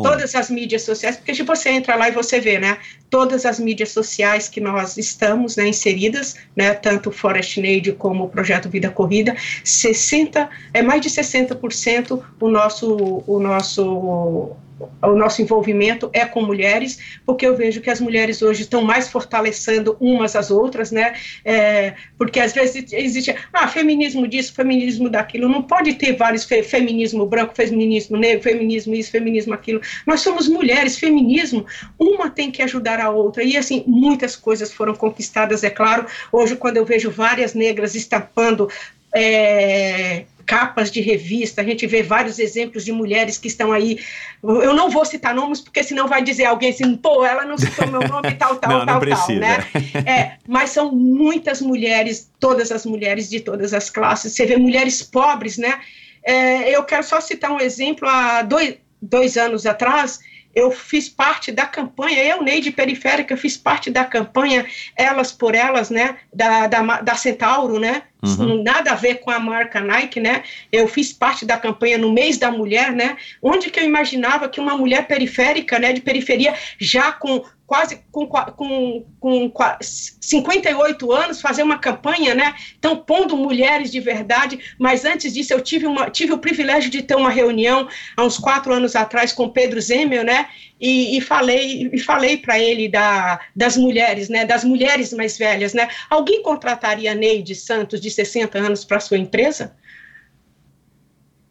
Todas as mídias sociais, porque tipo, você entra lá e você vê, né? Todas as mídias sociais que nós estamos né, inseridas, né? Tanto o Forest Nade como o Projeto Vida Corrida, 60, é mais de 60% o nosso, o nosso o nosso envolvimento é com mulheres, porque eu vejo que as mulheres hoje estão mais fortalecendo umas às outras, né? É, porque às vezes existe, ah, feminismo disso, feminismo daquilo. Não pode ter vários fe feminismo branco, feminismo negro, feminismo isso, feminismo aquilo. Nós somos mulheres, feminismo, uma tem que ajudar a outra. E assim, muitas coisas foram conquistadas, é claro. Hoje, quando eu vejo várias negras estampando. É, capas de revista, a gente vê vários exemplos de mulheres que estão aí. Eu não vou citar nomes, porque senão vai dizer alguém assim, pô, ela não citou meu nome, tal, tal, não, tal, não precisa. tal, né? É, mas são muitas mulheres, todas as mulheres de todas as classes. Você vê mulheres pobres, né? É, eu quero só citar um exemplo. Há dois, dois anos atrás, eu fiz parte da campanha, eu, Neide Periférica, fiz parte da campanha Elas por Elas, né, da, da, da Centauro, né, uhum. nada a ver com a marca Nike, né, eu fiz parte da campanha no mês da mulher, né, onde que eu imaginava que uma mulher periférica, né, de periferia, já com quase com, com, com, com 58 anos, fazer uma campanha, né? Então, pondo mulheres de verdade, mas antes disso eu tive, uma, tive o privilégio de ter uma reunião há uns quatro anos atrás com Pedro Zemel, né? E, e falei e falei para ele da, das mulheres, né? Das mulheres mais velhas, né? Alguém contrataria Neide Santos, de 60 anos, para sua empresa?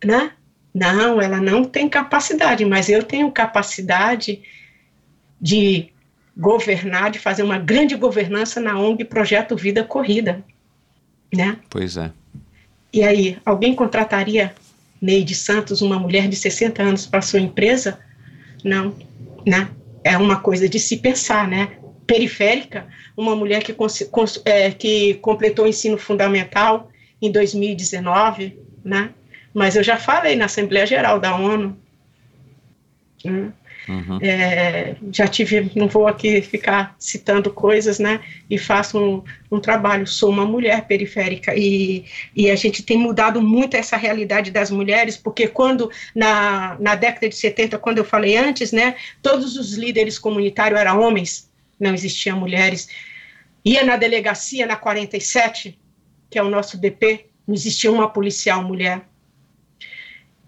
Né? Não, ela não tem capacidade, mas eu tenho capacidade de governar, de fazer uma grande governança na ONG Projeto Vida Corrida, né? Pois é. E aí, alguém contrataria Neide Santos, uma mulher de 60 anos, para sua empresa? Não, né? É uma coisa de se pensar, né? Periférica, uma mulher que, é, que completou o ensino fundamental em 2019, né? Mas eu já falei na Assembleia Geral da ONU, né? Uhum. É, já tive, não vou aqui ficar citando coisas, né? E faço um, um, trabalho. Sou uma mulher periférica e, e a gente tem mudado muito essa realidade das mulheres, porque quando na, na década de 70, quando eu falei antes, né? Todos os líderes comunitários eram homens, não existiam mulheres. Ia na delegacia na 47, que é o nosso DP, não existia uma policial mulher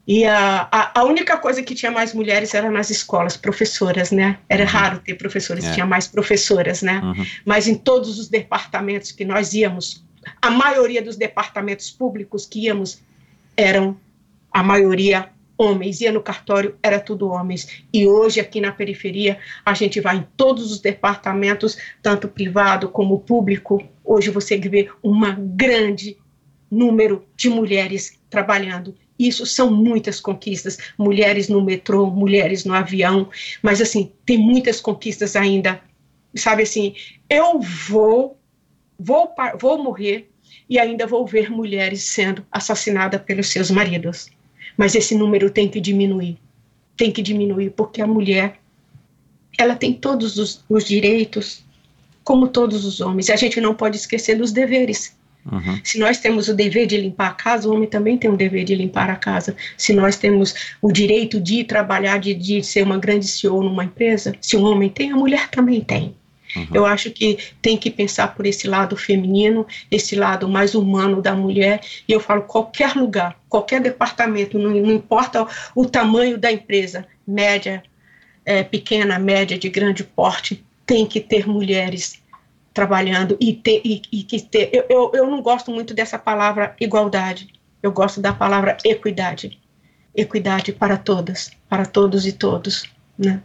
e a, a, a, única coisa que tinha mais mulheres era nas escolas, professoras, né? Era uhum. raro ter professoras, é. tinha mais professoras, né? Uhum. Mas em todos os departamentos que nós íamos, a maioria dos departamentos públicos que íamos eram, a maioria, homens. Ia no cartório, era tudo homens. E hoje, aqui na periferia, a gente vai em todos os departamentos, tanto privado como público. Hoje você vê uma grande número de mulheres trabalhando isso são muitas conquistas, mulheres no metrô, mulheres no avião, mas assim, tem muitas conquistas ainda. Sabe assim, eu vou vou vou morrer e ainda vou ver mulheres sendo assassinadas pelos seus maridos. Mas esse número tem que diminuir. Tem que diminuir porque a mulher ela tem todos os, os direitos como todos os homens. E a gente não pode esquecer dos deveres. Uhum. Se nós temos o dever de limpar a casa, o homem também tem o dever de limpar a casa. Se nós temos o direito de trabalhar, de, de ser uma grande CEO numa empresa, se o homem tem, a mulher também tem. Uhum. Eu acho que tem que pensar por esse lado feminino, esse lado mais humano da mulher. E eu falo, qualquer lugar, qualquer departamento, não, não importa o, tamanho da empresa, média, é, pequena, média, de grande porte, tem que ter mulheres trabalhando e ter e, e que ter eu, eu, eu não gosto muito dessa palavra igualdade. Eu gosto da palavra equidade. Equidade para todas para todos e todos né?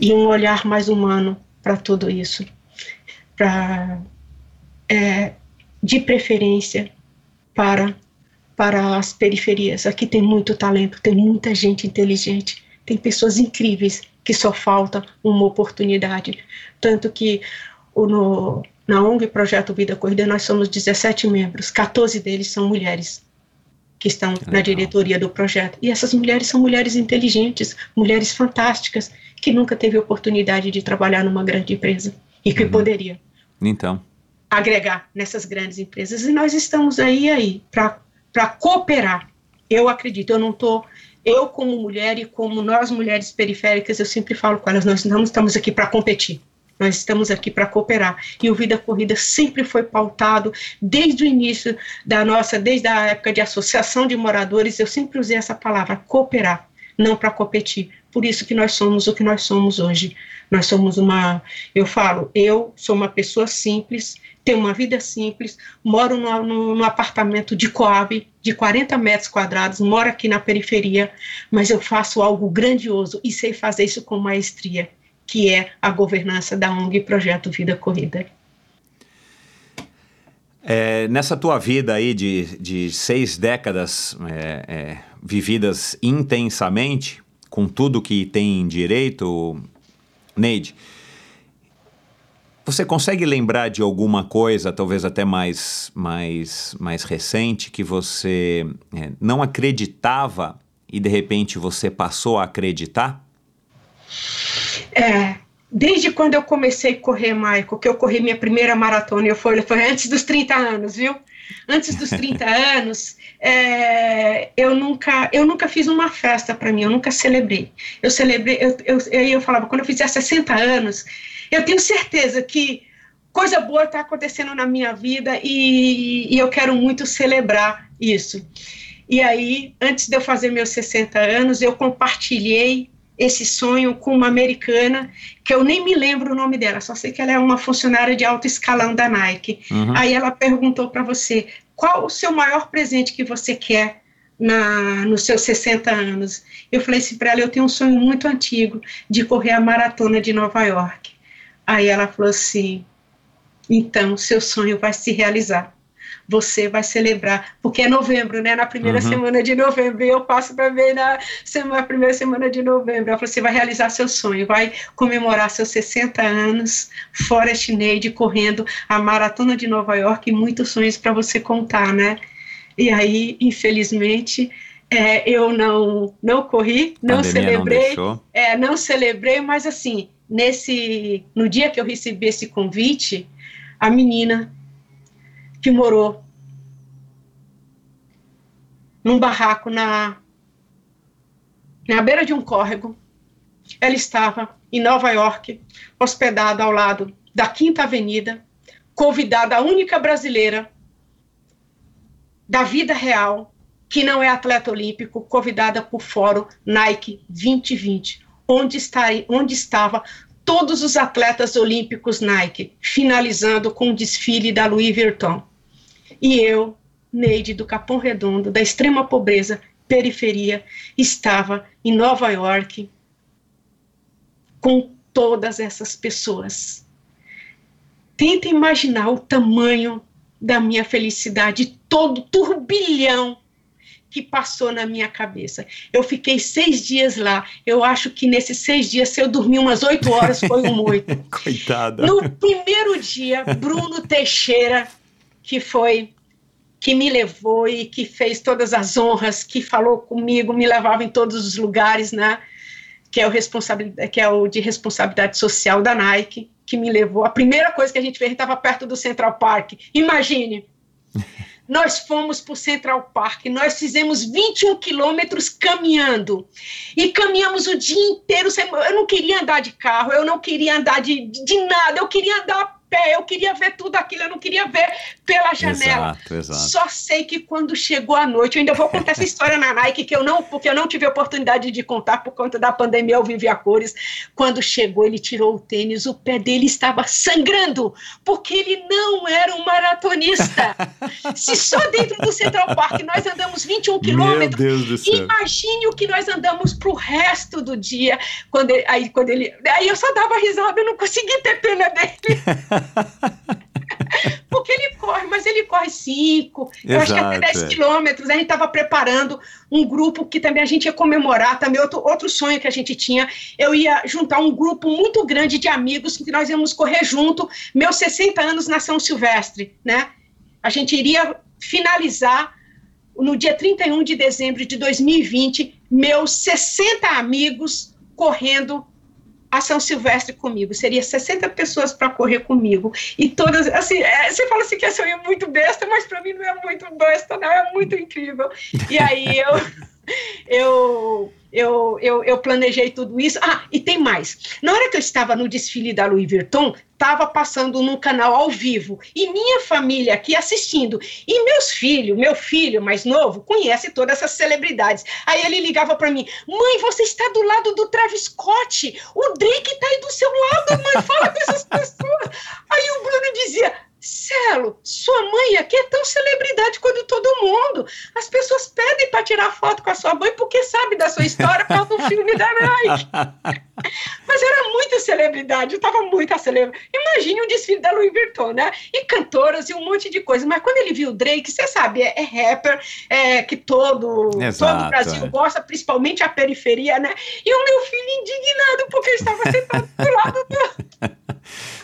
E um olhar mais humano para tudo isso. Para é, de preferência para para as periferias. Aqui tem muito talento tem muita gente inteligente tem pessoas incríveis que só falta uma oportunidade. Tanto que no, na ONG Projeto Vida Corrida, nós somos 17 membros, 14 deles são mulheres que estão que na diretoria do projeto. E essas mulheres são mulheres inteligentes, mulheres fantásticas, que nunca teve oportunidade de trabalhar numa grande empresa e que uhum. poderia. Então. Agregar nessas grandes empresas. E nós estamos aí aí para cooperar. Eu acredito, eu não estou. Eu, como mulher e como nós mulheres periféricas, eu sempre falo com elas: nós não estamos aqui para competir nós estamos aqui para cooperar. E o Vida Corrida sempre foi pautado, desde o início da nossa, desde a época de associação de moradores, eu sempre usei essa palavra, cooperar. Não para competir, por isso que nós somos o que nós somos hoje. Nós somos uma, eu falo, eu sou uma pessoa simples, tenho uma vida simples, moro no, apartamento de Coab, de 40 metros quadrados, moro aqui na periferia, mas eu faço algo grandioso e sei fazer isso com maestria, que é a governança da ONG Projeto Vida Corrida. É, nessa tua vida aí de, de seis décadas é, é, vividas intensamente, com tudo que tem direito, Neide, você consegue lembrar de alguma coisa, talvez até mais, mais, mais recente, que você é, não acreditava e de repente você passou a acreditar? É, desde quando eu comecei a correr, Michael, que eu corri minha primeira maratona, eu foi, foi antes dos 30 anos, viu? Antes dos 30 anos, é, eu, nunca, eu nunca fiz uma festa para mim, eu nunca celebrei. Eu celebrei, eu, eu, eu, eu falava, quando eu fizer 60 anos, eu tenho certeza que coisa boa está acontecendo na minha vida e, e, eu quero muito celebrar isso. E aí, antes de eu fazer meus 60 anos, eu compartilhei esse sonho com uma americana que eu nem me lembro o nome dela, só sei que ela é uma funcionária de alto escalão da Nike. Uhum. Aí ela perguntou para você qual o seu maior presente que você quer na, nos seus 60 anos. Eu falei assim para ela: eu tenho um sonho muito antigo de correr a maratona de Nova York. Aí ela falou assim: então seu sonho vai se realizar. Você vai celebrar, porque é novembro, né? Na primeira uhum. semana de novembro, eu passo também na semana, primeira semana de novembro. Ela falou: você vai realizar seu sonho, vai comemorar seus 60 anos, Forest Neide, correndo a maratona de Nova York e muitos sonhos para você contar, né? E aí, infelizmente, é, eu não não corri, não celebrei, não, é, não celebrei, mas assim, nesse no dia que eu recebi esse convite, a menina que morou num barraco na na beira de um córrego, ela estava em Nova York, hospedada ao lado da Quinta Avenida, convidada a única brasileira da vida real que não é atleta olímpico, convidada por Fórum Nike 2020 onde, está, onde estava todos os atletas olímpicos Nike, finalizando com o desfile da Louis Vuitton. E eu, Neide do Capão Redondo, da extrema pobreza, periferia, estava em Nova York com todas essas pessoas. Tenta imaginar o tamanho da minha felicidade, todo o turbilhão que passou na minha cabeça. Eu fiquei seis dias lá. Eu acho que nesses seis dias, se eu dormir umas oito horas, foi um oito. Coitada. No primeiro dia, Bruno Teixeira, que foi que me levou e que fez todas as honras, que falou comigo, me levava em todos os lugares, né? Que é o, que é o de responsabilidade social da Nike, que me levou. A primeira coisa que a gente fez, estava perto do Central Park. Imagine. nós fomos para o Central Park, nós fizemos 21 quilômetros caminhando. E caminhamos o dia inteiro. Eu não queria andar de carro, eu não queria andar de, de nada, eu queria andar pé, eu queria ver tudo aquilo, eu não queria ver pela janela. Exato, exato. Só sei que quando chegou a noite, eu ainda vou contar essa história na Nike, que eu não, porque eu não tive oportunidade de contar por conta da pandemia, eu vivi a cores. Quando chegou, ele tirou o tênis, o pé dele estava sangrando, porque ele não era um maratonista. Se só dentro do Central Park nós andamos 21 quilômetros, imagine o que nós andamos para o resto do dia. Quando ele, aí, quando ele, aí eu só dava risada, eu não conseguia ter pena dele. Porque ele corre, mas ele corre 5, eu acho que até 10 é. quilômetros. A gente estava preparando um grupo que também a gente ia comemorar, também outro, outro sonho que a gente tinha. Eu ia juntar um grupo muito grande de amigos que nós íamos correr junto, meus 60 anos na São Silvestre, né? A gente iria finalizar no dia 31 de dezembro de 2020, meus 60 amigos correndo a São Silvestre comigo. Seria 60 pessoas para correr comigo. E todas, assim, é, você fala assim que é muito besta, mas para mim não é muito besta, não, é muito incrível. E aí eu. eu, eu, eu, eu, planejei tudo isso. Ah, e tem mais. Na hora que eu estava no desfile da Louis Vuitton, estava passando num canal ao vivo e minha família aqui assistindo. E meus filhos, meu filho mais novo, conhece todas essas celebridades. Aí ele ligava para mim: Mãe, você está do lado do Travis Scott. O Drake está aí do seu lado, mãe. Fala com essas pessoas. Aí o Bruno dizia: Celo, sua mãe aqui é tão celebridade quanto todo mundo. As pessoas pedem para tirar foto com a sua mãe porque sabe da sua história por causa do filme da Nike. Mas era muita celebridade, eu estava muito a celebrar. Imagine o desfile da Louis Vuitton, né? E cantoras e um monte de coisa. Mas quando ele viu o Drake, você sabe, é, é rapper, é, que todo, Exato, todo o Brasil é. gosta, principalmente a periferia, né? E o meu filho indignado porque eu estava sentado do lado do...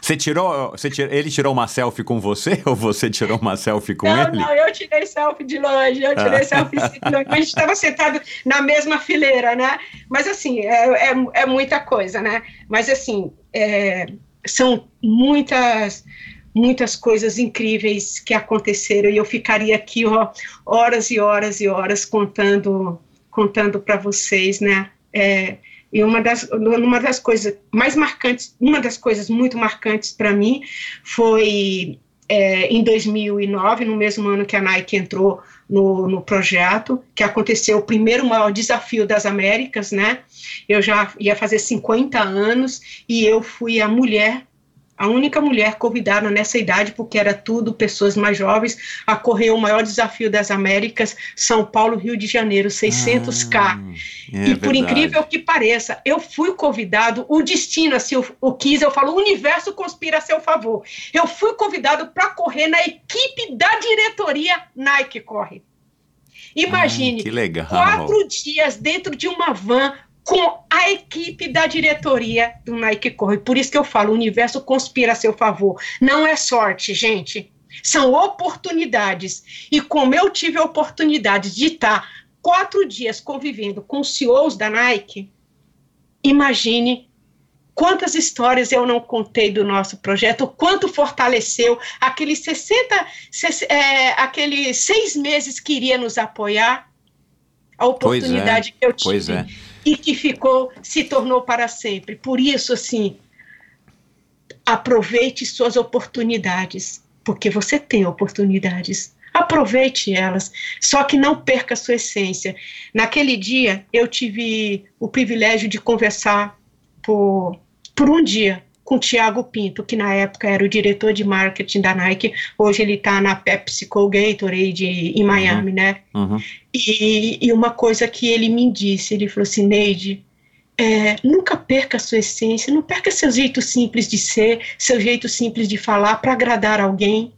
Você tirou, você tirou, ele tirou uma selfie com você ou você tirou uma selfie com não, ele? Não, eu tirei selfie de longe, eu tirei ah. selfie de longe. A gente estava sentado na mesma fileira, né? Mas assim, é, é, é muita coisa, né? Mas assim, é, são muitas muitas coisas incríveis que aconteceram e eu ficaria aqui ó, horas e horas e horas contando contando para vocês, né? É, e uma das, uma das coisas mais marcantes, uma das coisas muito marcantes para mim foi é, em 2009, no mesmo ano que a Nike entrou no, no projeto, que aconteceu o primeiro maior desafio das Américas, né? Eu já ia fazer 50 anos e eu fui a mulher a única mulher convidada nessa idade, porque era tudo pessoas mais jovens, a correr o maior desafio das Américas, São Paulo, Rio de Janeiro, 600K. Ah, é e por verdade. incrível que pareça, eu fui convidado, o destino, assim, o, o quis, eu falo, o universo conspira a seu favor. Eu fui convidado para correr na equipe da diretoria Nike Corre. Imagine, ah, quatro dias dentro de uma van com a equipe da diretoria do Nike Corre. Por isso que eu falo, o universo conspira a seu favor. Não é sorte, gente. São oportunidades. E como eu tive a oportunidade de estar quatro dias convivendo com os CEOs da Nike, imagine quantas histórias eu não contei do nosso projeto, o quanto fortaleceu aqueles 60, é, aqueles seis meses que iria nos apoiar, a oportunidade é, que eu tive. Pois é e que ficou, se tornou para sempre. Por isso, assim, aproveite suas oportunidades, porque você tem oportunidades. Aproveite elas, só que não perca a sua essência. Naquele dia, eu tive o privilégio de conversar por, por um dia com o Tiago Pinto, que na época era o diretor de marketing da Nike, hoje ele está na PepsiCo Gatorade em Miami, uhum. né? Uhum. E, e, uma coisa que ele me disse, ele falou assim, Neide, é, nunca perca a sua essência, não perca seu jeito simples de ser, seu jeito simples de falar para agradar alguém.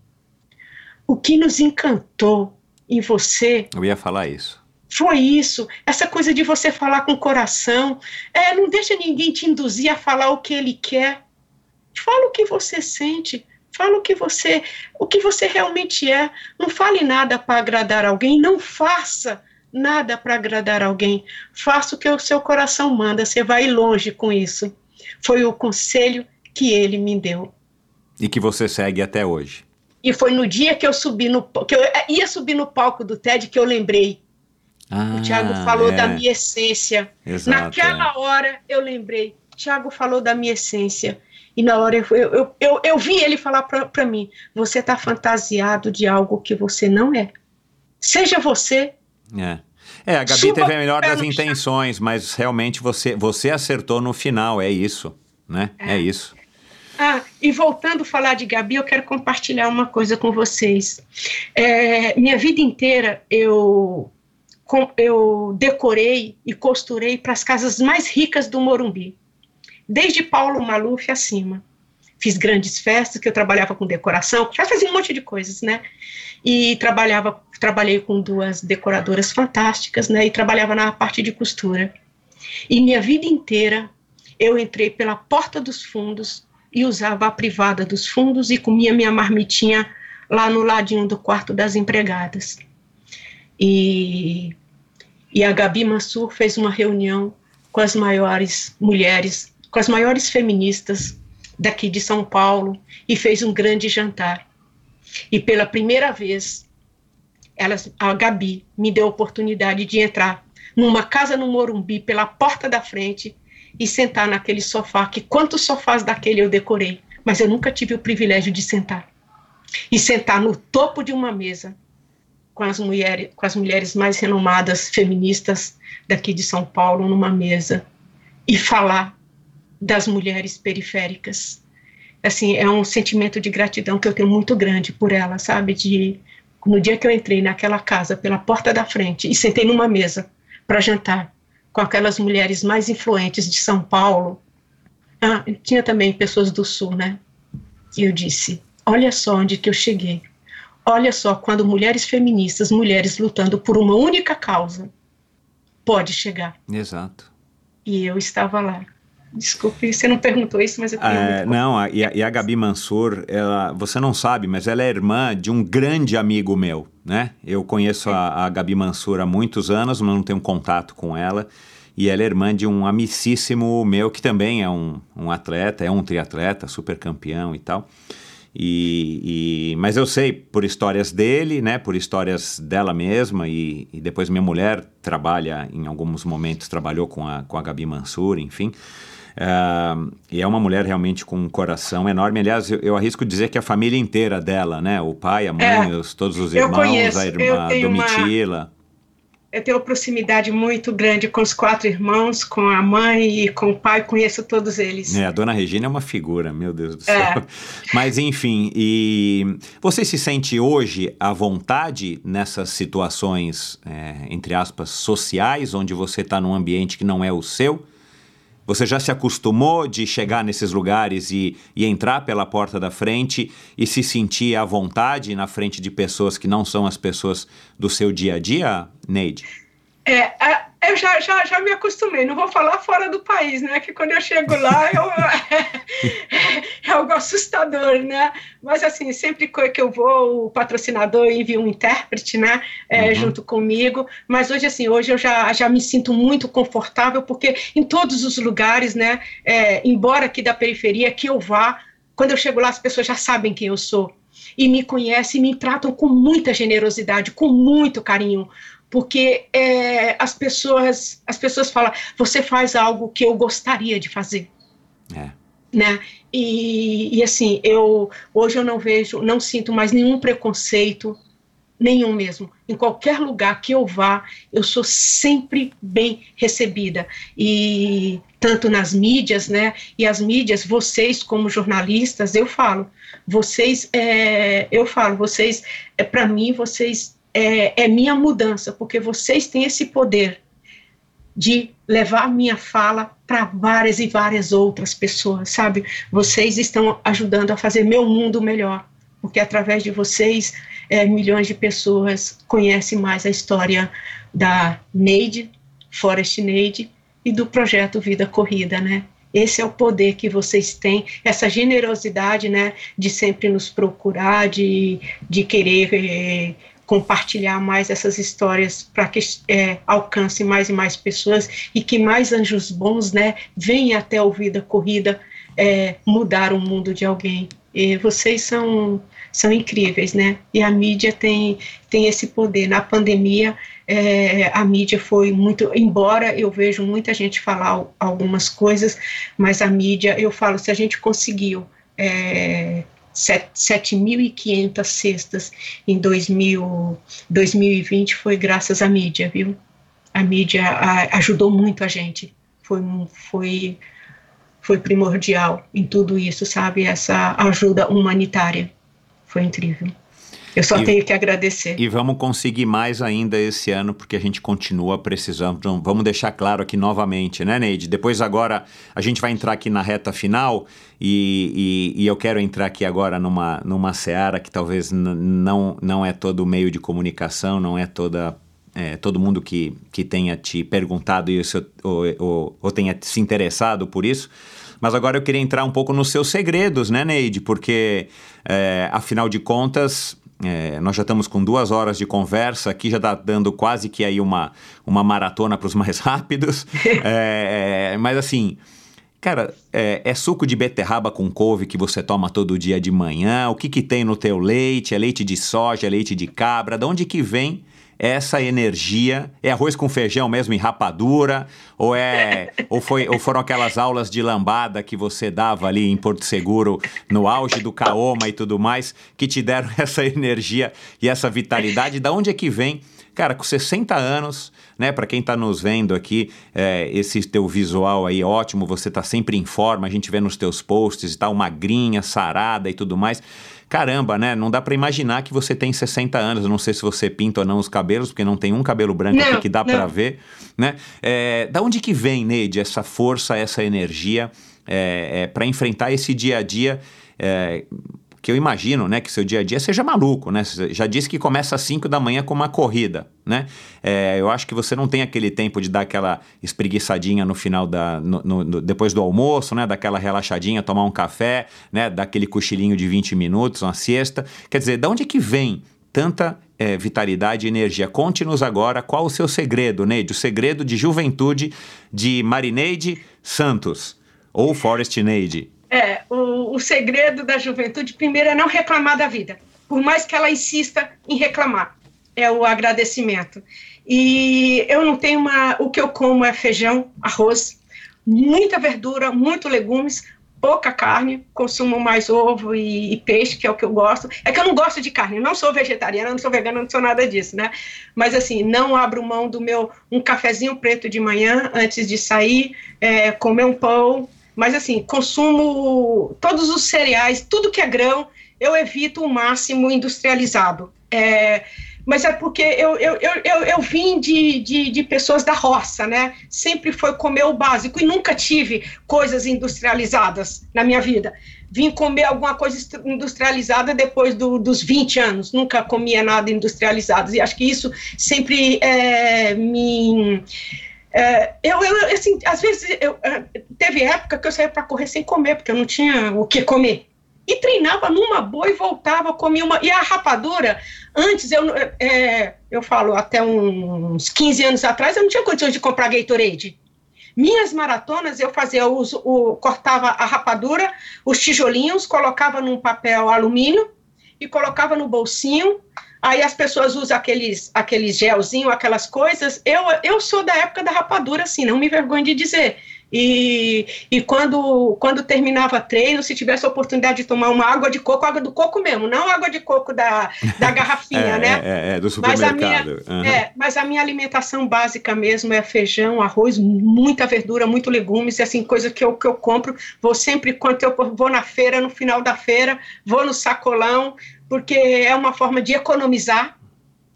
O que nos encantou em você... Eu ia falar isso foi isso, essa coisa de você falar com o coração, é, não deixa ninguém te induzir a falar o que ele quer, Fala o que você sente, fala o que você, o que você realmente é. Não fale nada para agradar alguém, não faça nada para agradar alguém. Faça o que o seu coração manda, você vai longe com isso. Foi o conselho que ele me deu. E que você segue até hoje. E foi no dia que eu subi no que eu ia subir no palco do TED que eu lembrei. Ah, o Tiago falou é. da minha essência. Exato, Naquela é. hora eu lembrei. Tiago falou da minha essência. E na hora eu, eu, eu, eu vi ele falar para mim: você está fantasiado de algo que você não é. Seja você. É. É, a Gabi teve a melhor das intenções, chão. mas realmente você, você acertou no final, é isso, né? É, é isso. Ah, e voltando a falar de Gabi, eu quero compartilhar uma coisa com vocês. É, minha vida inteira eu, eu decorei e costurei para as casas mais ricas do Morumbi desde Paulo Maluf acima. Fiz grandes festas, que eu trabalhava com decoração, já fazia um monte de coisas, né? E trabalhava, trabalhei com duas decoradoras fantásticas, né? E trabalhava na parte de costura. E minha vida inteira eu entrei pela porta dos fundos e usava a privada dos fundos e comia minha marmitinha lá no ladinho do quarto das empregadas. E, e a Gabi Mansur fez uma reunião com as maiores mulheres com as maiores feministas daqui de São Paulo e fez um grande jantar. E pela primeira vez, elas, a Gabi me deu a oportunidade de entrar numa casa no Morumbi, pela porta da frente, e sentar naquele sofá, que quantos sofás daquele eu decorei, mas eu nunca tive o privilégio de sentar. E sentar no topo de uma mesa com as mulheres, com as mulheres mais renomadas feministas daqui de São Paulo numa mesa e falar das mulheres periféricas. Assim, é um sentimento de gratidão que eu tenho muito grande por ela, sabe? De no dia que eu entrei naquela casa pela porta da frente e sentei numa mesa para jantar com aquelas mulheres mais influentes de São Paulo. Ah, tinha também pessoas do Sul, né? E eu disse: Olha só onde que eu cheguei. Olha só quando mulheres feministas, mulheres lutando por uma única causa, pode chegar. Exato. E eu estava lá. Desculpe, você não perguntou isso, mas eu tenho é, Não, a, e, a, e, a, Gabi Mansur, ela, você não sabe, mas ela é irmã de um grande amigo meu, né? Eu conheço a, a Gabi Mansur há muitos anos, mas não tenho contato com ela. E ela é irmã de um amicíssimo meu, que também é um, um atleta, é um triatleta, super campeão e tal. E, e, mas eu sei por histórias dele, né, por histórias dela mesma e, e, depois minha mulher trabalha em alguns momentos trabalhou com a, com a Gabi Mansur, enfim. Uh, e é uma mulher realmente com um coração enorme. Aliás, eu, eu, arrisco dizer que a família inteira dela, né? O pai, a mãe, é, os, todos os irmãos, conheço, a irmã Domitila. Uma eu tenho uma proximidade muito grande com os quatro irmãos, com a mãe e com o pai, conheço todos eles. É, a dona Regina é uma figura, meu Deus do é. céu. Mas enfim, e você se sente hoje à vontade nessas situações, é, entre aspas, sociais, onde você está num ambiente que não é o seu? Você já se acostumou de chegar nesses lugares e, e entrar pela porta da frente e se sentir à vontade na frente de pessoas que não são as pessoas do seu dia a dia, Neide? É, eu já, já, já me acostumei, não vou falar fora do país, né? Que quando eu chego lá eu, é, algo assustador, né? Mas assim, sempre que eu vou, o patrocinador envia um intérprete, né? É, uhum. Junto comigo. Mas hoje, assim, hoje eu já, já me sinto muito confortável, porque em todos os lugares, né? É, embora aqui da periferia, que eu vá, quando eu chego lá, as pessoas já sabem quem eu sou e me conhecem e me tratam com muita generosidade, com muito carinho porque é, as pessoas as pessoas falam você faz algo que eu gostaria de fazer. É. né? E, e, assim eu hoje eu não vejo não sinto mais nenhum preconceito nenhum mesmo. Em qualquer lugar que eu vá eu sou sempre bem recebida. E tanto nas mídias né? E as mídias vocês como jornalistas eu falo. Vocês é, eu falo vocês é para mim vocês é, é minha mudança, porque vocês têm esse poder de levar minha fala para várias e várias outras pessoas, sabe? Vocês estão ajudando a fazer meu mundo melhor, porque através de vocês, é, milhões de pessoas conhecem mais a história da Neide, Forest Neide, e do projeto Vida Corrida, né? Esse é o poder que vocês têm, essa generosidade, né, de sempre nos procurar, de, de querer é, compartilhar mais essas histórias para que é, alcance mais e mais pessoas e que mais anjos bons, né, venham até a Vida Corrida é, mudar o mundo de alguém. E vocês são são incríveis, né? E a mídia tem tem esse poder. Na pandemia, é, a mídia foi muito. Embora eu vejo muita gente falar algumas coisas, mas a mídia, eu falo, se a gente conseguiu é, 7.500 cestas em 2000, 2020 foi graças à mídia, viu? A mídia a, ajudou muito a gente, foi, foi, foi primordial em tudo isso, sabe? Essa ajuda humanitária foi incrível. Eu só e, tenho que agradecer. E vamos conseguir mais ainda esse ano, porque a gente continua precisando. Então, vamos deixar claro aqui novamente, né, Neide? Depois, agora, a gente vai entrar aqui na reta final e, e, e eu quero entrar aqui agora numa, numa seara que talvez não, não é todo o meio de comunicação, não é toda é, todo mundo que, que tenha te perguntado isso ou, ou, ou, tenha se interessado por isso. Mas agora eu queria entrar um pouco nos seus segredos, né, Neide? Porque, é, afinal de contas, é, nós já estamos com duas horas de conversa, aqui já está dando quase que aí uma, uma maratona para os mais rápidos. é, mas assim, cara, é, é, suco de beterraba com couve que você toma todo dia de manhã? O que, que tem no teu leite? É leite de soja, é leite de cabra? De onde que vem essa energia? É arroz com feijão mesmo em rapadura? Ou é ou foi ou foram aquelas aulas de lambada que você dava ali em Porto Seguro no auge do Kaoma e tudo mais que te deram essa energia e essa vitalidade? Da onde é que vem? Cara, com 60 anos, né? Para quem está nos vendo aqui, é, esse teu visual aí ótimo, você está sempre em forma, a gente vê nos teus posts e tal, magrinha, sarada e tudo mais caramba, né? Não dá para imaginar que você tem 60 anos. Não sei se você pinta ou não os cabelos, porque não tem um cabelo branco Não, aqui que dá para ver, né? É, da onde que vem, Neide, essa força, essa energia é, para enfrentar esse dia a dia? Que eu imagino, né, que seu dia a dia seja maluco, né? Você já disse que começa às 5 da manhã com uma corrida, né? É, eu acho que você não tem aquele tempo de dar aquela espreguiçadinha no final da, no- no- depois do almoço, né? Daquela relaxadinha, tomar um café, né? Daquele cochilinho de 20 minutos, uma siesta. Quer dizer, de onde que vem tanta é, vitalidade e energia? Conte-nos agora qual o seu segredo, Neide, o segredo de juventude de Marineide Santos ou Forest Neide. É, o, o segredo da juventude, primeiro, é não reclamar da vida, por mais que ela insista em reclamar. É o agradecimento. E eu não tenho uma. O que eu como é feijão, arroz, muita verdura, muito legumes, pouca carne, consumo mais ovo e, e peixe, que é o que eu gosto. É que eu não gosto de carne, não sou vegetariana, não sou vegana, não sou nada disso, né? Mas assim, não abro mão do meu um cafezinho preto de manhã antes de sair, é, comer um pão. Mas assim, consumo todos os cereais, tudo que é grão, eu evito o máximo industrializado. É, mas é porque eu, eu, eu, eu, vim de, de, de pessoas da roça, né? Sempre foi comer o básico e nunca tive coisas industrializadas na minha vida. Vim comer alguma coisa industrializada depois do, dos 20 anos, nunca comia nada industrializado. E acho que isso sempre é, me. É, eu, eu, assim, às vezes, eu, é, teve época que eu saía para correr sem comer, porque eu não tinha o que comer. E treinava numa boa e voltava, comia uma. E a rapadura, antes, eu, é, eu falo, até uns 15 anos atrás, eu não tinha condições de comprar Gatorade. Minhas maratonas eu fazia o, cortava a rapadura, os tijolinhos, colocava num papel alumínio e colocava no bolsinho. Aí as pessoas usam aqueles, aqueles gelzinho, aquelas coisas. Eu, eu sou da época da rapadura, assim, não me vergonho de dizer. E, e quando, quando terminava treino, se tivesse a oportunidade de tomar uma água de coco, água do coco mesmo, não água de coco da, da garrafinha, é, né? É, é, do Mas a minha- supermercado. Aham. É, mas a minha alimentação básica mesmo é feijão, arroz, muita verdura, muito legumes, e assim, coisa que eu, que eu compro. Vou sempre, quando eu vou na feira, no final da feira, vou no sacolão, porque é uma forma de economizar,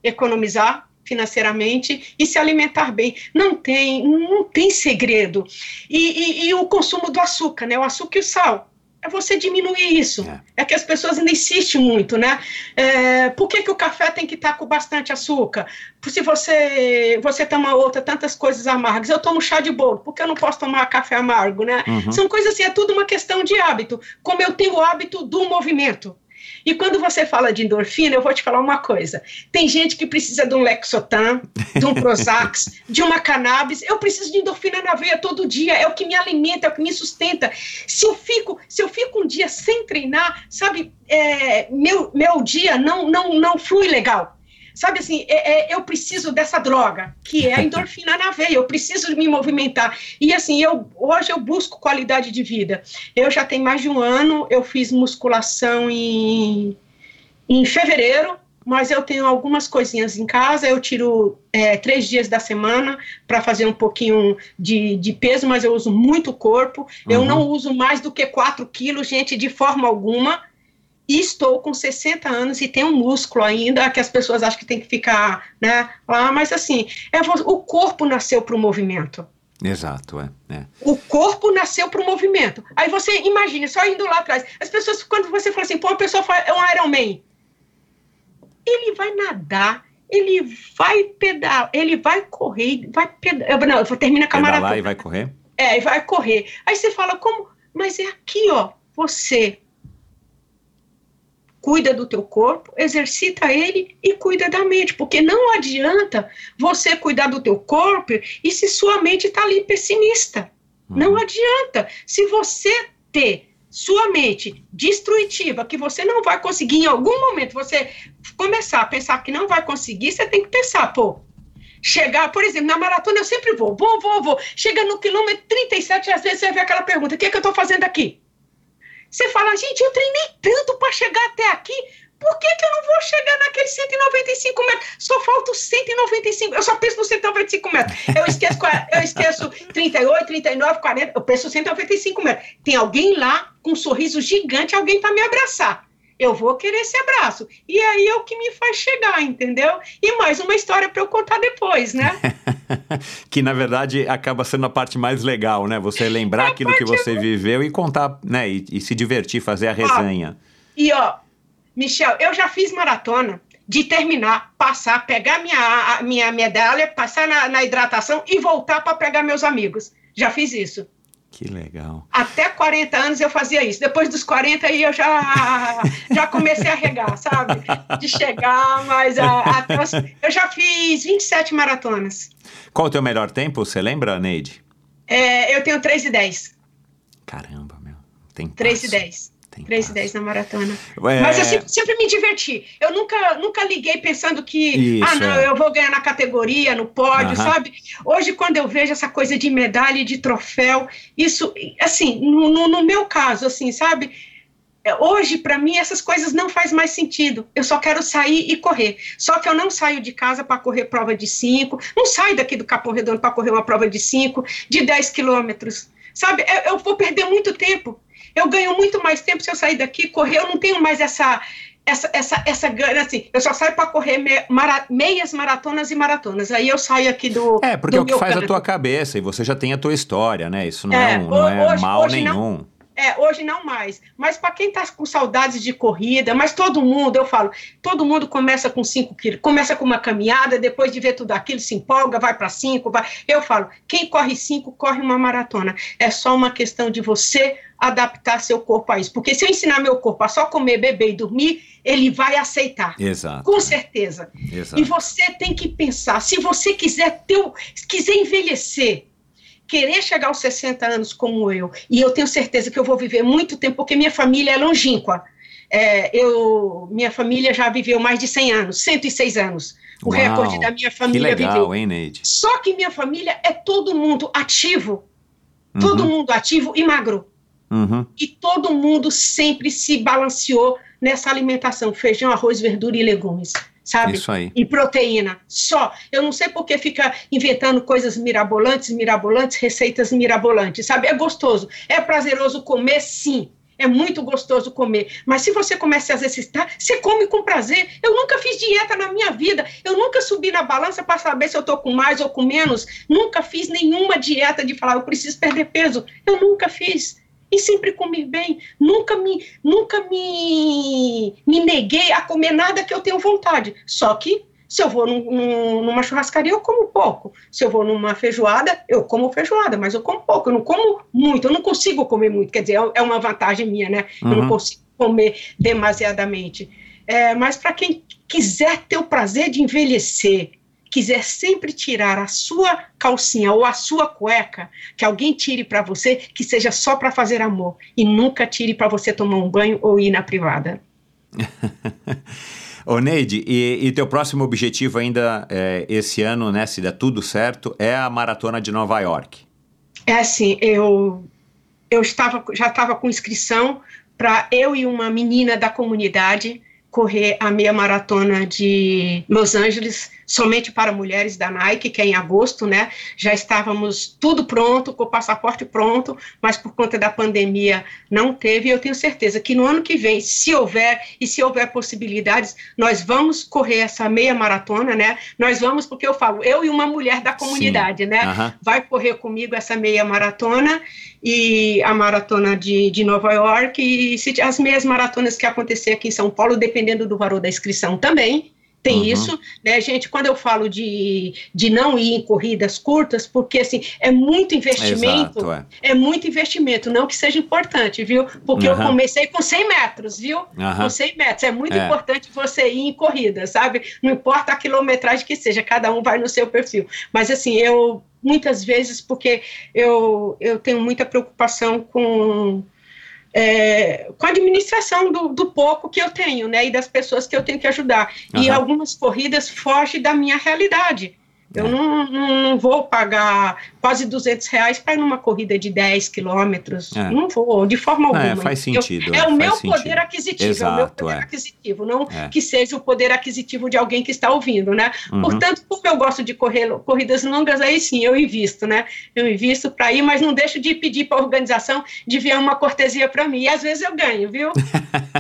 economizar financeiramente e se alimentar bem. Não tem, não tem segredo. E, e- e o consumo do açúcar, né? O açúcar e o sal. É você diminuir isso. É. É, que as pessoas ainda insistem muito, né? É, por que, que o café tem que estar com bastante açúcar? Se você, você toma outra, tantas coisas amargas. Eu tomo chá de bolo, por que eu não posso tomar café amargo, né? Uhum. São coisas assim, é tudo uma questão de hábito. Como eu tenho o hábito do movimento. E quando você fala de endorfina, eu vou te falar uma coisa. Tem gente que precisa de um Lexotan, de um Prozac, de uma cannabis. Eu preciso de endorfina na veia todo dia. É o que me alimenta, é o que me sustenta. Se eu fico, se eu fico um dia sem treinar, sabe, é, meu, meu dia não, não, não flui legal. Sabe assim, é- é, eu preciso dessa droga, que é a endorfina na veia, eu preciso me movimentar. E assim, eu, hoje eu busco qualidade de vida. Eu já tenho mais de um ano, eu fiz musculação em, em fevereiro, mas eu tenho algumas coisinhas em casa, eu tiro é, três dias da semana para fazer um pouquinho de, de peso, mas eu uso muito corpo. Eu Uhum. não uso mais do que 4 quilos, gente, de forma alguma. E estou com 60 anos e tenho um músculo ainda, que as pessoas acham que tem que ficar, né, lá, mas assim, é, o corpo nasceu para o movimento. Exato, é. é. O corpo nasceu para o movimento. Aí você imagine, só indo lá atrás. As pessoas, quando você fala assim, pô, uma pessoa é um Ironman. Ele vai nadar, ele vai pedalar, ele vai correr, vai pedalar. Não, termina com a Pedalar maratona. e vai correr? É, e vai correr. Aí você fala, como? Mas é aqui, ó. Você cuida do teu corpo, exercita ele e cuida da mente, porque não adianta você cuidar do teu corpo e se sua mente está ali pessimista. Não adianta. Se você ter sua mente destrutiva, que você não vai conseguir em algum momento, você começar a pensar que não vai conseguir, você tem que pensar, pô, chegar, por exemplo, na maratona eu sempre vou, vou, vou, vou. Chega no quilômetro 37, às vezes você vê aquela pergunta: o que, é que eu estou fazendo aqui? Você fala, gente, eu treinei tanto para chegar até aqui, por que, que eu não vou chegar naqueles 195 metros? Só falta 195, eu só penso nos 195 metros. Eu esqueço, eu esqueço 38, 39, 40, eu penso 195 metros. Tem alguém lá com um sorriso gigante, alguém para me abraçar eu vou querer esse abraço. E aí é o que me faz chegar, entendeu? E mais uma história para eu contar depois, né? que na verdade acaba sendo a parte mais legal, né? Você lembrar aquilo que você viveu e contar, né? E, e, se divertir, fazer a resenha. Ó, e ó, Michel, eu já fiz maratona de terminar, passar, pegar minha, minha medalha, passar na, na hidratação e voltar para pegar meus amigos. Já fiz isso. Que legal. Até 40 anos eu fazia isso. Depois dos 40 aí eu já, já comecei a regar, sabe? De chegar, mas a, até os, eu já fiz 27 maratonas. Qual o teu melhor tempo? Você lembra, Neide? É, eu tenho 3 e 10. Caramba, meu. Tem 3 e 10. 3 e 10 na maratona. É... Mas eu sempre, sempre, me diverti. Eu nunca, nunca liguei pensando que, Isso, ah, não, é. eu vou ganhar na categoria, no pódio, sabe? Hoje, quando eu vejo essa coisa de medalha e de troféu, isso, assim, no, no, no meu caso, assim, sabe? É, hoje, para mim, essas coisas não faz mais sentido. Eu só quero sair e correr. Só que eu não saio de casa para correr prova de 5, não saio daqui do Capão Redondo para correr uma prova de 5, de 10 quilômetros. Sabe, eu, eu vou perder muito tempo. Eu ganho muito mais tempo se eu sair daqui, correr, eu não tenho mais essa essa, essa, essa gana, assim, eu só saio para correr me, mara, meias maratonas e maratonas. Aí eu saio aqui do. É, porque do é o que faz canto. a tua cabeça e você já tem a tua história, né? Isso não é, é um, não é hoje, mal hoje nenhum. Não, é, hoje não mais. Mas para quem está com saudades de corrida, mas todo mundo, eu falo, todo mundo começa com 5 quilos, começa com uma caminhada, depois de ver tudo aquilo, se empolga, vai para 5, vai. Eu falo, quem corre 5, corre uma maratona. É só uma questão de você adaptar seu corpo a isso. Porque se eu ensinar meu corpo a só comer, beber e dormir, ele vai aceitar. Exato. Com certeza. Exato. E você tem que pensar, se você quiser ter, quiser envelhecer, querer chegar aos 60 anos como eu, e eu tenho certeza que eu vou viver muito tempo, porque minha família é longínqua. É, eu, minha família já viveu mais de 100 anos, 106 anos. O Uau, recorde da minha família que legal, viveu. Hein, Neide? Só que minha família é todo mundo ativo. Uhum. Todo mundo ativo e magro. Uhum. E todo mundo sempre se balanceou nessa alimentação: feijão, arroz, verdura e legumes sabe? Isso aí. E proteína, só. Eu não sei por que fica inventando coisas mirabolantes, mirabolantes, receitas mirabolantes, sabe? É gostoso, é prazeroso comer, sim. É muito gostoso comer, mas se você começa a exercitar, você come com prazer. Eu nunca fiz dieta na minha vida, eu nunca subi na balança para saber se eu estou com mais ou com menos. Nunca fiz nenhuma dieta de falar eu preciso perder peso. Eu nunca fiz e sempre comi bem. Nunca me, nunca me, me neguei a comer nada que eu tenho vontade. Só que se eu vou num, num, numa churrascaria, eu como pouco. Se eu vou numa feijoada, eu como feijoada, mas eu como pouco. Eu não como muito, eu não consigo comer muito. Quer dizer, é, é uma vantagem minha, né? Uhum. Eu não uhum. consigo comer demasiadamente. É, mas para quem quiser ter o prazer de envelhecer quiser sempre tirar a sua calcinha ou a sua cueca, que alguém tire para você, que seja só para fazer amor e nunca tire para você tomar um banho ou ir na privada. Ô Neide, e, e, teu próximo objetivo ainda é, esse ano, né, se der tudo certo, é a maratona de Nova York. É assim, eu, eu estava, já estava com inscrição para eu e uma menina da comunidade correr a meia maratona de Los Angeles somente para mulheres da Nike, que é em agosto, né? Já estávamos tudo pronto, com o passaporte pronto, mas por conta da pandemia não teve. E eu tenho certeza que no ano que vem, se houver e se houver possibilidades, nós vamos correr essa meia maratona, né? Nós vamos, porque eu falo, eu e uma mulher da comunidade, Sim. né? Uhum. Vai correr comigo essa meia maratona e a maratona de, de Nova York e se, as meias maratonas que acontecer aqui em São Paulo, dependendo do valor da inscrição também tem uhum. isso, né, gente? Quando eu falo de, de não ir em corridas curtas, porque assim, é muito investimento, Exato, é. é. muito investimento, não que seja importante, viu? Porque uhum. eu comecei com 100 metros, viu? Uhum. Com 100 metros, é muito é. importante você ir em corrida, sabe? Não importa a quilometragem que seja, cada um vai no seu perfil. Mas assim, eu muitas vezes, porque eu, eu tenho muita preocupação com é, com a administração do, do, pouco que eu tenho, né, e das pessoas que eu tenho que ajudar. Uhum. E algumas corridas fogem da minha realidade. Eu é. não, não, vou pagar quase 200 reais para ir numa corrida de 10 quilômetros. É. Não vou, de forma alguma. É, faz sentido. Eu, é o meu sentido. poder aquisitivo, Exato, é o meu poder é. aquisitivo, não é. que seja o poder aquisitivo de alguém que está ouvindo, né? Uhum. Portanto, como eu gosto de correr corridas longas, aí sim, eu invisto, né? Eu invisto para ir, mas não deixo de pedir para a organização de ver uma cortesia para mim. E às vezes eu ganho, viu?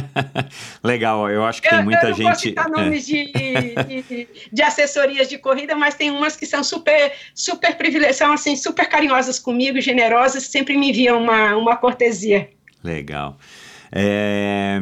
Legal, eu acho que tem muita eu gente. Eu não citar nomes de, de, de assessorias de corrida, mas tem uma umas que são super, super privilegiadas, são assim, super carinhosas comigo, generosas, sempre me enviam uma, uma cortesia. Legal. É...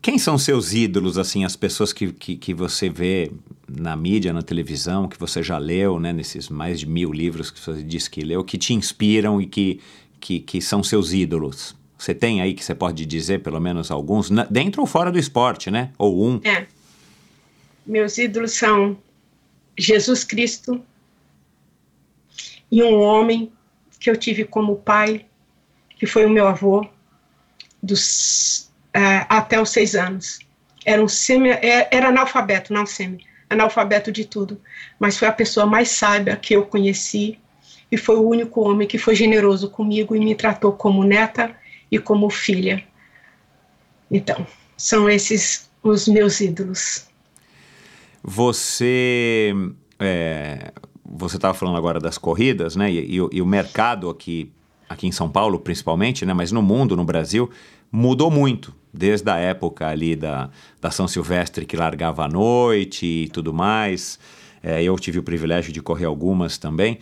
Quem são seus ídolos, assim, as pessoas que, que, que, você vê na mídia, na televisão, que você já leu, né, nesses mais de mil livros que você disse que leu, que te inspiram e que, que, que são seus ídolos? Você tem aí que você pode dizer, pelo menos alguns, dentro ou fora do esporte, né? Ou um? É. Meus ídolos são Jesus Cristo e um homem que eu tive como pai, que foi o meu avô, dos, uh, até os seis anos. Era, um semi, é, era analfabeto, não semi, analfabeto de tudo, mas foi a pessoa mais sábia que eu conheci e foi o único homem que foi generoso comigo e me tratou como neta e como filha. Então, são esses os meus ídolos. Você é, você estava falando agora das corridas, né? E, e, e, o mercado aqui, aqui em São Paulo, principalmente, né? Mas no mundo, no Brasil, mudou muito. Desde a época ali da, da São Silvestre que largava à noite e tudo mais. É, eu tive o privilégio de correr algumas também.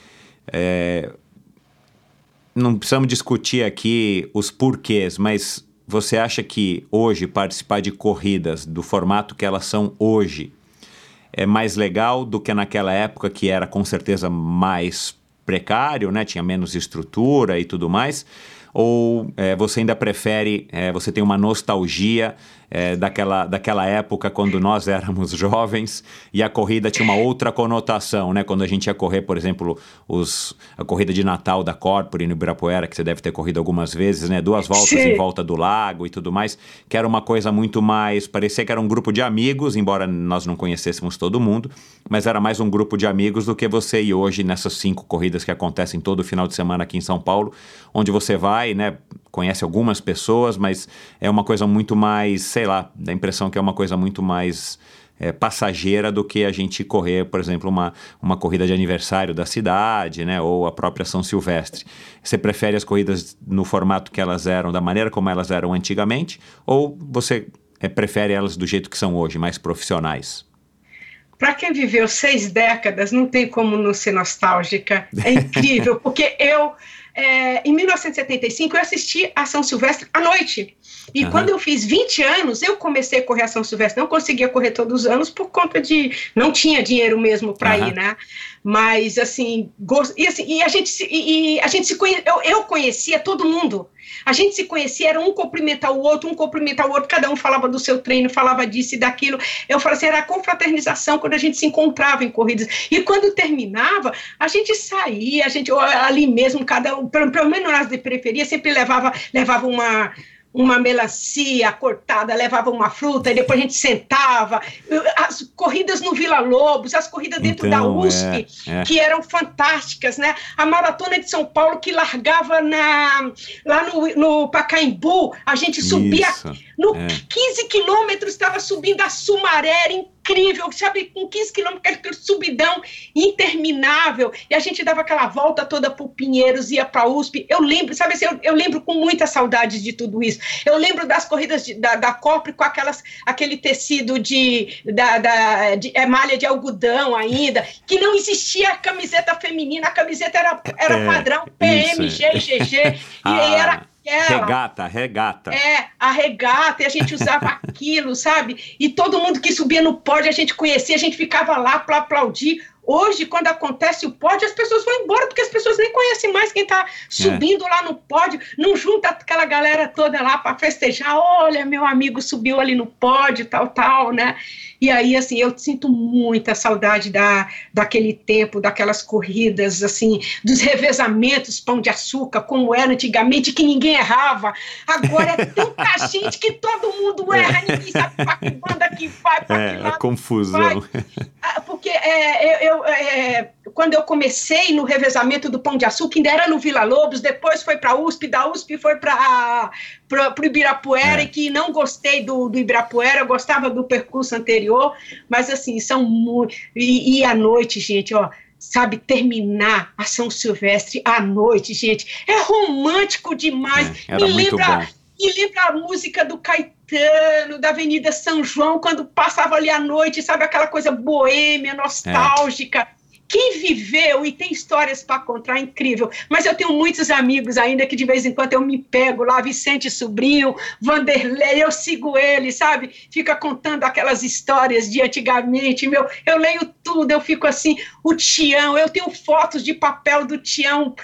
É, não precisamos discutir aqui os porquês, mas você acha que hoje participar de corridas do formato que elas são hoje é mais legal do que naquela época que era com certeza mais precário, né? Tinha menos estrutura e tudo mais. Ou é, você ainda prefere, é, você tem uma nostalgia é, daquela, daquela época quando nós éramos jovens e a corrida tinha uma outra conotação, né? Quando a gente ia correr, por exemplo, os, a corrida de Natal da Corpore no Ibirapuera, que você deve ter corrido algumas vezes, né? Duas voltas Sim. em volta do lago e tudo mais, que era uma coisa muito mais. parecia que era um grupo de amigos, embora nós não conhecêssemos todo mundo, mas era mais um grupo de amigos do que você e hoje nessas cinco corridas que acontecem todo final de semana aqui em São Paulo, onde você vai, né? Conhece algumas pessoas, mas é uma coisa muito mais, sei lá, dá a impressão que é uma coisa muito mais é, passageira do que a gente correr, por exemplo, uma, uma corrida de aniversário da cidade, né, ou a própria São Silvestre. Você prefere as corridas no formato que elas eram, da maneira como elas eram antigamente, ou você é, prefere elas do jeito que são hoje, mais profissionais? Para quem viveu seis décadas, não tem como não ser nostálgica. É incrível, porque eu, é, em 1975, eu assisti a São Silvestre à noite. E uhum. quando eu fiz 20 anos, eu comecei a correr a São Silvestre. Não conseguia correr todos os anos por conta de. Não tinha dinheiro mesmo para uhum. ir, né? Mas, assim, gost... e, assim, e a gente se, e, a gente se conhe... eu, eu conhecia todo mundo. A gente se conhecia, era um cumprimentar o outro, um cumprimentar o outro, cada um falava do seu treino, falava disso e daquilo. Eu falei assim, era a confraternização quando a gente se encontrava em corridas. E quando terminava, a gente saía, a gente ali mesmo, cada um, pelo, pelo menos nas de periferia, sempre levava, levava uma uma melancia cortada, levava uma fruta e depois a gente sentava. As corridas no Vila Lobos, as corridas dentro então, da USP, é, é. que eram fantásticas, né? A maratona de São Paulo que largava na, lá no, no Pacaembu, a gente subia Isso, no é. 15 quilômetros, estava subindo a Sumaré, incrível, sabe, com 15 quilômetros, aquele subidão interminável, e a gente dava aquela volta toda por Pinheiros, ia para a USP, eu lembro, sabe assim, eu, eu, lembro com muita saudade de tudo isso, eu lembro das corridas de, da, da Copre com aquelas, aquele tecido de, da, da, de é, malha de algodão ainda, que não existia a camiseta feminina, a camiseta era, era é, padrão PM, GGG, e ah. era aquela. Regata, regata. É, a regata, e a gente usava aquilo, sabe? E todo mundo que subia no pódio a gente conhecia, a gente ficava lá para aplaudir. Hoje, quando acontece o pódio, as pessoas vão embora, porque as pessoas nem conhecem mais quem está subindo é. lá no pódio, não junta aquela galera toda lá para festejar, olha, meu amigo subiu ali no pódio, tal, tal, né? E aí, assim, eu sinto muita saudade da, daquele tempo, daquelas corridas, assim, dos revezamentos, pão de açúcar, como era antigamente, que ninguém errava. Agora é tanta gente que todo mundo erra, ninguém sabe para que banda que vai, para é, que lado a confusão. Vai. Ah, porque é, eu, é, quando eu comecei no revezamento do Pão de Açúcar, ainda era no Vila Lobos, depois foi para a USP, da USP foi para o Ibirapuera, é. e que não gostei do, do Ibirapuera, eu gostava do percurso anterior, mas assim, são muito. E, e à noite, gente, ó sabe, terminar a São Silvestre à noite, gente. É romântico demais. É, me lembra, me lembra a música do Caetano, da Avenida São João, quando passava ali à noite, sabe, aquela coisa boêmia, nostálgica. É. Quem viveu e tem histórias para contar, é incrível. Mas eu tenho muitos amigos ainda que de vez em quando eu me pego lá, Vicente Sobrinho, Vanderlei, eu sigo ele, sabe? Fica contando aquelas histórias de antigamente. Meu, eu leio tudo, eu fico assim, o Tião, eu tenho fotos de papel do Tião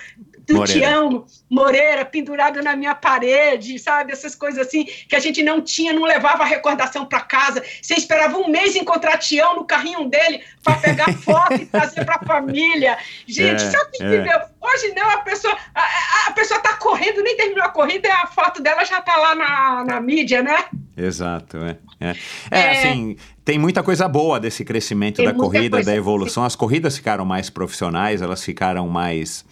do Moreira. Tião Moreira pendurado na minha parede, sabe? Essas coisas assim que a gente não tinha, não levava a recordação para casa. Você esperava um mês encontrar Tião no carrinho dele para pegar foto e trazer para a família. Gente, é, sabe o que é. viveu? Hoje não, a pessoa a, a pessoa está correndo, nem terminou a corrida, a foto dela já está lá na, na mídia, né? Exato, é. É, é, é assim, tem muita coisa boa desse crescimento da corrida, da evolução. As corridas ficaram mais profissionais, elas ficaram mais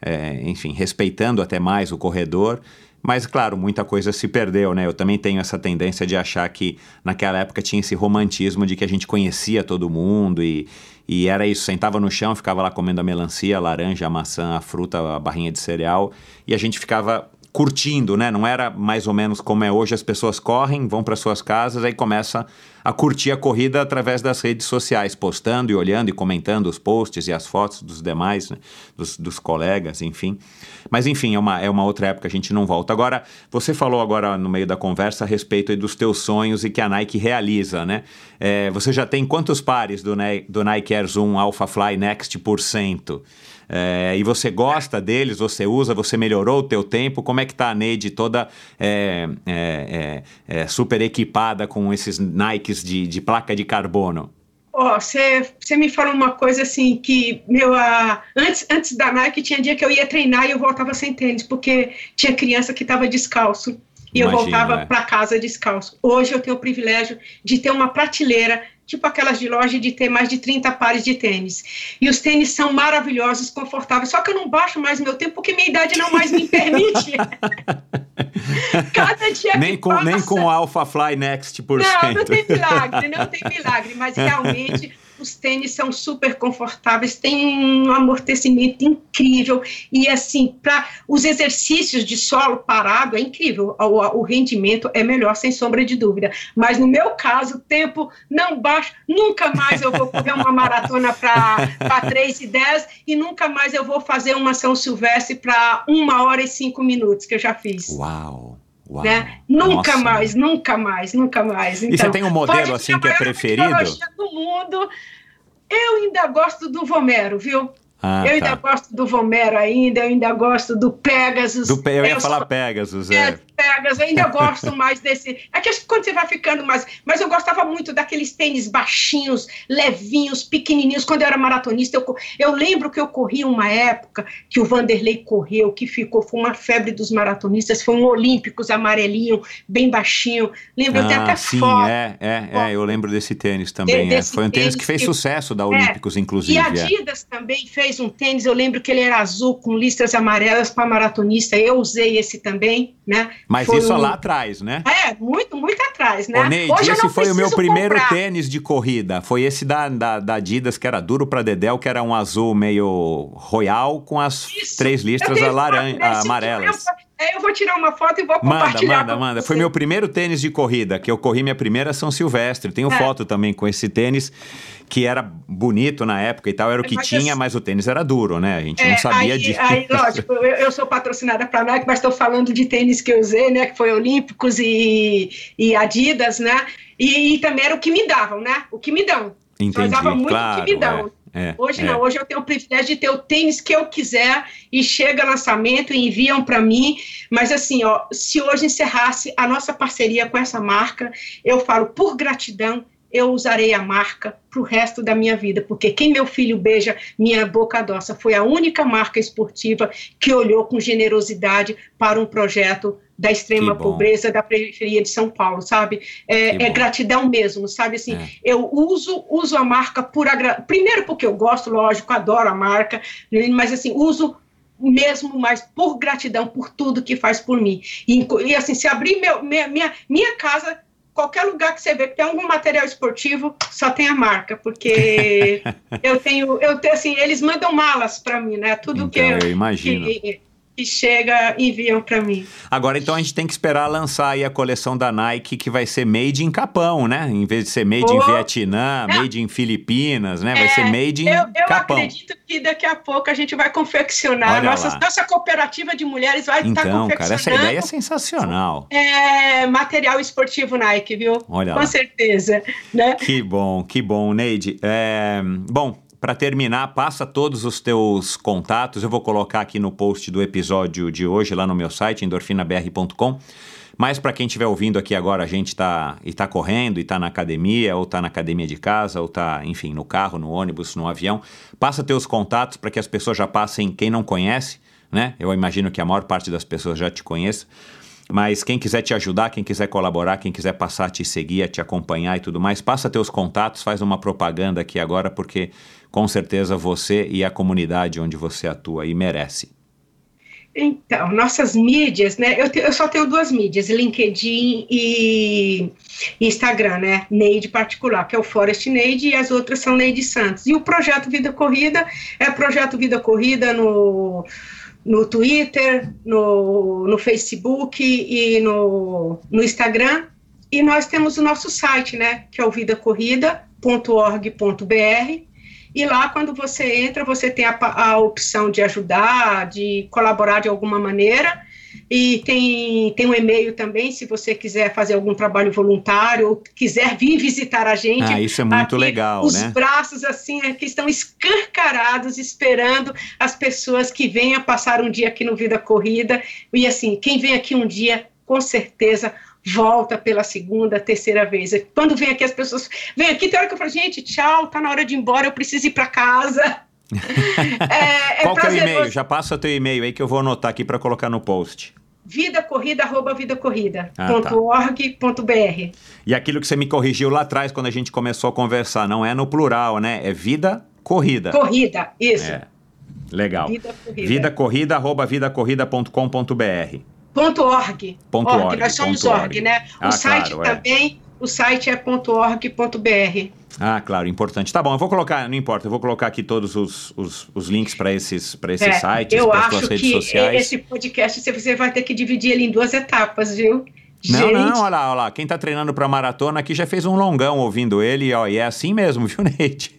é, enfim, respeitando até mais o corredor. Mas, claro, muita coisa se perdeu, né? Eu também tenho essa tendência de achar que naquela época tinha esse romantismo de que a gente conhecia todo mundo e, e era isso. Sentava no chão, ficava lá comendo a melancia, a laranja, a maçã, a fruta, a barrinha de cereal e a gente ficava curtindo, né? Não era mais ou menos como é hoje, as pessoas correm, vão para suas casas, aí começa a curtir a corrida através das redes sociais, postando e olhando e comentando os posts e as fotos dos demais, né? dos, dos, colegas, enfim. Mas enfim, é uma, é uma outra época, a gente não volta. Agora, você falou agora no meio da conversa a respeito dos teus sonhos e que a Nike realiza, né? É, você já tem quantos pares do, do Nike Air Zoom Alpha Fly Next por cento? É, e você gosta deles, você usa, você melhorou o teu tempo, como é que tá a Neide toda é, é, é, é super equipada com esses Nikes de, de placa de carbono? Você oh, me falou uma coisa assim que meu uh, antes antes da Nike tinha dia que eu ia treinar e eu voltava sem tênis porque tinha criança que estava descalço e Imagina, eu voltava é. para casa descalço. Hoje eu tenho o privilégio de ter uma prateleira tipo aquelas de loja de ter mais de 30 pares de tênis. E os tênis são maravilhosos, confortáveis, só que eu não baixo mais meu tempo porque minha idade não mais me permite. Cada dia nem com, passa... Nem com Alpha Fly Next por Não, não tem milagre, não tem milagre, mas realmente os tênis são super confortáveis, têm um amortecimento incrível e assim, para os exercícios de solo parado é incrível, o, o, rendimento é melhor sem sombra de dúvida. Mas no meu caso, tempo não baixo, nunca mais eu vou correr uma maratona para 3 e 10 e nunca mais eu vou fazer uma São Silvestre para uma hora e cinco minutos que eu já fiz. Uau! Uau, né? Nunca nossa. mais, nunca mais, nunca mais. Então, e você então, tem um modelo assim que é preferido? do mundo. Eu ainda gosto do Vomero, viu? Ah, eu ainda tá. gosto do Vomero ainda, eu ainda gosto do Pegasus. Do, eu ia eu falar sou, Pegasus, é. É. Eu ainda gosto mais desse. É que quando você vai ficando mais. Mas eu gostava muito daqueles tênis baixinhos, levinhos, pequenininhos. Quando eu era maratonista, eu, eu lembro que eu corri uma época que o Vanderlei correu, que ficou, foi uma febre dos maratonistas, foi um Olímpicos amarelinho, bem baixinho. Lembro, ah, eu tenho até sim, foto. É, é, é, eu lembro desse tênis também. É. Foi um tênis, tênis que fez que, sucesso da é. Olímpicos, é, inclusive. E a Adidas também fez fez um tênis, eu lembro que ele era azul com listras amarelas para maratonista. Eu usei esse também, né? Mas foi isso um... lá atrás, né? É, muito, muito atrás, né? Ô, Neide, Hoje esse foi o meu primeiro comprar. tênis de corrida. Foi esse da, da, da, Adidas, que era duro para Dedel, que era um azul meio royal com as isso. três listras laranja, amarelas. É, eu vou tirar uma foto e vou compartilhar. Manda, manda, manda. Foi meu primeiro tênis de corrida, que eu corri minha primeira São Silvestre. Tenho é. foto também com esse tênis, que era bonito na época e tal, era o que mas tinha, eu... mas o tênis era duro, né? A gente é, não sabia aí, disso. Aí, lógico, eu, eu sou patrocinada para Nike, mas estou falando de tênis que eu usei, né? Que foi Olímpicos e, e Adidas, né? E, e, também era o que me davam, né? O que me dão. Entendi, eu usava muito claro, o que me dão. É. É, Hoje é. não, hoje eu tenho o privilégio de ter o tênis que eu quiser e chega lançamento e enviam para mim. Mas assim, ó, se hoje encerrasse a nossa parceria com essa marca, eu falo por gratidão, eu usarei a marca para o resto da minha vida, porque quem meu filho beija minha boca doça foi a única marca esportiva que olhou com generosidade para um projeto da extrema pobreza da periferia de São Paulo, sabe? É, é gratidão mesmo, sabe? Assim, É. eu uso uso a marca por agra... primeiro porque eu gosto, lógico, adoro a marca, mas assim uso mesmo, mas por gratidão por tudo que faz por mim. E, e, assim, se abrir meu, minha, minha, minha casa, qualquer lugar que você vê que tem algum material esportivo, só tem a marca, porque eu tenho, eu tenho assim, eles mandam malas para mim, né? Tudo Então, que, eu imagino. que, que chega enviam para mim. Agora, então, a gente tem que esperar lançar aí a coleção da Nike, que vai ser made em Capão, né? Em vez de ser made em. Vietnã, made em Filipinas, né? Vai É, ser made em Eu, eu Capão. acredito que daqui a pouco a gente vai confeccionar. Nossa, nossa cooperativa de mulheres vai estar Então, cara, confeccionando essa ideia é sensacional. é, material esportivo Nike, viu? Olha Com lá. certeza. Né? Que bom, que bom, Neide. É, bom, para terminar, passa todos os teus contatos. Eu vou colocar aqui no post do episódio de hoje, lá no meu site, endorfinabr.com. Mas para quem estiver ouvindo aqui agora, a gente está tá correndo, e está na academia, ou está na academia de casa, ou está, enfim, no carro, no ônibus, no avião. Passa teus contatos para que as pessoas já passem, quem não conhece, né? Eu imagino que a maior parte das pessoas já te conheça. Mas quem quiser te ajudar, quem quiser colaborar, quem quiser passar a te seguir, a te acompanhar e tudo mais, passa teus contatos, faz uma propaganda aqui agora, porque com certeza você e a comunidade onde você atua aí merece. Então, nossas mídias, né? Eu, te- eu só tenho duas mídias, LinkedIn e Instagram, né? Neide particular, que é o Forest Neide, e as outras são Neide Santos. E o projeto Vida Corrida é projeto Vida Corrida no, no Twitter, no, no Facebook e no, no Instagram. E nós temos o nosso site, né? Que é o vidacorrida.org.br. E lá, quando você entra, você tem a, a opção de ajudar, de colaborar de alguma maneira. E tem, tem um e-mail também, se você quiser fazer algum trabalho voluntário ou quiser vir visitar a gente. Ah, isso é muito Aqui, legal, Os né? braços, assim, aqui estão escancarados, esperando as pessoas que venham passar um dia aqui no Vida Corrida. E, assim, quem vem aqui um dia, com certeza, volta pela segunda, terceira vez. Quando vem aqui, as pessoas. Vem aqui, tem hora que eu falo, gente, tchau, tá na hora de ir embora, eu preciso ir para casa. é, é Qual que é o e-mail? Já passa teu e-mail aí que eu vou anotar aqui para colocar no post. Vidacorrida, arroba vidacorrida, Ah, tá. org. E aquilo que você me corrigiu lá atrás, quando a gente começou a conversar, não é no plural, né? É vida corrida. Corrida, isso. É. Legal. Vida corrida. Vida corrida, arroba vidacorrida.com.br. Ponto org. Ponto org, org, nós somos org, org. né? Ah, o site claro, é. também, o site é ponto org, ponto br. Ah, claro, importante. Tá bom, eu vou colocar, não importa, eu vou colocar aqui todos os, os, os links para esses, pra esses É, sites, eu para as acho tuas redes que sociais. esse podcast você vai ter que dividir ele em duas etapas, viu? Não, Gente, não, olha lá, olha lá. Quem tá treinando pra maratona aqui já fez um longão ouvindo ele, ó, e é assim mesmo, viu, Neide?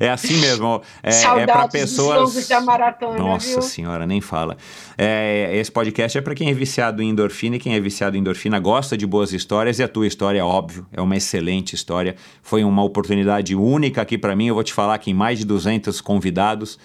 é assim mesmo. É, é Saudades para dos pessoas. longos da maratona, Nossa viu? senhora, nem fala. É, esse podcast é para quem é viciado em endorfina e quem é viciado em endorfina gosta de boas histórias e a tua história, óbvio, é uma excelente história. Foi uma oportunidade única aqui para mim. Eu vou te falar que em mais de 200 convidados.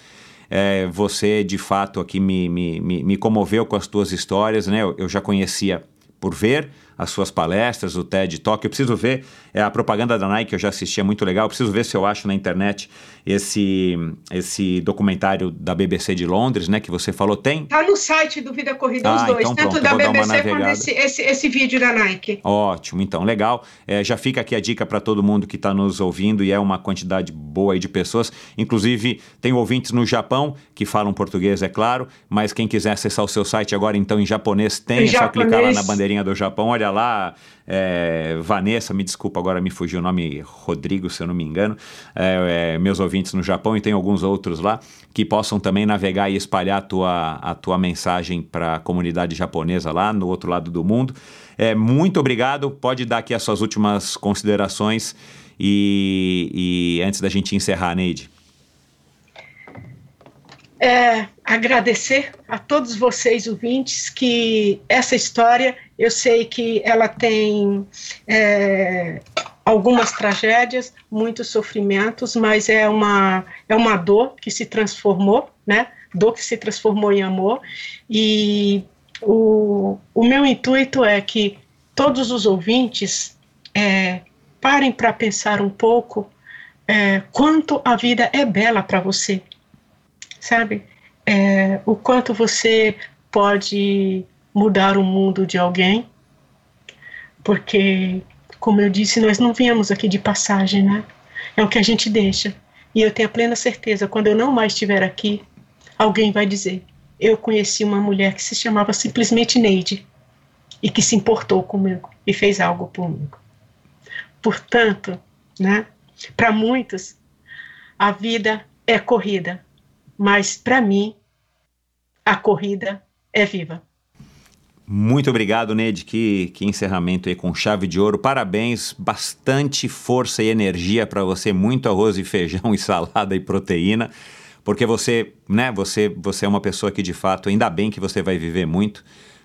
é, você de fato aqui me, me, me, me comoveu com as tuas histórias, né? Eu, eu já conhecia por ver as suas palestras, o TED Talk. Eu preciso ver é, a propaganda da Nike, eu já assisti, é muito legal. Eu preciso ver se eu acho na internet esse, esse documentário da BBC de Londres, né? Que você falou. Tem? Tá no site do Vida Corrida, Ah, os dois, então tanto pronto, da BBC quanto esse, esse, esse vídeo da Nike. Ótimo, então, legal. É, já fica aqui a dica para todo mundo que está nos ouvindo e é uma quantidade boa aí de pessoas. Inclusive, tem ouvintes no Japão que falam português, é claro, mas quem quiser acessar o seu site agora, então, em japonês, tem. Em é só clicar lá japonês. na bandeirinha do Japão. Olha lá, é, Vanessa, me desculpa, agora me fugiu o nome, Rodrigo, se eu não me engano. É, é, meus ouvintes no Japão e tem alguns outros lá que possam também navegar e espalhar a tua, a tua mensagem para a comunidade japonesa lá no outro lado do mundo. É, muito obrigado. Pode dar aqui as suas últimas considerações e, e antes da gente encerrar, Neide. É, agradecer a todos vocês ouvintes que essa história eu sei que ela tem é, algumas tragédias, muitos sofrimentos, mas é uma, é uma dor que se transformou, né? Dor que se transformou em amor. E o, o meu intuito é que todos os ouvintes é, parem para pensar um pouco é, quanto a vida é bela para você, sabe? É, o quanto você pode mudar o mundo de alguém, porque, como eu disse, nós não viemos aqui de passagem, né? É o que a gente deixa. E eu tenho a plena certeza, quando eu não mais estiver aqui, alguém vai dizer: eu conheci uma mulher que se chamava simplesmente Neide e que se importou comigo e fez algo por mim. Portanto, né? Para muitos, a vida é corrida, mas para mim, a corrida é viva. Muito obrigado, Ned. Que, que encerramento aí com chave de ouro. Parabéns, bastante força e energia para você, muito arroz e feijão e salada e proteína, porque você, né, você, você é uma pessoa que de fato, ainda bem que você vai viver muito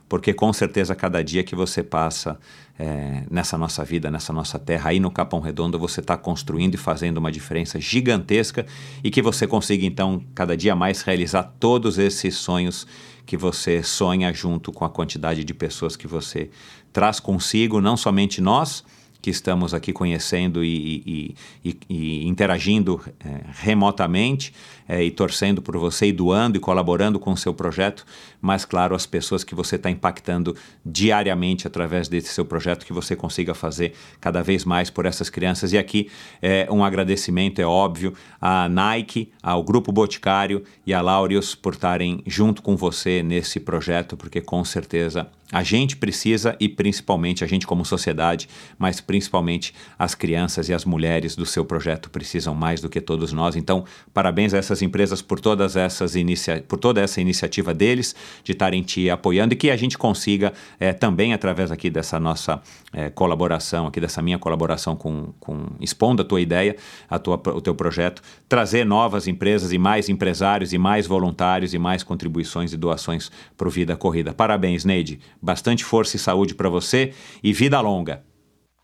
porque com certeza cada dia que você passa é, nessa nossa vida, nessa nossa terra, aí no Capão Redondo, você está construindo e fazendo uma diferença gigantesca e que você consiga então cada dia mais realizar todos esses sonhos que você sonha junto com a quantidade de pessoas que você traz consigo, não somente nós, que estamos aqui conhecendo e, e, e, e interagindo é, remotamente é, e torcendo por você e doando e colaborando com o seu projeto, mas, claro, as pessoas que você está impactando diariamente através desse seu projeto, que você consiga fazer cada vez mais por essas crianças. E aqui é, um agradecimento, é óbvio, à Nike, ao Grupo Boticário e à Laureus por estarem junto com você nesse projeto, porque com certeza a gente precisa e principalmente a gente como sociedade, mas principalmente as crianças e as mulheres do seu projeto precisam mais do que todos nós. Então, parabéns a essas empresas por todas essas inicia por toda essa iniciativa deles de estarem te apoiando e que a gente consiga é, também através aqui dessa nossa é, colaboração, aqui dessa minha colaboração com, com expondo a tua ideia, a tua, o teu projeto, trazer novas empresas e mais empresários e mais voluntários e mais contribuições e doações para o Vida Corrida. Parabéns, Neide. Bastante força e saúde para você e vida longa.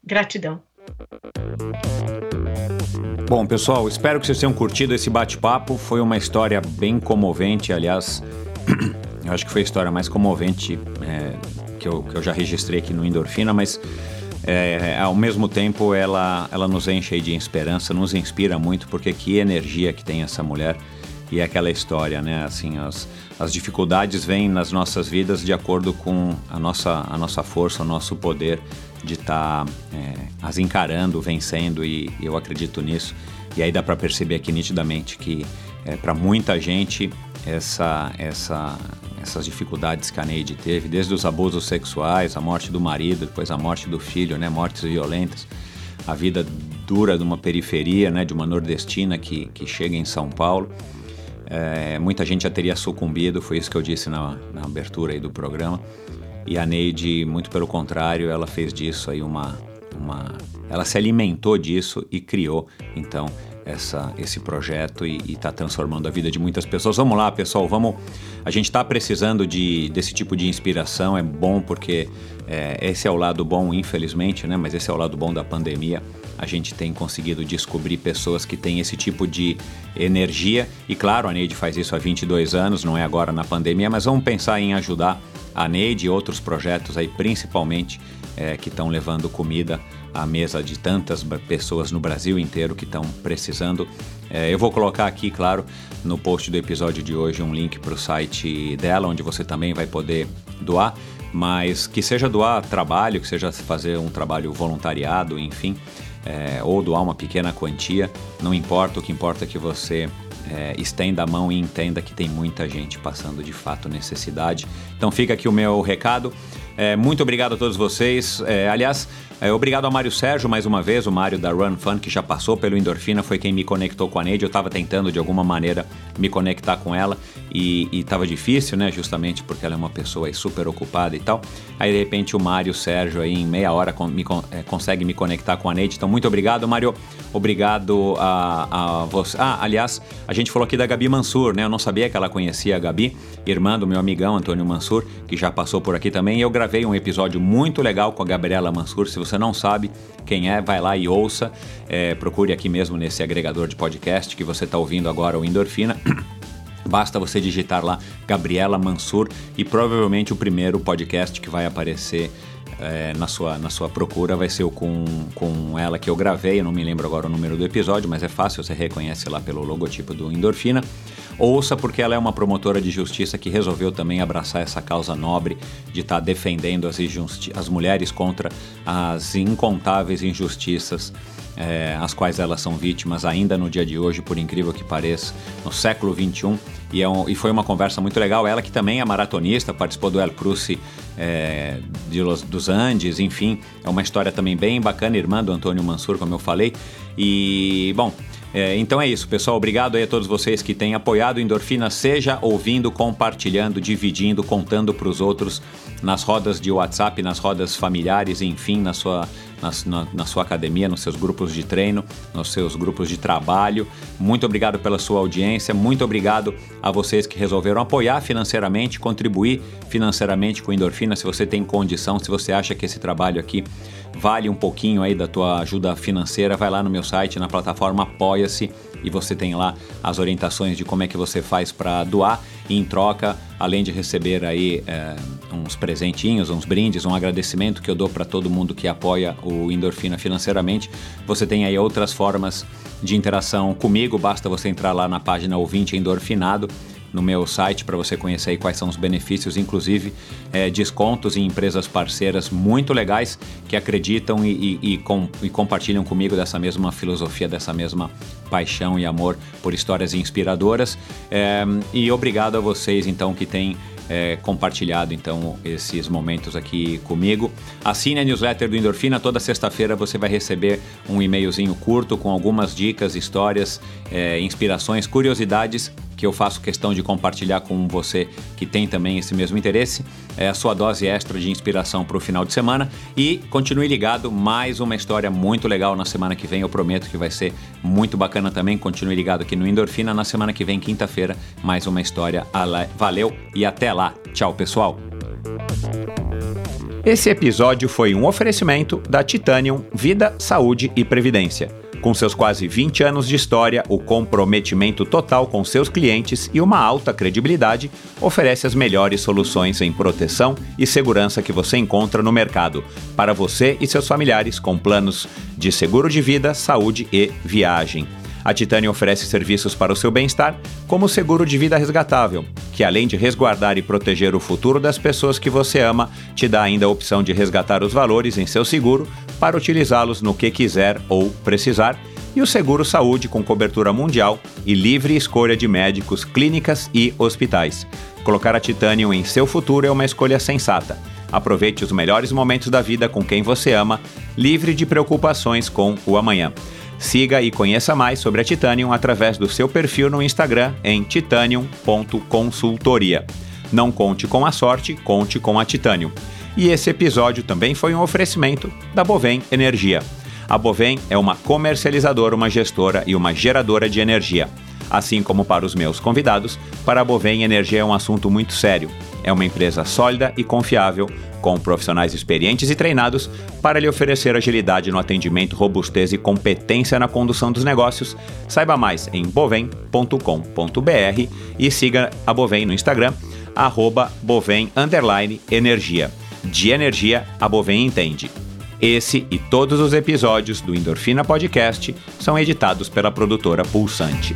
Gratidão. Bom, pessoal, espero que vocês tenham curtido esse bate-papo. Foi uma história bem comovente, aliás, eu acho que foi a história mais comovente é, que, eu, que eu já registrei aqui no Endorfina, mas é, ao mesmo tempo ela, ela nos enche de esperança, nos inspira muito, porque que energia que tem essa mulher e aquela história, né? Assim, as, as dificuldades vêm nas nossas vidas de acordo com a nossa, a nossa força, o nosso poder de estar tá, é, as encarando, vencendo e eu acredito nisso. E aí dá para perceber aqui nitidamente que é, para muita gente essa, essa, essas dificuldades que a Neide teve, desde os abusos sexuais, a morte do marido, depois a morte do filho, né, mortes violentas, a vida dura de uma periferia, né, de uma nordestina que, que chega em São Paulo é, muita gente já teria sucumbido, foi isso que eu disse na, na abertura do programa. E a Neide, muito pelo contrário, ela fez disso aí uma, uma. Ela se alimentou disso e criou, então, essa, esse projeto e está transformando a vida de muitas pessoas. Vamos lá, pessoal, vamos. A gente está precisando de, desse tipo de inspiração, é bom porque é, esse é o lado bom, infelizmente, né? Mas esse é o lado bom da pandemia. A gente tem conseguido descobrir pessoas que têm esse tipo de energia. E claro, a Neide faz isso há 22 anos, não é agora na pandemia, mas vamos pensar em ajudar a Neide e outros projetos aí, principalmente, é, que estão levando comida à mesa de tantas pessoas no Brasil inteiro que estão precisando. É, eu vou colocar aqui, claro, no post do episódio de hoje um link para o site dela, onde você também vai poder doar, mas que seja doar trabalho, que seja fazer um trabalho voluntariado, enfim, é, ou doar uma pequena quantia, não importa, o que importa é que você é, estenda a mão e entenda que tem muita gente passando de fato necessidade. Então fica aqui o meu recado. É, muito obrigado a todos vocês. É, aliás, é, obrigado a Mário Sérgio mais uma vez, o Mário da Run Fun, que já passou pelo Endorfina, foi quem me conectou com a Neide. Eu estava tentando de alguma maneira me conectar com ela e estava difícil, né? Justamente porque ela é uma pessoa super ocupada e tal. Aí de repente o Mário Sérgio aí em meia hora me, é, consegue me conectar com a Neide. Então muito obrigado, Mário. Obrigado a, a você. Ah, aliás, a gente falou aqui da Gabi Mansur, né? Eu não sabia que ela conhecia a Gabi, irmã do meu amigão Antônio Mansur, que já passou por aqui também. E eu gravei um episódio muito legal com a Gabriela Mansur. Se você não sabe quem é, vai lá e ouça. É, procure aqui mesmo nesse agregador de podcast que você está ouvindo agora, o Endorfina. Basta você digitar lá Gabriela Mansur e provavelmente o primeiro podcast que vai aparecer é, na, sua, na sua procura vai ser o com, com ela que eu gravei. Eu não me lembro agora o número do episódio, mas é fácil, você reconhece lá pelo logotipo do Endorfina. Ouça, porque ela é uma promotora de justiça que resolveu também abraçar essa causa nobre de estar tá defendendo as, as mulheres contra as incontáveis injustiças é, as quais elas são vítimas ainda no dia de hoje, por incrível que pareça, no século XXI. E, é um, e foi uma conversa muito legal. Ela que também é maratonista, participou do El Cruce é, de Los, dos Andes, enfim, é uma história também bem bacana, irmã do Antônio Mansur, como eu falei. E, bom, é, então é isso, pessoal. Obrigado aí a todos vocês que têm apoiado Endorfina, seja ouvindo, compartilhando, dividindo, contando para os outros nas rodas de WhatsApp, nas rodas familiares, enfim, na sua na, na, sua academia, nos seus grupos de treino, nos seus grupos de trabalho. Muito obrigado pela sua audiência, muito obrigado a vocês que resolveram apoiar financeiramente, contribuir financeiramente com Endorfina, se você tem condição, se você acha que esse trabalho aqui vale um pouquinho aí da tua ajuda financeira, vai lá no meu site, na plataforma Apoia-se e você tem lá as orientações de como é que você faz para doar. E em troca, além de receber aí é, uns presentinhos, uns brindes, um agradecimento que eu dou para todo mundo que apoia o Endorfina financeiramente, você tem aí outras formas de interação comigo, basta você entrar lá na página Ouvinte Endorfinado no meu site para você conhecer aí quais são os benefícios, inclusive é, descontos em empresas parceiras muito legais que acreditam e, e, e, com, e compartilham comigo dessa mesma filosofia, dessa mesma paixão e amor por histórias inspiradoras. É, e obrigado a vocês então que têm é, compartilhado então esses momentos aqui comigo. Assine a newsletter do Endorfina. Toda sexta-feira você vai receber um e-mailzinho curto com algumas dicas, histórias, é, inspirações, curiosidades que eu faço questão de compartilhar com você que tem também esse mesmo interesse. É a sua dose extra de inspiração para o final de semana. E continue ligado, mais uma história muito legal na semana que vem. Eu prometo que vai ser muito bacana também. Continue ligado aqui no Endorfina. Na semana que vem, quinta-feira, mais uma história. Valeu e até lá. Tchau, pessoal. Esse episódio foi um oferecimento da Titanium Vida, Saúde e Previdência. Com seus quase 20 anos de história, o comprometimento total com seus clientes e uma alta credibilidade oferece as melhores soluções em proteção e segurança que você encontra no mercado, para você e seus familiares com planos de seguro de vida, saúde e viagem. A Titânia oferece serviços para o seu bem-estar, como o seguro de vida resgatável, que além de resguardar e proteger o futuro das pessoas que você ama, te dá ainda a opção de resgatar os valores em seu seguro para utilizá-los no que quiser ou precisar, e o seguro saúde com cobertura mundial e livre escolha de médicos, clínicas e hospitais. Colocar a Titanium em seu futuro é uma escolha sensata. Aproveite os melhores momentos da vida com quem você ama, livre de preocupações com o amanhã. Siga e conheça mais sobre a Titanium através do seu perfil no Instagram em titanium.consultoria. Não conte com a sorte, conte com a Titanium. E esse episódio também foi um oferecimento da Bovem Energia. A Bovem é uma comercializadora, uma gestora e uma geradora de energia. Assim como para os meus convidados, para a Bovem energia é um assunto muito sério. É uma empresa sólida e confiável, com profissionais experientes e treinados para lhe oferecer agilidade no atendimento, robustez e competência na condução dos negócios. Saiba mais em bovem.com.br e siga a Bovem no Instagram, arroba Bovem Energia. De energia, a Bovem entende. Esse e todos os episódios do Endorfina Podcast são editados pela produtora Pulsante.